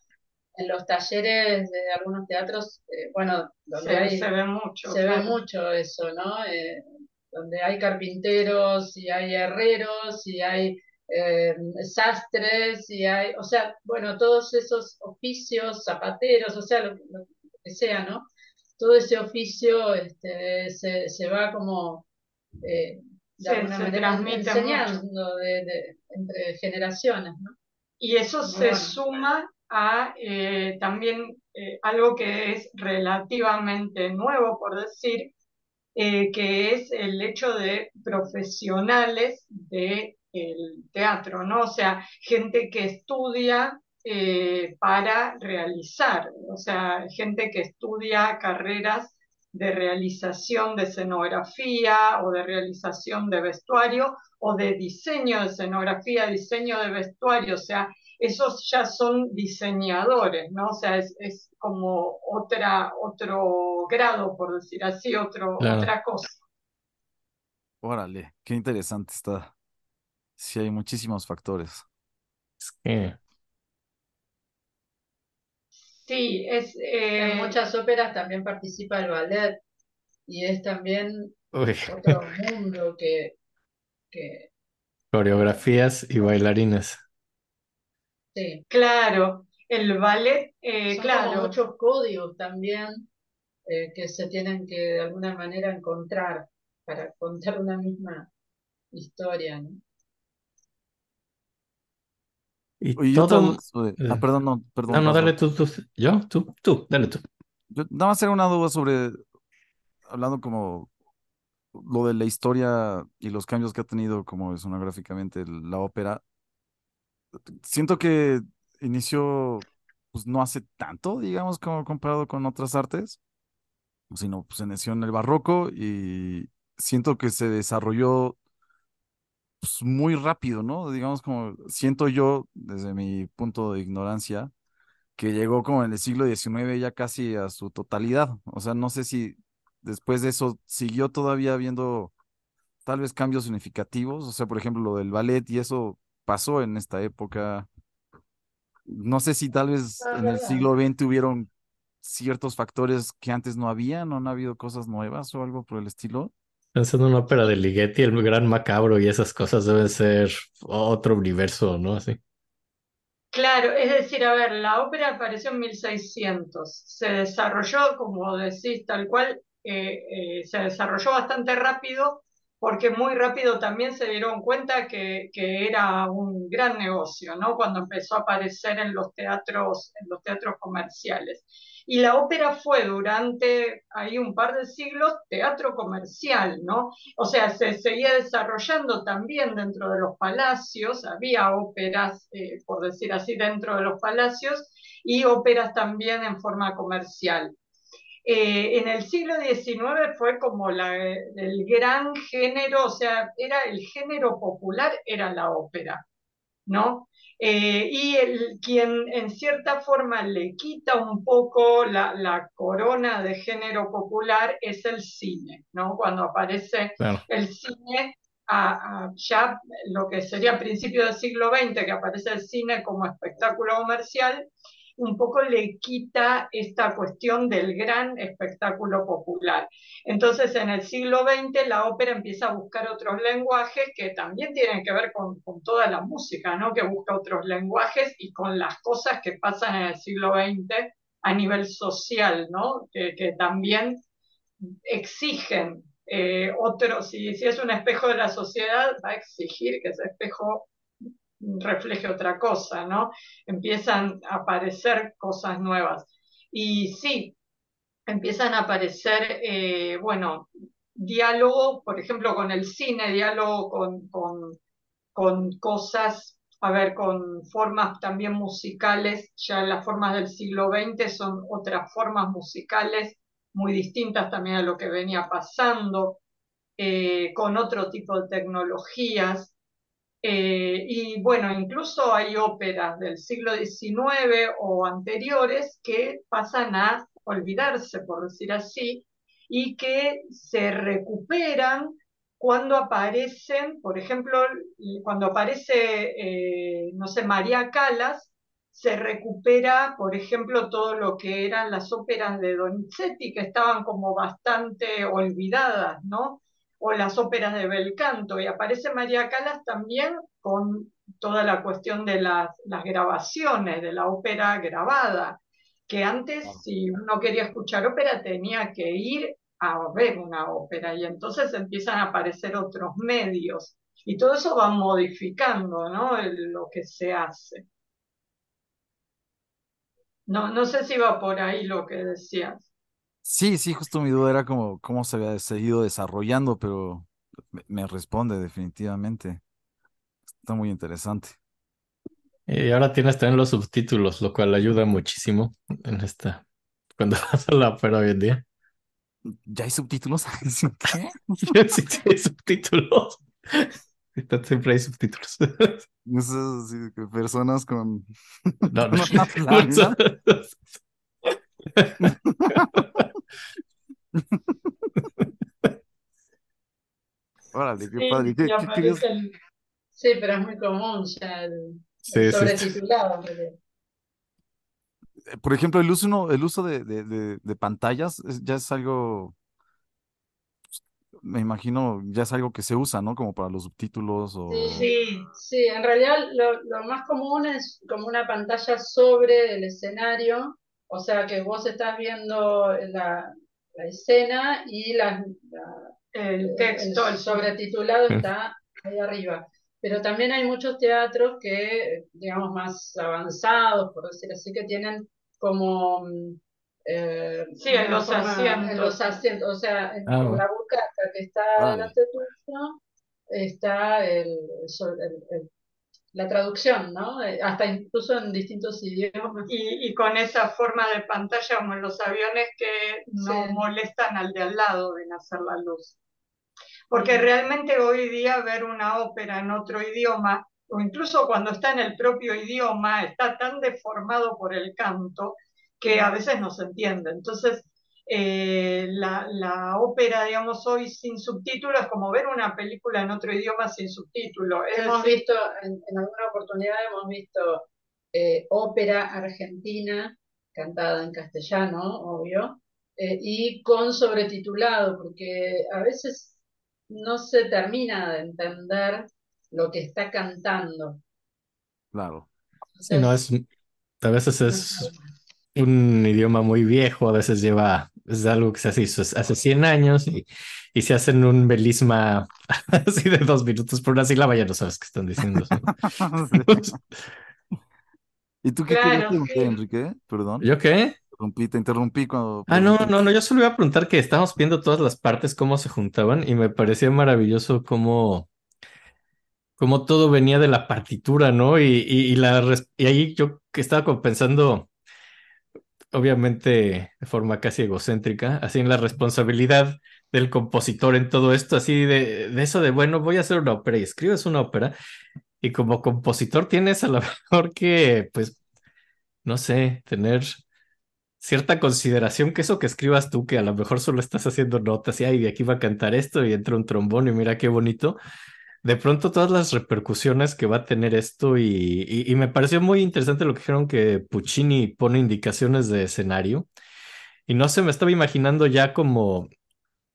en los talleres de algunos teatros, eh, bueno, donde se, ve mucho. Se ve mucho eso, ¿no? Eh, donde hay carpinteros y hay herreros y hay eh, sastres y hay, o sea, bueno, todos esos oficios, zapateros, o sea, lo, que sea, ¿no? Todo ese oficio este, se, se va como de alguna manera enseñando de, entre generaciones, ¿no? Y eso se suma a eh, también eh, algo que es relativamente nuevo, por decir, eh, que es el hecho de profesionales del teatro, ¿no? O sea, gente que estudia para realizar, o sea, gente que estudia carreras de realización de escenografía o de realización de vestuario o de diseño de escenografía, diseño de vestuario, o sea, esos ya son diseñadores, ¿no? O sea, es, como otra, otro grado, por decir así, otro, otra cosa. Órale, qué interesante está. Sí, hay muchísimos factores. Sí, es... En eh, muchas óperas también participa el ballet y es también otro mundo que, que... Coreografías y bailarines. Sí. Claro, el ballet, eh, claro. muchos códigos también eh, que se tienen que de alguna manera encontrar para contar una misma historia, ¿no? Y todo... Ah, perdón, no, perdón. No, no, dale tú, tú. ¿Yo? Tú, tú, dale tú. Yo nada más era una duda sobre, hablando como lo de la historia y los cambios que ha tenido como escenográficamente la ópera. Siento que inició, pues no hace tanto, digamos, como comparado con otras artes, sino pues inició en el barroco y siento que se desarrolló pues, muy rápido, ¿no? Digamos como siento yo, desde mi punto de ignorancia, que llegó como en el siglo XIX ya casi a su totalidad. O sea, no sé si después de eso siguió todavía habiendo tal vez cambios significativos. O sea, por ejemplo, lo del ballet y eso pasó en esta época. No sé si tal vez en el siglo XX hubieron ciertos factores que antes no habían, o no ha habido cosas nuevas o algo por el estilo. Pensando en una ópera de Ligeti, el gran macabro y esas cosas deben ser otro universo, ¿no? Así. Claro, es decir, a ver, la ópera apareció en 1600, se desarrolló, como decís, tal cual, eh, eh, se desarrolló bastante rápido porque muy rápido también se dieron cuenta que, que, era un gran negocio, ¿no? Cuando empezó a aparecer en los teatros, en los teatros comerciales. Y la ópera fue durante ahí un par de siglos teatro comercial, ¿no? O sea, se seguía desarrollando también dentro de los palacios, había óperas, eh, por decir así, dentro de los palacios y óperas también en forma comercial. Eh, en el siglo XIX fue como la, el gran género, o sea, era el género popular, era la ópera, ¿no? Eh, y el, quien en cierta forma le quita un poco la, corona de género popular es el cine, ¿no? Cuando aparece el cine, ya lo que sería principio del siglo XX, que aparece el cine como espectáculo comercial, un poco le quita esta cuestión del gran espectáculo popular. Entonces, en el siglo XX la ópera empieza a buscar otros lenguajes que también tienen que ver con, toda la música, ¿no? Que busca otros lenguajes y con las cosas que pasan en el siglo XX a nivel social, ¿no? Que, también exigen eh, otro, si, si es un espejo de la sociedad, va a exigir que ese espejo refleje otra cosa, ¿no? Empiezan a aparecer cosas nuevas. Y sí, empiezan a aparecer, eh, bueno, diálogo, por ejemplo, con el cine, diálogo con, con, con, cosas, a ver, con formas también musicales, ya las formas del siglo XX son otras formas musicales muy distintas también a lo que venía pasando, eh, con otro tipo de tecnologías. Eh, y bueno, incluso hay óperas del siglo XIX o anteriores que pasan a olvidarse, por decir así, y que se recuperan cuando aparecen, por ejemplo, cuando aparece, eh, no sé, María Calas, se recupera, por ejemplo, todo lo que eran las óperas de Donizetti, que estaban como bastante olvidadas, ¿no? O las óperas de bel canto, y aparece María Calas también con toda la cuestión de las, grabaciones, de la ópera grabada, que antes si uno quería escuchar ópera tenía que ir a ver una ópera y entonces empiezan a aparecer otros medios y todo eso va modificando ¿no? lo que se hace. No, no sé si va por ahí lo que decías. Sí, sí, justo mi duda era como cómo se había seguido desarrollando, pero me, me responde definitivamente. Está muy interesante. Y ahora tienes también los subtítulos, lo cual ayuda muchísimo en esta, cuando vas a la ópera hoy en día. ¿Ya hay subtítulos? ¿Qué? Sí, sí, hay subtítulos. Siempre hay subtítulos. Esas, sí, personas con No, no. Órale, qué Sí, padre. ¿Qué, y qué querías? aparece el- Sí, pero es muy común ya el, Sí, el sí, sí. sobretitulado. Eh, Por ejemplo, el uso, el uso de, de, de, de pantallas es- ya es algo, me imagino, ya es algo que se usa, ¿no? Como para los subtítulos o... Sí, Sí, Sí, en realidad lo, lo más común es como una pantalla sobre el escenario, o sea que vos estás viendo la, la escena y la, la- el el, texto, el sobretitulado Mm. está ahí arriba. Pero también hay muchos teatros que, digamos, más avanzados, por decir así, que tienen como... mm, eh, Sí, en los forma- asientos. En los asientos, o sea, en, Ah, bueno. la butaca que está Vale. delante tuyo está el, el- el- la traducción, ¿no? Eh, Hasta incluso en distintos idiomas. Y, y con esa forma de pantalla como en los aviones que no Sí. molestan al de al lado en hacer la luz. Porque realmente hoy día ver una ópera en otro idioma, o incluso cuando está en el propio idioma, está tan deformado por el canto que a veces no se entiende. Entonces, eh, la, la ópera, digamos, hoy sin subtítulos es como ver una película en otro idioma sin subtítulos. Hemos decir, visto, en, en alguna oportunidad hemos visto eh, ópera argentina cantada en castellano, obvio, eh, y con sobretitulado, porque a veces no se termina de entender lo que está cantando. Claro. Sí, no, es, a veces es un idioma muy viejo, a veces lleva, es algo que se hace hizo hace 100 años y, y se hacen un melisma así de dos minutos por una sílaba, ya no sabes qué están diciendo. ¿sí? ¿Y tú qué Claro, querías. Enrique? Perdón. ¿Yo qué? Interrumpí, te interrumpí cuando Ah, no, no, no, yo solo iba a preguntar que estábamos viendo todas las partes, cómo se juntaban, y me parecía maravilloso cómo, cómo todo venía de la partitura, ¿no? Y, y, y la, y ahí yo que estaba como pensando, obviamente de forma casi egocéntrica, así en la responsabilidad del compositor en todo esto, así de, de eso de, bueno, voy a hacer una ópera y escribes una ópera, y como compositor tienes a lo mejor que, pues, no sé, tener cierta consideración que eso que escribas tú, que a lo mejor solo estás haciendo notas y ay, de aquí va a cantar esto y entra un trombón y mira qué bonito. De pronto todas las repercusiones que va a tener esto y, y, me pareció muy interesante lo que dijeron que Puccini pone indicaciones de escenario. Y no sé, me estaba imaginando ya como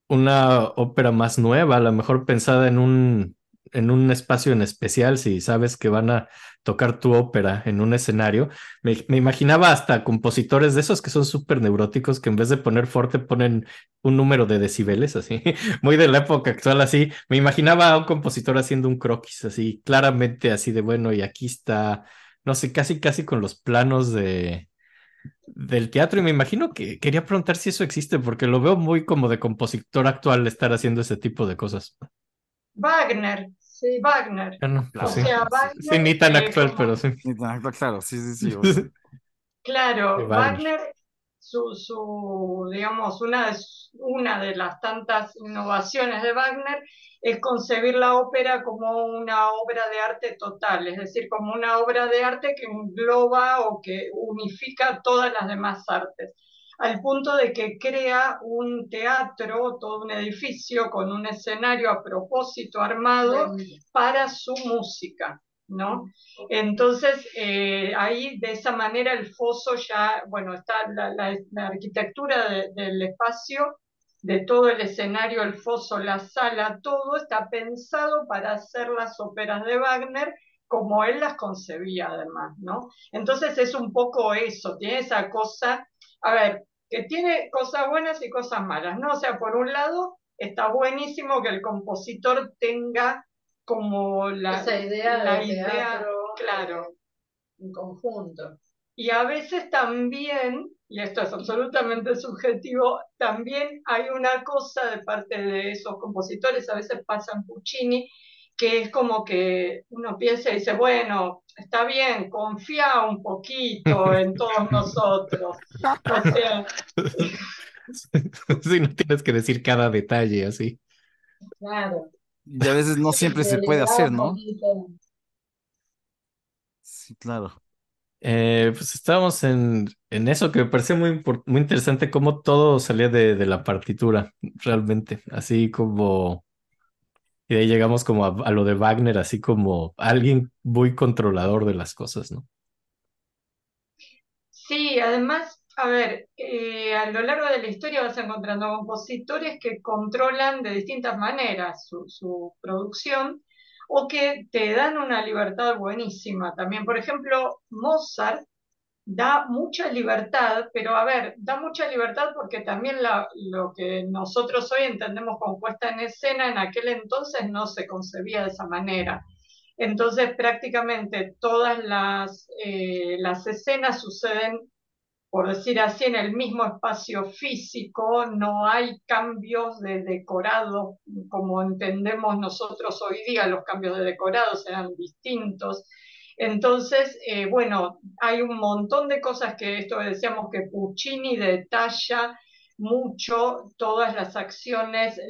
una ópera más nueva, a lo mejor pensada en un, en un espacio en especial, si sabes que van a tocar tu ópera en un escenario. Me, imaginaba hasta compositores de esos que son súper neuróticos, que en vez de poner fuerte ponen un número de decibeles, así, muy de la época actual, así. Me imaginaba a un compositor haciendo un croquis, así, claramente así de bueno, y aquí está, no sé, casi, casi con los planos de del teatro y me imagino que quería preguntar si eso existe porque lo veo muy como de compositor actual estar haciendo ese tipo de cosas. Wagner, Sí, Wagner. No, Claro. pues sí. O sea, Sí, Wagner, Sí, ni tan actual, como- pero sí. Sí, ah, Claro, sí, sí, sí. o sea, Claro, Wagner. Wagner, su, su, digamos, una de, una de las tantas innovaciones de Wagner es concebir la ópera como una obra de arte total, es decir, como una obra de arte que engloba o que unifica todas las demás artes, al punto de que crea un teatro, todo un edificio con un escenario a propósito armado para su música, ¿no? Entonces, eh, ahí de esa manera el foso ya, bueno, está la, la- la arquitectura de- del espacio, de todo el escenario, el foso, la sala, todo está pensado para hacer las óperas de Wagner como él las concebía además, ¿no? Entonces es un poco eso, tiene esa cosa, a ver, que tiene cosas buenas y cosas malas, ¿no? O sea, por un lado, está buenísimo que el compositor tenga como la, esa idea la de idea, teatro claro. en conjunto. y a veces también, y esto es absolutamente subjetivo, también hay una cosa de parte de esos compositores, a veces pasa en Puccini, que es como que uno piensa y dice, bueno, está bien, confía un poquito en todos nosotros. O sea, Sí, no tienes que decir cada detalle así. Claro. Y a veces no siempre se puede hacer, ¿no? Sí, claro. Eh, pues estábamos en, en eso que me parece muy, muy interesante cómo todo salía de, de la partitura, realmente, así como, y de ahí llegamos como a, lo de Wagner, así como alguien muy controlador de las cosas, ¿no? Sí, además, a ver, eh, a lo largo de la historia vas encontrando compositores que controlan de distintas maneras su producción o que te dan una libertad buenísima también. Por ejemplo, Mozart da mucha libertad, pero a ver, da mucha libertad porque también lo que nosotros hoy entendemos como puesta en escena, en aquel entonces no se concebía de esa manera. Entonces, prácticamente todas las, eh, las escenas suceden, por decir así, en el mismo espacio físico, no hay cambios de decorado como entendemos nosotros hoy día, los cambios de decorado serán distintos. Entonces, eh, bueno, hay un montón de cosas que esto decíamos que Puccini detalla mucho todas las acciones,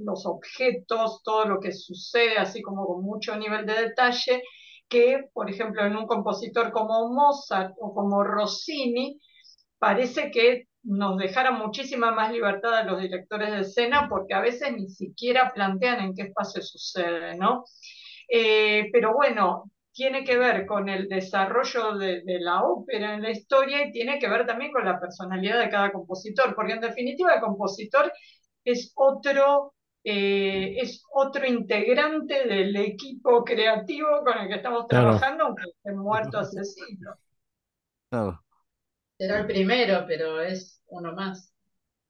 los objetos, todo lo que sucede, así como con mucho nivel de detalle, que, por ejemplo, en un compositor como Mozart o como Rossini, parece que nos dejara muchísima más libertad a los directores de escena porque a veces ni siquiera plantean en qué espacio sucede, ¿no? Eh, pero bueno, tiene que ver con el desarrollo de, de la ópera en la historia y tiene que ver también con la personalidad de cada compositor, porque en definitiva el compositor es otro, eh, es otro integrante del equipo creativo con el que estamos Claro. trabajando, aunque esté muerto hace siglos. Claro. Será el primero, pero es uno más.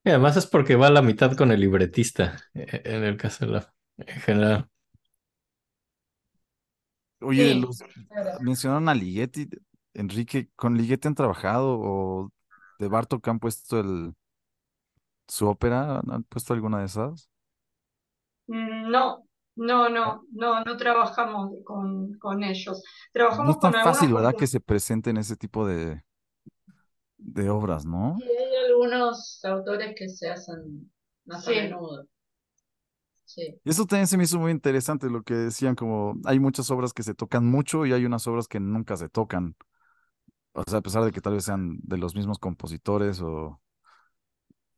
Y además es porque va a la mitad con el libretista, eh, en el caso de la, en general. Oye, Sí. los mencionaron a Ligeti, Enrique, ¿con Ligeti han trabajado o de Bartok han puesto el su ópera? ¿Han puesto alguna de esas? Mm, No, no, no, no, no trabajamos con, con ellos. No Trabajamos es tan con fácil, ¿verdad? Que se presenten ese tipo de, de obras, ¿no? Y hay algunos autores que se hacen más a menudo. Sí. Y eso también se me hizo muy interesante lo que decían, como hay muchas obras que se tocan mucho y hay unas obras que nunca se tocan. O sea, a pesar de que tal vez sean de los mismos compositores o...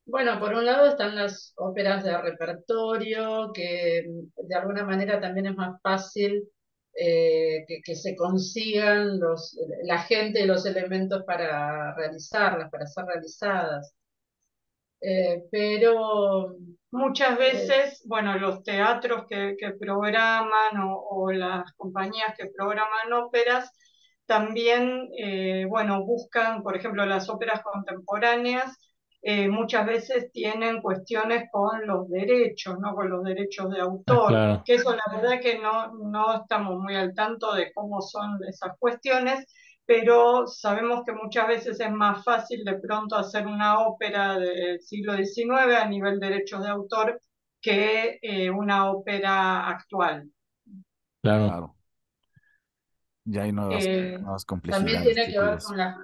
Bueno, por un lado están las óperas de repertorio, que de alguna manera también es más fácil eh, que, que se consigan los, la gente y los elementos para realizarlas, para ser realizadas. Eh, pero Muchas veces, bueno, los teatros que, que programan o, o las compañías que programan óperas también, eh, bueno, buscan, por ejemplo, las óperas contemporáneas, eh, muchas veces tienen cuestiones con los derechos, ¿no? Con los derechos de Ah, autor, claro. que eso la verdad que no, no estamos muy al tanto de cómo son esas cuestiones, pero sabemos que muchas veces es más fácil de pronto hacer una ópera del siglo XIX a nivel derechos de autor que eh, una ópera actual. Claro. Claro, ya hay nuevas, Eh, nuevas también complejidades, tiene que ver con las,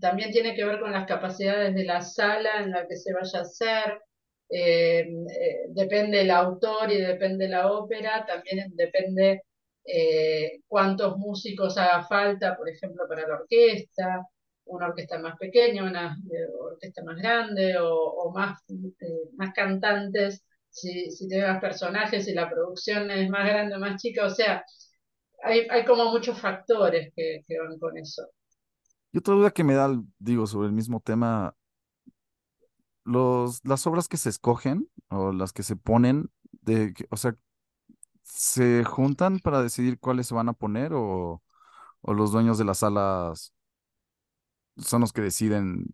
también tiene que ver con las capacidades de la sala en la que se vaya a hacer. Eh, eh, depende el autor y depende la ópera, también depende eh, cuántos músicos haga falta, por ejemplo, para la orquesta, una orquesta más pequeña, una eh, orquesta más grande o, más, eh, más cantantes, si, si tiene más personajes, si la producción es más grande o más chica, o sea, hay, hay como muchos factores que, que van con eso. Y otra duda que me da, digo, sobre el mismo tema, los, las obras que se escogen o las que se ponen, de, o sea, ¿se juntan para decidir cuáles se van a poner o, o los dueños de las salas son los que deciden,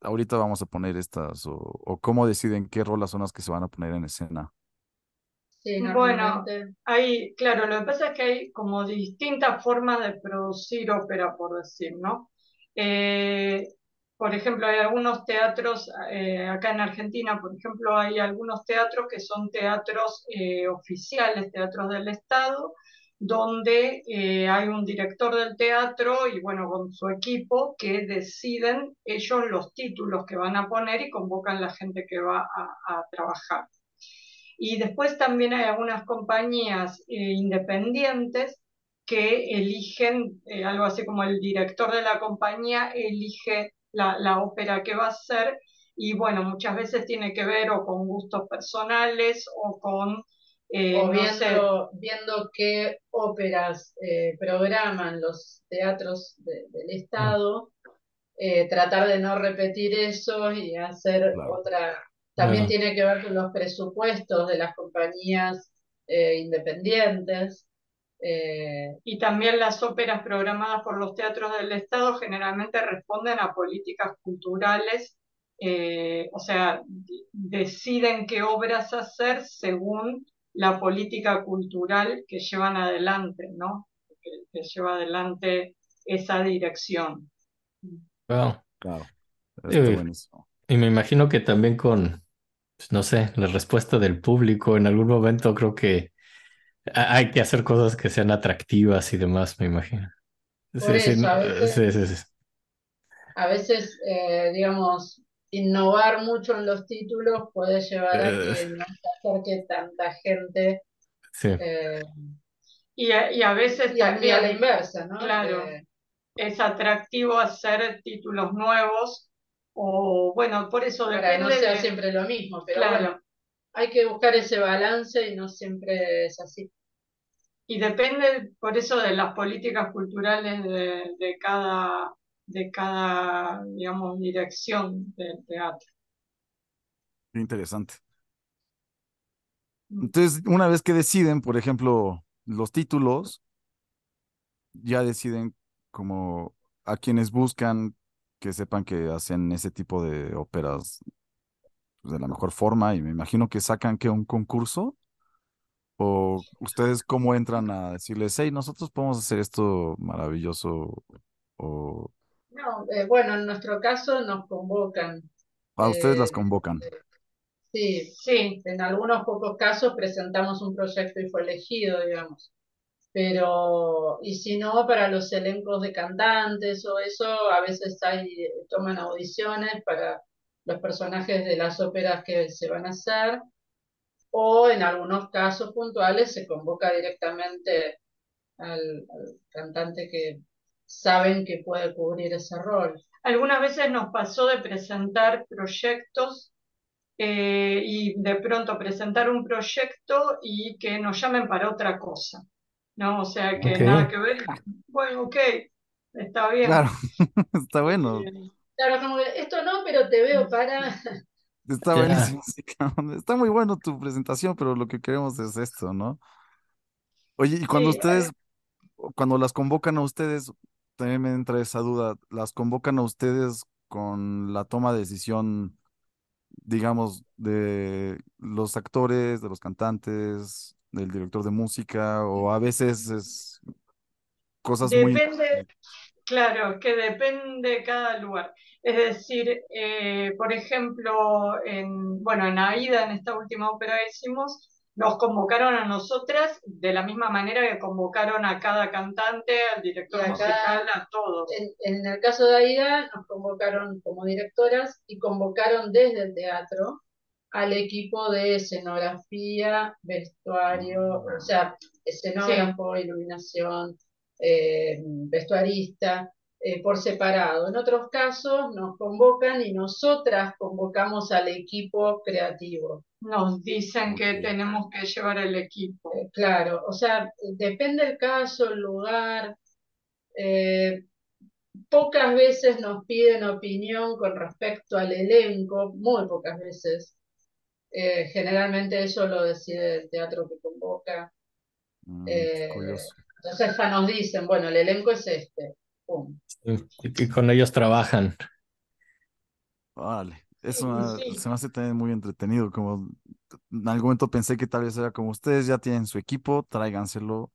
ahorita vamos a poner estas o, o cómo deciden qué rolas son las que se van a poner en escena? Sí, Bueno, hay, claro, lo que pasa es que hay como distintas formas de producir ópera, por decir, ¿no? Eh, por ejemplo, hay algunos teatros, eh, acá en Argentina, por ejemplo, hay algunos teatros que son teatros eh, oficiales, teatros del Estado, donde eh, hay un director del teatro y bueno, con su equipo que deciden ellos los títulos que van a poner y convocan la gente que va a, trabajar. Y después también hay algunas compañías independientes que eligen, algo así como el director de la compañía elige la, ópera que va a ser y bueno, muchas veces tiene que ver o con gustos personales o con... Eh, o viendo, viendo qué óperas eh, programan los teatros del Estado, eh, tratar de no repetir eso y hacer otra... También tiene que ver con los presupuestos de las compañías independientes. Eh, y también las óperas programadas por los teatros del Estado generalmente responden a políticas culturales, eh, o sea, deciden qué obras hacer según la política cultural que llevan adelante, ¿no? Que, lleva adelante esa dirección. Claro. y me imagino que también con, pues, no sé, la respuesta del público en algún momento creo que hay que hacer cosas que sean atractivas y demás, me imagino. sí, sí, a veces, A veces, eh, digamos, innovar mucho en los títulos puede llevar a que eh. no se acerque tanta gente. Sí. Eh, y, a, veces también, a la inversa, ¿no? Claro, es atractivo hacer títulos nuevos o, bueno, por eso Para no sea siempre lo mismo, pero claro hay que buscar ese balance y no siempre es así. Y depende por eso de las políticas culturales de, cada, de cada, digamos, dirección del teatro. Interesante. Entonces, una vez que deciden, por ejemplo, los títulos, ya deciden como a quienes buscan que sepan que hacen ese tipo de óperas pues, de la mejor forma y me imagino que sacan que un concurso o ustedes cómo entran a decirles, hey, nosotros podemos hacer esto maravilloso o... No, eh, bueno, en nuestro caso nos convocan. A ustedes las eh, convocan. sí, sí, en algunos pocos casos presentamos un proyecto y fue elegido, digamos. Pero, y si no, para los elencos de cantantes o eso, a veces hay, toman audiciones para los personajes de las óperas que se van a hacer, o en algunos casos puntuales se convoca directamente al, cantante que saben que puede cubrir ese rol. Algunas veces nos pasó de presentar proyectos eh, y de pronto presentar un proyecto y que nos llamen para otra cosa, ¿no? O sea, que nada que ver. Bueno, ok, está bien. Claro, está bueno. Claro, como que esto no, pero te veo para. Está buenísimo, Está muy bueno tu presentación, pero lo que queremos es esto, ¿no? Oye, y cuando ustedes, cuando las convocan a ustedes, también me entra esa duda, ¿las convocan a ustedes con la toma de decisión, digamos, de los actores, de los cantantes, del director de música, o a veces es cosas muy... Claro, que depende de cada lugar. Es decir, eh, por ejemplo, en, bueno, en Aida, en esta última ópera que hicimos, nos convocaron a nosotras de la misma manera que convocaron a cada cantante, al director musical, a todos. En, el caso de Aida nos convocaron como directoras y convocaron desde el teatro al equipo de escenografía, vestuario, o sea, escenógrafo, iluminación, eh, vestuarista, eh, por separado. En otros casos nos convocan y nosotras convocamos al equipo creativo. Nos dicen que tenemos que llevar el equipo. Eh, claro, o sea, depende el caso, el lugar. Eh, pocas veces nos piden opinión con respecto al elenco, muy pocas veces. generalmente eso lo decide el teatro que convoca. Mm, entonces ya nos dicen, bueno, el elenco es este y, con ellos trabajan. Vale, eso se me hace también muy entretenido, como en algún momento pensé que tal vez era como ustedes ya tienen su equipo, tráiganselo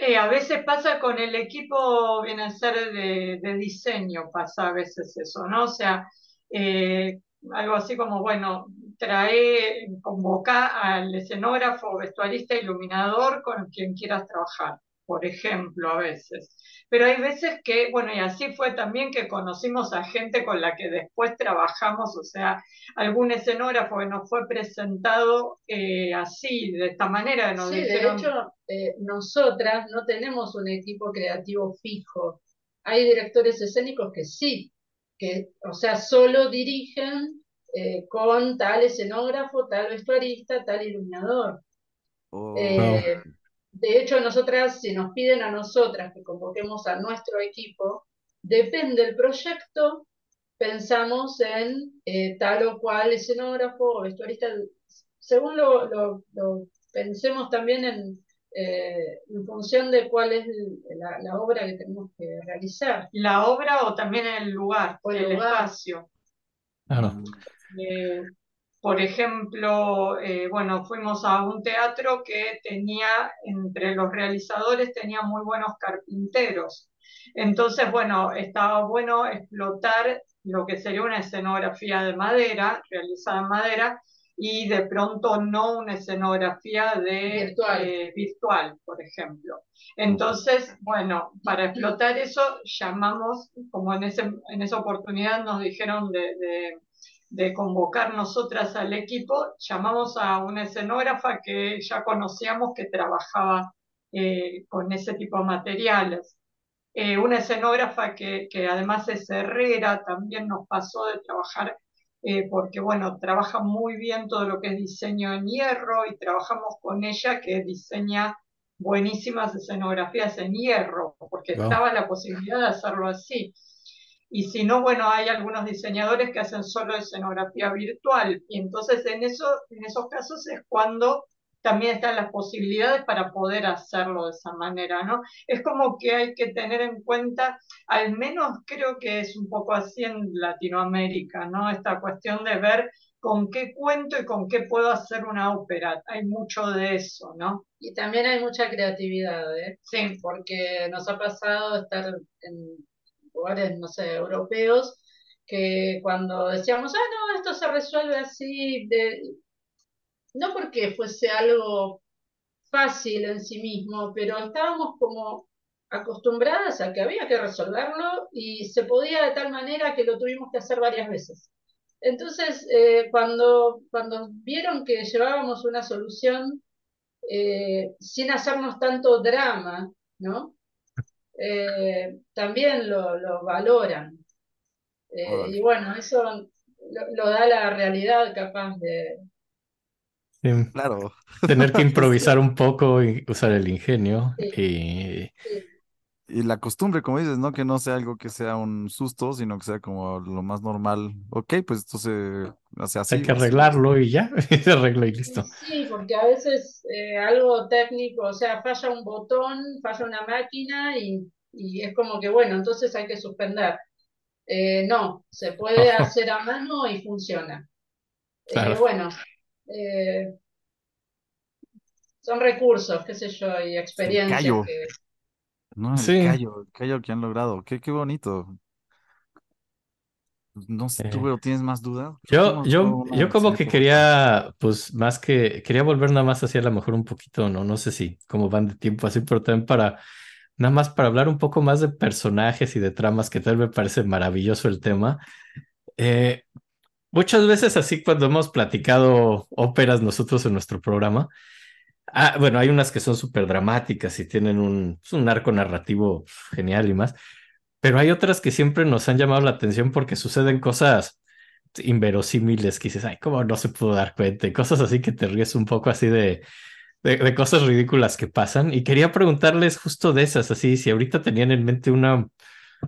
Eh, a veces pasa con el equipo, viene a ser de, de diseño, pasa a veces eso, ¿no? O sea, eh, algo así como, bueno, trae, convoca al escenógrafo, vestuarista, iluminador con quien quieras trabajar, por ejemplo, a veces. Pero hay veces que, bueno, y así fue también que conocimos a gente con la que después trabajamos, o sea, algún escenógrafo que nos fue presentado eh, así, de esta manera, nos Sí, de hecho, eh, nosotras no tenemos un equipo creativo fijo. Hay directores escénicos que sí, que, o sea, solo dirigen eh, con tal escenógrafo, tal vestuarista, tal iluminador. Oh, Eh, de hecho, nosotras, si nos piden a nosotras que convoquemos a nuestro equipo, depende del proyecto, pensamos en eh, tal o cual escenógrafo o vestuarista, según lo, lo- lo pensemos también en, eh, en función de cuál es la, la obra que tenemos que realizar. la obra o también el lugar, O el el lugar. espacio. Claro. Eh, por ejemplo, eh, bueno, fuimos a un teatro que tenía, entre los realizadores, tenía muy buenos carpinteros. Entonces, bueno, estaba bueno explotar lo que sería una escenografía de madera, realizada en madera, y de pronto no una escenografía de Virtual. eh, virtual, por ejemplo. Entonces, bueno, para explotar eso, llamamos, como en, ese, en esa oportunidad nos dijeron de, de, de convocar nosotras al equipo, llamamos a una escenógrafa que ya conocíamos que trabajaba eh, con ese tipo de materiales. Eh, una escenógrafa que, que, además es herrera, también nos pasó de trabajar, eh, porque bueno, trabaja muy bien todo lo que es diseño en hierro y trabajamos con ella que diseña buenísimas escenografías en hierro, porque Wow. estaba la posibilidad de hacerlo así. Y si no, bueno, hay algunos diseñadores que hacen solo escenografía virtual. Y entonces en, eso, en esos casos es cuando también están las posibilidades para poder hacerlo de esa manera, ¿no? Es como que hay que tener en cuenta, al menos creo que es un poco así en Latinoamérica, ¿no? Esta cuestión de ver con qué cuento y con qué puedo hacer una ópera. Hay mucho de eso, ¿no? Y también hay mucha creatividad, ¿eh? Sí, porque nos ha pasado estar en lugares, no sé, europeos, que cuando decíamos, ah, no, esto se resuelve así, de... no porque fuese algo fácil en sí mismo, pero estábamos como acostumbradas a que había que resolverlo y se podía de tal manera que lo tuvimos que hacer varias veces. Entonces, eh, cuando, cuando vieron que llevábamos una solución eh, sin hacernos tanto drama, ¿no? Eh, también lo, lo valoran. Y bueno, eso lo, lo da la realidad capaz de... Sí. claro. Tener que improvisar un poco y usar el ingenio. Y Y la costumbre, como dices, ¿no? Que no sea algo que sea un susto, sino que sea como lo más normal. Ok, pues entonces hace así. hay que o así. arreglarlo y ya, se arregla y listo. Sí, porque a veces eh, algo técnico, o sea, falla un botón, falla una máquina y, y es como que, bueno, entonces hay que suspender. Eh, no, se puede hacer a mano y funciona. Eh, Claro. bueno, eh, son recursos, qué sé yo, y experiencias callo. que... No, el Sí. callo, el callo que han logrado. Qué, qué bonito. No sé, ¿tú Eh, pero tienes más que Yo, yo, yo como que quería, pues más que, quería volver nada más hacia a lo mejor un poquito, no, no sé si cómo van de tiempo así, pero también para, nada más para hablar un poco más de personajes y de tramas, que tal me parece maravilloso el tema. Eh, muchas veces así cuando hemos platicado óperas nosotros en nuestro programa, ah, bueno, hay unas que son súper dramáticas y tienen un, pues, un arco narrativo genial y más, pero hay otras que siempre nos han llamado la atención porque suceden cosas inverosímiles que dices, ay, ¿cómo no se pudo dar cuenta? Y cosas así que te ríes un poco así de, de, de cosas ridículas que pasan. Y quería preguntarles justo de esas, así, si ahorita tenían en mente una,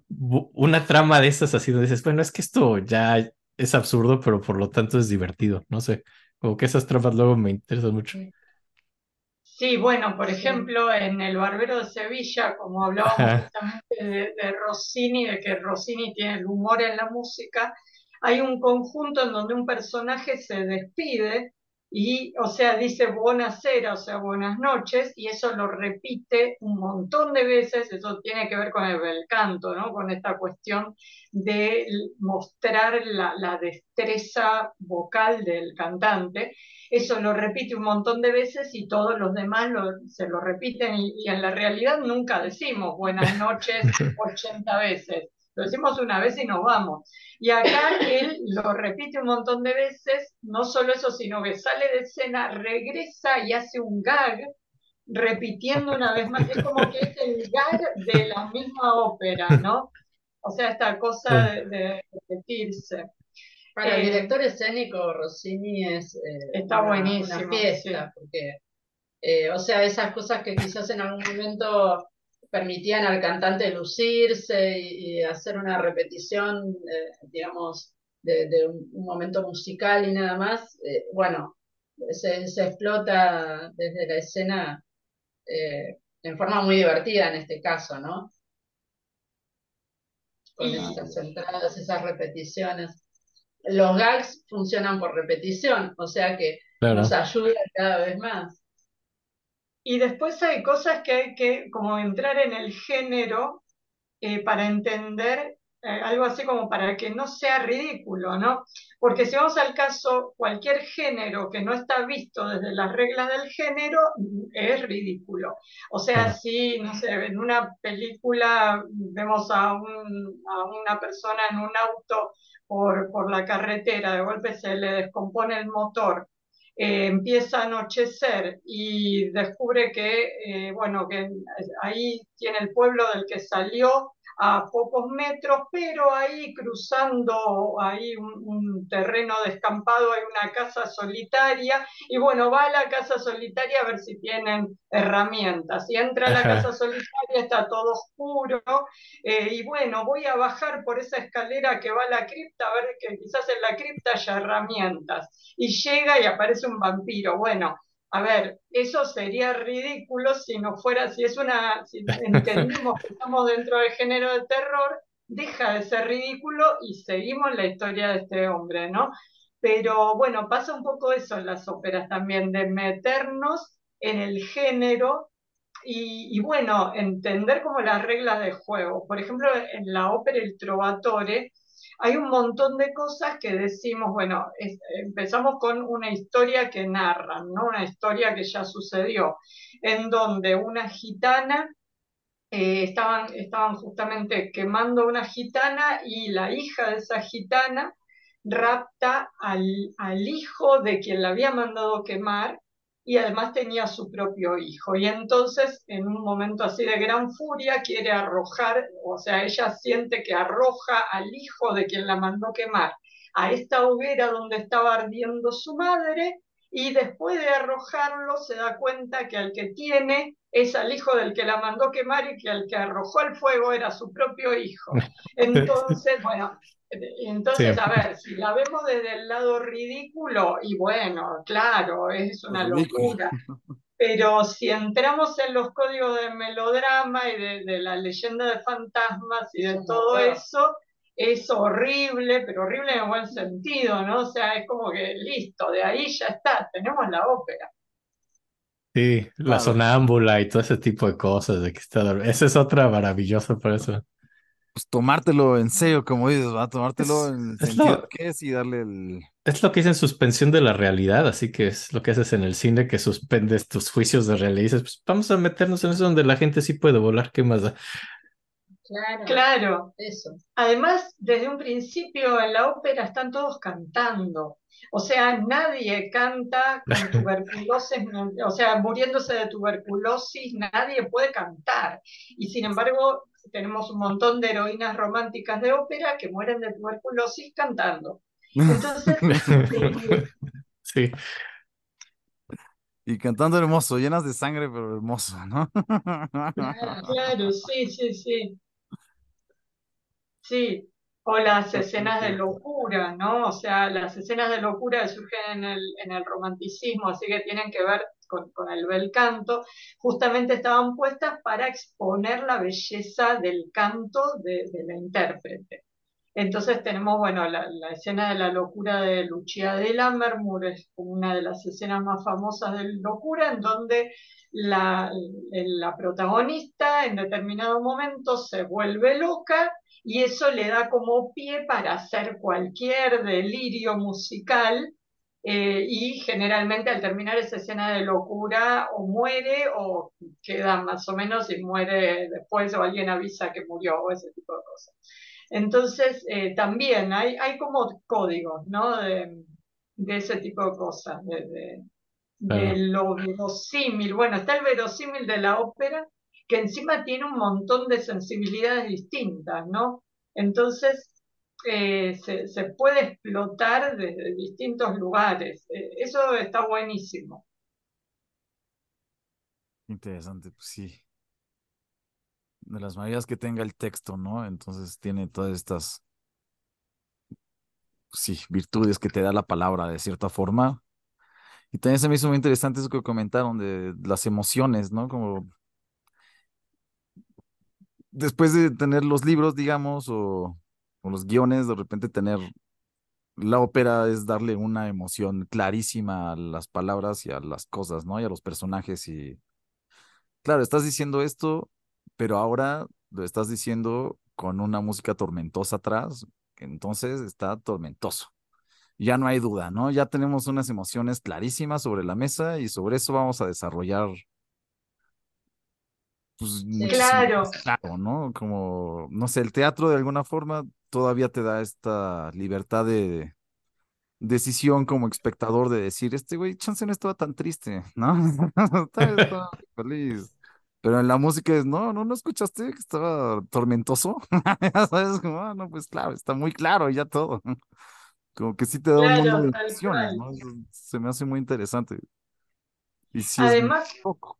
una trama de esas, así, donde dices, bueno, es que esto ya es absurdo, pero por lo tanto es divertido, no sé, como que esas tramas luego me interesan mucho. Sí, bueno, por ejemplo, en El Barbero de Sevilla, como hablábamos Ajá. justamente de, de Rossini, de que Rossini tiene el humor en la música, hay un conjunto en donde un personaje se despide y, o sea, dice buonasera, o sea, buenas noches, y eso lo repite un montón de veces, eso tiene que ver con el canto, ¿no? Con esta cuestión de mostrar la, destreza vocal del cantante. Eso lo repite un montón de veces y todos los demás se lo repiten y, y en la realidad nunca decimos buenas noches 80 veces. Lo decimos una vez y nos vamos. Y acá él lo repite un montón de veces, no solo eso, sino que sale de escena, regresa y hace un gag, repitiendo una vez más. Es como que es el gag de la misma ópera, ¿no? O sea, esta cosa de, repetirse. Para el eh, director escénico, Rossini es eh, está una, buenísimo, fiesta, porque, eh, o sea, esas cosas que quizás en algún momento permitían al cantante lucirse y, hacer una repetición, eh, digamos, de, un, momento musical y nada más, eh, bueno, se, explota desde la escena eh, en forma muy divertida en este caso, ¿no? Con esas entradas, esas repeticiones. Los gags funcionan por repetición, o sea que nos ayuda cada vez más. Y después hay cosas que hay que como entrar en el género eh, para entender eh, algo así como para que no sea ridículo, ¿no? Porque si vamos al caso, cualquier género que no está visto desde las reglas del género es ridículo. O sea, si, no sé, en una película vemos a, un, a una persona en un auto por, por la carretera, de golpe se le descompone el motor eh, empieza a anochecer y descubre que, eh, bueno, que ahí tiene el pueblo del que salió a pocos metros, pero ahí cruzando ahí un, terreno descampado hay una casa solitaria y bueno, va a la casa solitaria a ver si tienen herramientas. Y entra a la casa solitaria, está todo oscuro eh, y bueno, voy a bajar por esa escalera que va a la cripta a ver que quizás en la cripta haya herramientas. Y llega y aparece un vampiro. Bueno, a ver, eso sería ridículo si no fuera, si es una, si entendimos que estamos dentro del género de terror, deja de ser ridículo y seguimos la historia de este hombre, ¿no? Pero bueno, pasa un poco eso en las óperas también, de meternos en el género y, y, bueno, entender como las reglas de juego. Por ejemplo, en la ópera El Trovatore, hay un montón de cosas que decimos, bueno, empezamos con una historia que narran, ¿no? Una historia que ya sucedió, en donde una gitana, eh, estaban, estaban justamente quemando una gitana y la hija de esa gitana rapta al, al hijo de quien la había mandado quemar y además tenía su propio hijo. Y entonces, en un momento así de gran furia, quiere arrojar, o sea, ella siente que arroja al hijo de quien la mandó quemar a esta hoguera donde estaba ardiendo su madre, y después de arrojarlo se da cuenta que al que tiene es al hijo del que la mandó quemar y que al que arrojó el fuego era su propio hijo. Entonces, bueno, entonces, a ver, si la vemos desde el lado ridículo, y bueno, claro, es una locura. Pero si entramos en los códigos de melodrama y de, la leyenda de fantasmas y de todo eso, es horrible, pero horrible en buen sentido, ¿no? O sea, es como que listo, de ahí ya está, tenemos la ópera. Sí, la sonámbula y todo ese tipo de cosas. De que está... Esa es otra maravillosa por eso pues tomártelo en serio, como dices, va a tomártelo en el sentido que es y darle el. Es lo que dicen suspensión de la realidad, así que es lo que haces en el cine, que suspendes tus juicios de realidad y dices, pues vamos a meternos en eso donde la gente sí puede volar, ¿qué más da? Claro, claro, eso. Además, desde un principio en la ópera están todos cantando. O sea, nadie canta con tuberculosis, o sea, muriéndose de tuberculosis, nadie puede cantar. Y sin embargo, tenemos un montón de heroínas románticas de ópera que mueren de tuberculosis cantando. Entonces, sí. Y cantando hermoso, llenas de sangre, pero hermoso, ¿no? claro, sí, sí, sí. Sí, o las escenas de locura, ¿no? O sea, las escenas de locura surgen en el, en el romanticismo, así que tienen que ver con, el bel canto, justamente estaban puestas para exponer la belleza del canto de, la intérprete. Entonces tenemos, bueno, la, escena de la locura de Lucia de Lammermoor, es una de las escenas más famosas de locura, en donde la, la protagonista en determinado momento se vuelve loca y eso le da como pie para hacer cualquier delirio musical eh, y generalmente al terminar esa escena de locura o muere o queda más o menos y muere después o alguien avisa que murió o ese tipo de cosas. Entonces, eh, también hay, hay como códigos, ¿no? De, ese tipo de cosas, de, de lo verosímil. Bueno, está el verosímil de la ópera, que encima tiene un montón de sensibilidades distintas, ¿no? Entonces, eh, se, puede explotar desde distintos lugares. Eh, eso está buenísimo. Interesante, pues sí. De las maneras que tenga el texto, ¿no? Entonces tiene todas estas, sí, virtudes que te da la palabra de cierta forma. Y también se me hizo muy interesante eso que comentaron de las emociones, ¿no? Como después de tener los libros, digamos, o, los guiones, de repente tener la ópera es darle una emoción clarísima a las palabras y a las cosas, ¿no? Y a los personajes. Y claro, estás diciendo esto, pero ahora lo estás diciendo con una música tormentosa atrás, entonces está tormentoso. Ya no hay duda, ¿no? Ya tenemos unas emociones clarísimas sobre la mesa y sobre eso vamos a desarrollar pues, claro. claro, ¿no? Como, no sé, el teatro de alguna forma todavía te da esta libertad de decisión como espectador de decir, este güey, chance no estaba tan triste, ¿no? estaba feliz. Pero en la música es, no, no, no escuchaste que estaba tormentoso. ya sabes, como, ah, no, pues claro, está muy claro ya todo. Como que sí te da un mundo de emociones, ¿no? se me hace muy interesante. Y sí Además, es poco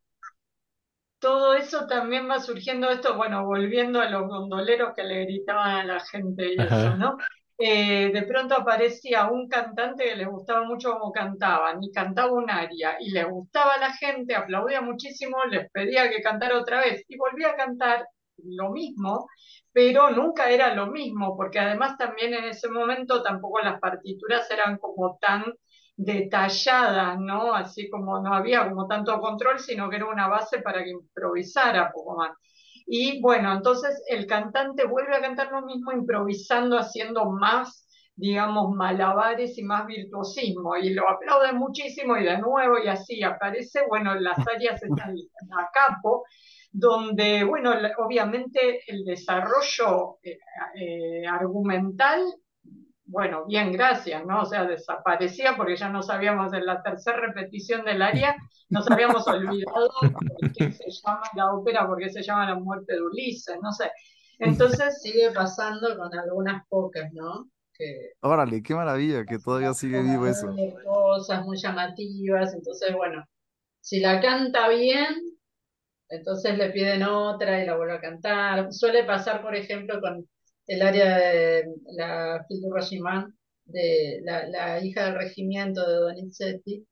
todo eso también va surgiendo esto, bueno, volviendo a los gondoleros que le gritaban a la gente y eso, ¿no? Eh, de pronto aparecía un cantante que les gustaba mucho cómo cantaban y cantaba un aria y le gustaba a la gente, aplaudía muchísimo, les pedía que cantara otra vez y volvía a cantar lo mismo, pero nunca era lo mismo, porque además también en ese momento tampoco las partituras eran como tan detalladas, ¿no? Así como no había como tanto control, sino que era una base para que improvisara poco más. Y bueno, entonces el cantante vuelve a cantar lo mismo improvisando, haciendo más, digamos, malabares y más virtuosismo. Y lo aplaude muchísimo y de nuevo y así aparece, bueno, las áreas están a capo, donde, bueno, obviamente el desarrollo eh, eh, argumental bueno, bien, gracias, ¿no? O sea, desaparecía porque ya no sabíamos en la tercera repetición del área, nos habíamos olvidado por qué se llama la ópera, por qué se llama la muerte de Ulises, no sé. Entonces sigue pasando con algunas pocas, ¿no? Que, Órale, qué maravilla que todavía sigue vivo eso. Cosas muy llamativas, entonces, bueno, si la canta bien, entonces le piden otra y la vuelve a cantar. Suele pasar, por ejemplo, con el área de la Figura de la, la, hija del regimiento de Donizetti,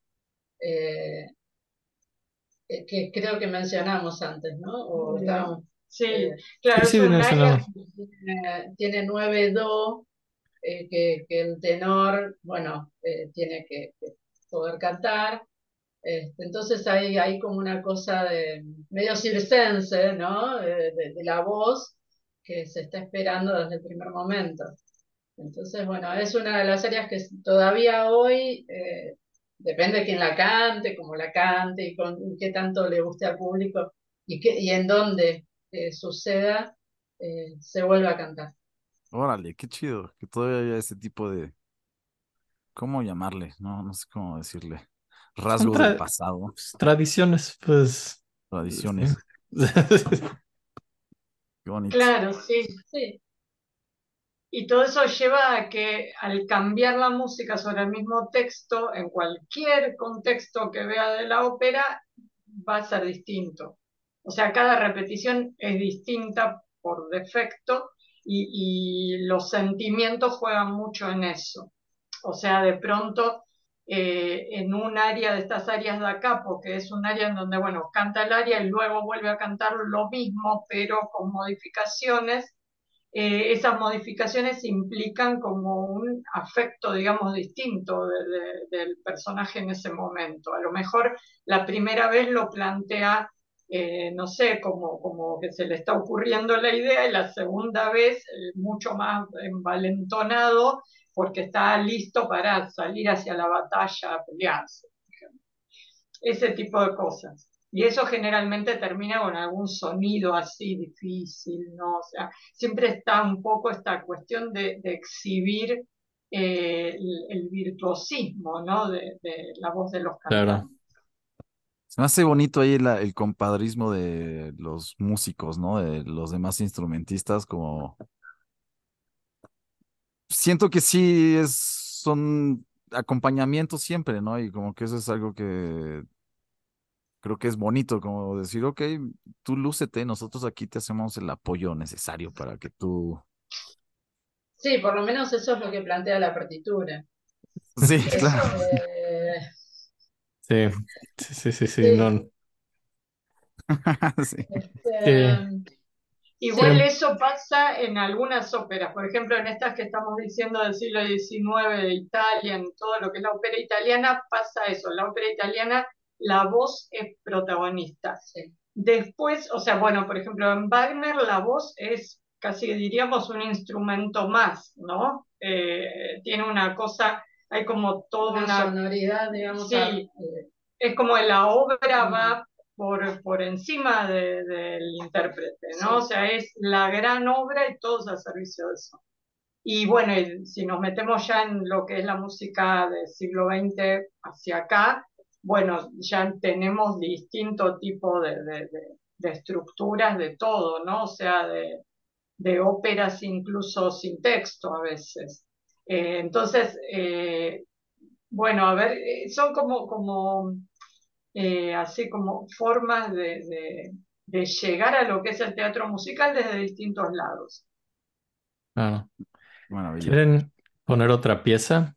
eh, eh, que creo que mencionamos antes, ¿no? sí, eh, claro, sí, tiene, nueve do, que, que, el tenor, bueno, tiene que, poder cantar. Este, entonces hay, hay como una cosa de medio circense, ¿no? de la voz, que se está esperando desde el primer momento. Entonces, bueno, es una de las áreas que todavía hoy, eh, depende de quién la cante, cómo la cante y, con, qué tanto le guste al público y, qué, y en dónde eh, suceda, eh, se vuelve a cantar. Órale, qué chido, que todavía haya ese tipo de, ¿cómo llamarle? No, no sé cómo decirle. Rasgos del pasado. Pues, tradiciones, Claro, sí, sí. Y todo eso lleva a que al cambiar la música sobre el mismo texto, en cualquier contexto que vea de la ópera, va a ser distinto. O sea, cada repetición es distinta por defecto y los sentimientos juegan mucho en eso. O sea, de pronto eh, en un área de estas áreas de acá, porque es un área en donde, bueno, canta el área y luego vuelve a cantar lo mismo, pero con modificaciones. eh, esas modificaciones implican como un afecto, digamos, distinto del personaje en ese momento. A lo mejor la primera vez lo plantea, eh, no sé, como, como que se le está ocurriendo la idea y la segunda vez eh, mucho más envalentonado porque está listo para salir hacia la batalla a pelearse. Ese tipo de cosas. Y eso generalmente termina con algún sonido así difícil, ¿no? O sea, siempre está un poco esta cuestión de, exhibir eh, el, virtuosismo, ¿no? De, la voz de los cantantes. Claro. Se me hace bonito ahí el compadrismo de los músicos, ¿no? De los demás instrumentistas, como... Siento que sí es, son acompañamientos siempre, ¿no? Y como que eso es algo que creo que es bonito como decir, ok, tú lúcete, nosotros aquí te hacemos el apoyo necesario para que tú... Sí, por lo menos eso es lo que plantea la partitura. Sí, claro. Sí, sí, sí, sí, no. sí. Este, igual eso pasa en algunas óperas, por ejemplo, en estas que estamos diciendo del siglo XIX de Italia, en todo lo que es la ópera italiana, pasa eso. La ópera italiana la voz es protagonista. Después, o sea, bueno, por ejemplo, en Wagner la voz es casi diríamos un instrumento más, ¿no? Eh, tiene una cosa, hay como toda una, sonoridad, digamos. Sí, es como la obra va por, por encima del intérprete, ¿no? O sea, es la gran obra y todos a servicio de eso. Y bueno, si nos metemos ya en lo que es la música del siglo XX hacia acá, bueno, ya tenemos distinto tipo de, estructuras de todo, ¿no? O sea, de, óperas incluso sin texto a veces. Eh, entonces, eh, bueno, a ver, eh, son como, como así como formas de, llegar a lo que es el teatro musical desde distintos lados. Claro. ¿Quieren poner otra pieza?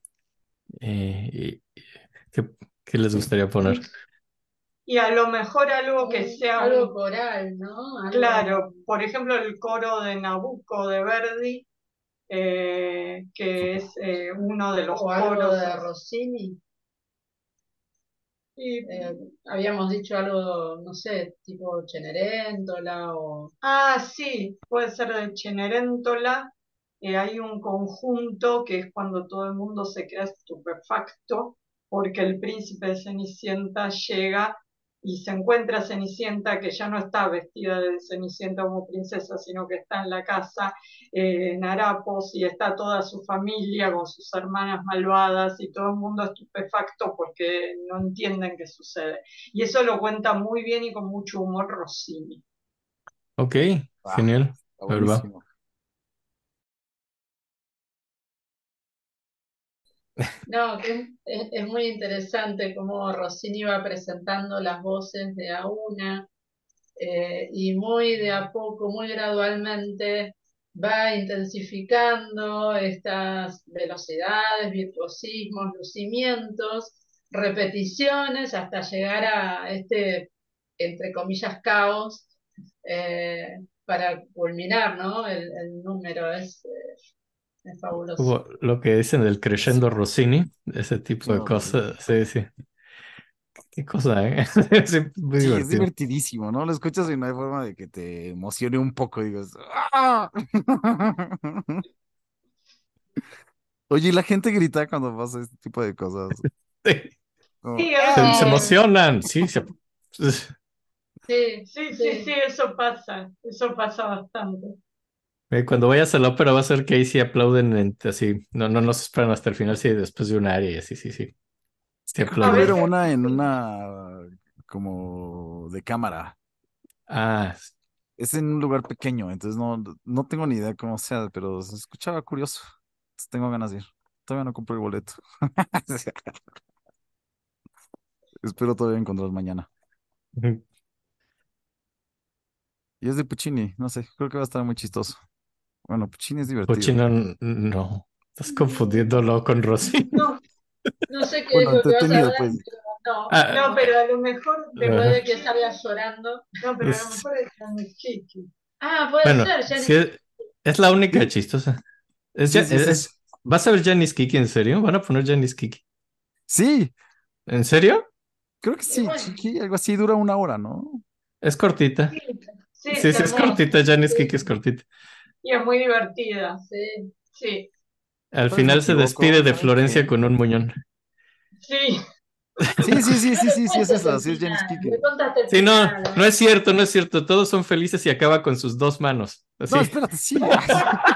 y, ¿Qué les gustaría poner? Y a lo mejor algo que sea... Algo coral, ¿no? Claro, por ejemplo el coro de Nabucco de Verdi, eh, que es eh, uno de los o algo de Rossini. Eh, habíamos dicho algo, no sé, tipo Cenerentola o... Ah, sí, puede ser de Cenerentola. hay un conjunto que es cuando todo el mundo se queda estupefacto porque el príncipe de Cenicienta llega y se encuentra Cenicienta, que ya no está vestida de Cenicienta como princesa, sino que está en la casa eh, en Arapos y está toda su familia con sus hermanas malvadas y todo el mundo estupefacto porque no entienden qué sucede. Y eso lo cuenta muy bien y con mucho humor Rossini. Ok, genial. No, que es, muy interesante cómo Rossini va presentando las voces de a una eh, y muy de a poco, muy gradualmente va intensificando estas velocidades, virtuosismos, lucimientos, repeticiones hasta llegar a este, entre comillas, caos eh, para culminar ¿no? el, número. Es, eh, es fabuloso. lo que dicen del crescendo Rossini, ese tipo de cosas. Sí, sí. Qué cosa, ¿eh? es, divertidísimo, ¿no? Lo escuchas y no hay forma de que te emocione un poco y digas, ¡Ah! Oye, la gente grita cuando pasa este tipo de cosas. Sí. se, emocionan, sí. Sí, sí, sí, sí, eso pasa, eso pasa bastante. Eh, cuando vayas a la ópera va a ser que ahí sí aplauden así, no, no nos esperan hasta el final, sí, después de un área y así, sí, sí. Sí aplauden. una en una como de cámara. Ah. Es en un lugar pequeño, entonces no, no tengo ni idea cómo sea, pero se escuchaba curioso. tengo ganas de ir. Todavía no compré el boleto. Espero todavía encontrar mañana. Y es de Puccini, no sé, creo que va a estar muy chistoso. Bueno, Puccini es divertido. Puccini no, estás confundiéndolo con Rossi. No, no sé qué es lo que vas a hablar, pues. no, ah, no, pero a lo mejor después de que salga llorando. No, pero a lo mejor es muy chiqui. Ah, puede ser, ya si es, Es la única chistosa. Es, Sí, ya- sí, sí. es- ¿Vas a ver Janice Kiki en serio? ¿Van a poner Janice Kiki? Sí, ¿En serio? creo que sí, bueno. chiqui, algo así, dura una hora, ¿no? Es cortita. Sí, Sí, sí, es cortita. Janice Kiki es cortita. Y es muy divertida. Sí. Sí, Al final se equivoco, despide de ¿saben Florencia con un muñón. sí. Sí, sí, sí, sí, sí, sí, es el sí es James Sí, no, ¿eh? no es cierto, no es cierto. Todos son felices y acaba con sus dos manos. Así. No, espérate, sí.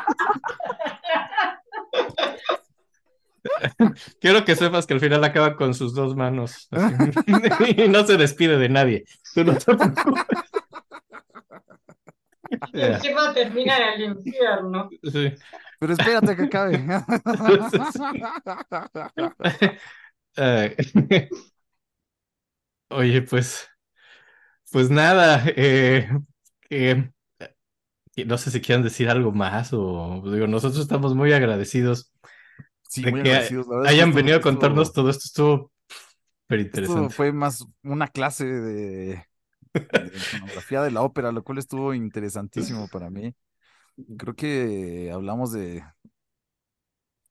Quiero que sepas que al final acaba con sus dos manos. así. y no se despide de nadie. Tú no te preocupes. Encima termina en el infierno. sí. Pero espérate que acabe. Eh, Oye, pues, pues nada, eh, no sé si quieran decir algo más o digo, nosotros estamos muy agradecidos Sí, de muy que agradecidos. Hayan esto- venido a esto- contarnos todo esto, estuvo súper Esto interesante. fue más una clase de, de iconografía de la ópera, lo cual estuvo interesantísimo para mí. Creo que hablamos de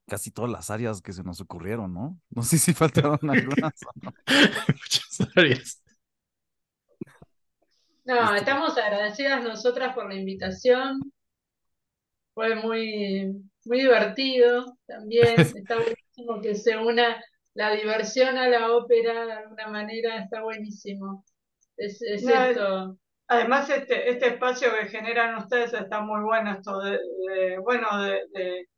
casi todas las áreas que se nos ocurrieron, ¿no? No sé si faltaron algunas. Muchas gracias. No, Este- estamos agradecidas nosotras por la invitación. Fue muy, muy divertido también. Está buenísimo que se una la diversión a la ópera de alguna manera. Está buenísimo. Es, es No, es- esto. Además, este, este espacio que generan ustedes está muy bueno, esto de, de- bueno, de, de,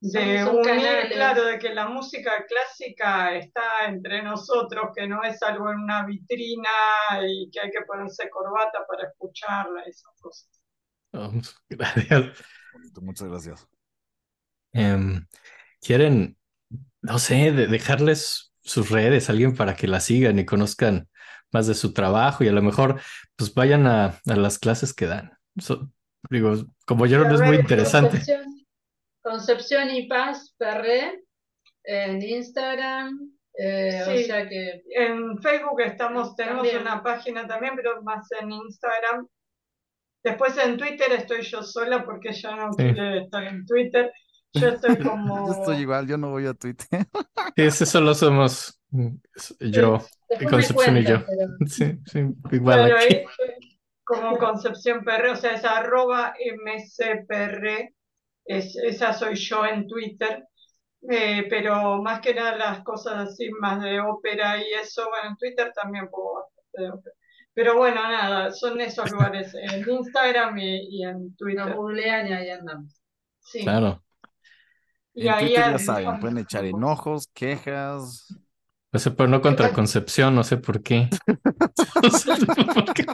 de Son- son unir, canales. claro, de que la música clásica está entre nosotros, que no es algo en una vitrina y que hay que ponerse corbata para escucharla, esas cosas. Oh, gracias. Bonito, Muchas gracias. Em, ¿quieren, no sé, de- dejarles sus redes a alguien para que la sigan y conozcan más de su trabajo y a lo mejor pues vayan a, a las clases que dan? So- digo, como yo no es muy interesante. Concepción, Concepción y Paz Perré en Instagram. eh, o sea que En Facebook estamos, tenemos También. una página también, pero más en Instagram. Después en Twitter estoy yo sola porque ella no Sí. quiere estar en Twitter. Yo estoy como... Yo estoy igual, yo no voy a Twitter. Ese solo somos yo, después me Concepción y yo. pero- sí, sí, igual aquí. como Concepción PR, o sea, es arroba mcpr, es, esa soy yo en Twitter, Eh, pero más que nada las cosas así, más de ópera y eso, bueno, en Twitter también puedo bastante de ópera. Pero bueno, nada, son esos lugares, en Instagram y, y en nos Twitter. googlean y ahí andamos. Sí. Claro. Y En ahí Twitter ya saben, pueden echar enojos, quejas. No sé, pero no contra Concepción, no sé por qué. No sé por qué.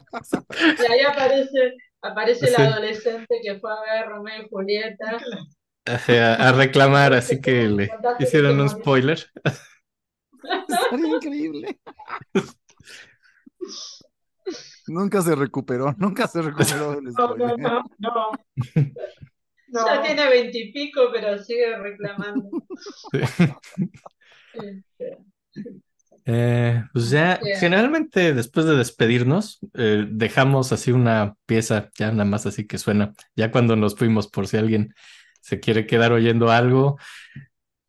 Y ahí aparece, aparece Sí. el adolescente que fue a ver Romeo y Julieta. O sea, a reclamar, así que le hicieron un spoiler. Increíble. Nunca se recuperó, nunca se recuperó del No, no, spoiler. no, no. No. Ya tiene veintipico, pero sigue reclamando. Este, Eh, pues ya, generalmente después de despedirnos, eh, dejamos así una pieza, ya nada más así que suena, ya cuando nos fuimos, por si alguien se quiere quedar oyendo algo.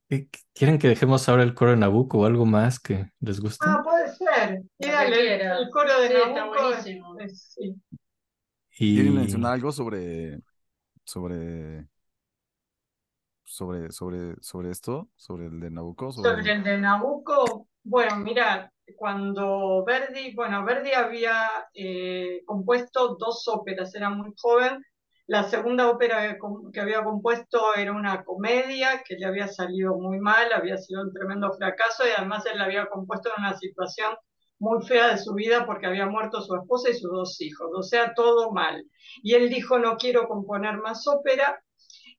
Eh, ¿Quieren que dejemos ahora el coro de Nabucco o algo más que les guste? Ah, puede ser. Y Lo dale, que el, coro de Sí, Nabucco es- buenísimo. es- sí. Y ¿Quieren mencionar algo sobre, sobre, sobre, sobre, sobre esto? ¿Sobre el de Nabucco? Sobre Sobre el de Nabucco, bueno, mira, cuando Verdi, bueno, Verdi había eh, compuesto dos óperas, era muy joven. La segunda ópera que, había compuesto era una comedia que le había salido muy mal, había sido un tremendo fracaso y además él la había compuesto en una situación muy fea de su vida porque había muerto su esposa y sus dos hijos, o sea, todo mal. Y él dijo, no quiero componer más ópera,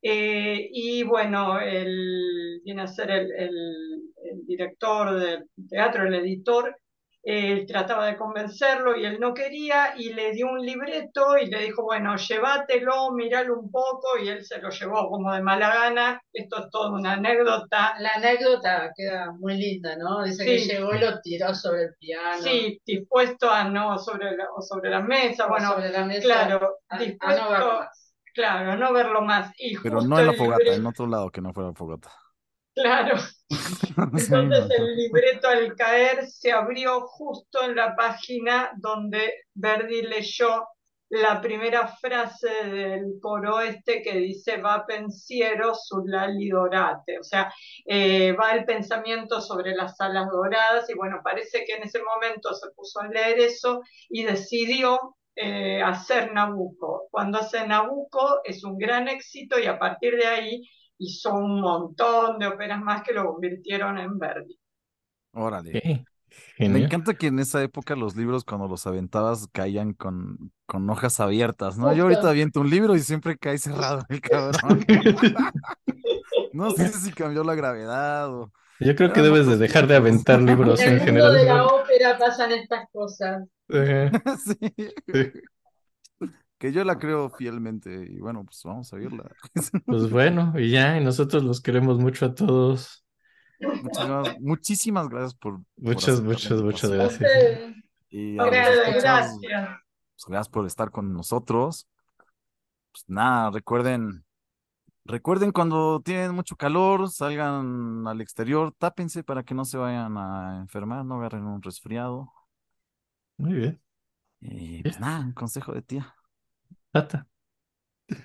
eh, y bueno, él viene a ser el, el- el director del teatro, el editor, él trataba de convencerlo y él no quería y le dio un libreto y le dijo, bueno, llévatelo, míralo un poco y él se lo llevó como de mala gana. Esto es toda una anécdota. La anécdota queda muy linda, ¿no? Dice que llegó y lo tiró sobre el piano. Sí, dispuesto a no sobre la, o sobre la mesa, o bueno, sobre la mesa. claro, a, a no dispuesto, más. Claro, no verlo más. Y Pero no en la fogata, libreto- en otro lado que no fuera la fogata. Claro. Entonces el libreto al caer se abrió justo en la página donde Verdi leyó la primera frase del coro este que dice va pensiero sull'ali dorate, o sea, eh, va el pensamiento sobre las alas doradas y bueno, parece que en ese momento se puso a leer eso y decidió eh, hacer Nabucco. Cuando hace Nabucco es un gran éxito y a partir de ahí hizo un montón de óperas más que lo convirtieron en Verdi. Órale. Me encanta que en esa época los libros cuando los aventabas caían con, con hojas abiertas, ¿no? Yo ahorita aviento un libro y siempre cae cerrado el cabrón. No sé si cambió la gravedad o... Yo creo que Eran debes de dejar de aventar libros En en el mundo de la general. ópera pasan estas cosas. Ajá. Sí. Que yo la creo fielmente y bueno, pues vamos a verla. Pues bueno, y ya, y nosotros los queremos mucho a todos. Muchísimas, muchísimas gracias por, Muchas, muchas, muchas gracias. Ustedes, Y Gracias, escuchas, gracias. pues, gracias por estar con nosotros. Pues nada, recuerden, recuerden cuando tienen mucho calor, salgan al exterior, tápense para que no se vayan a enfermar, no agarren un resfriado. Muy bien. Y pues nada, un consejo de tía. Ah, tá. tá.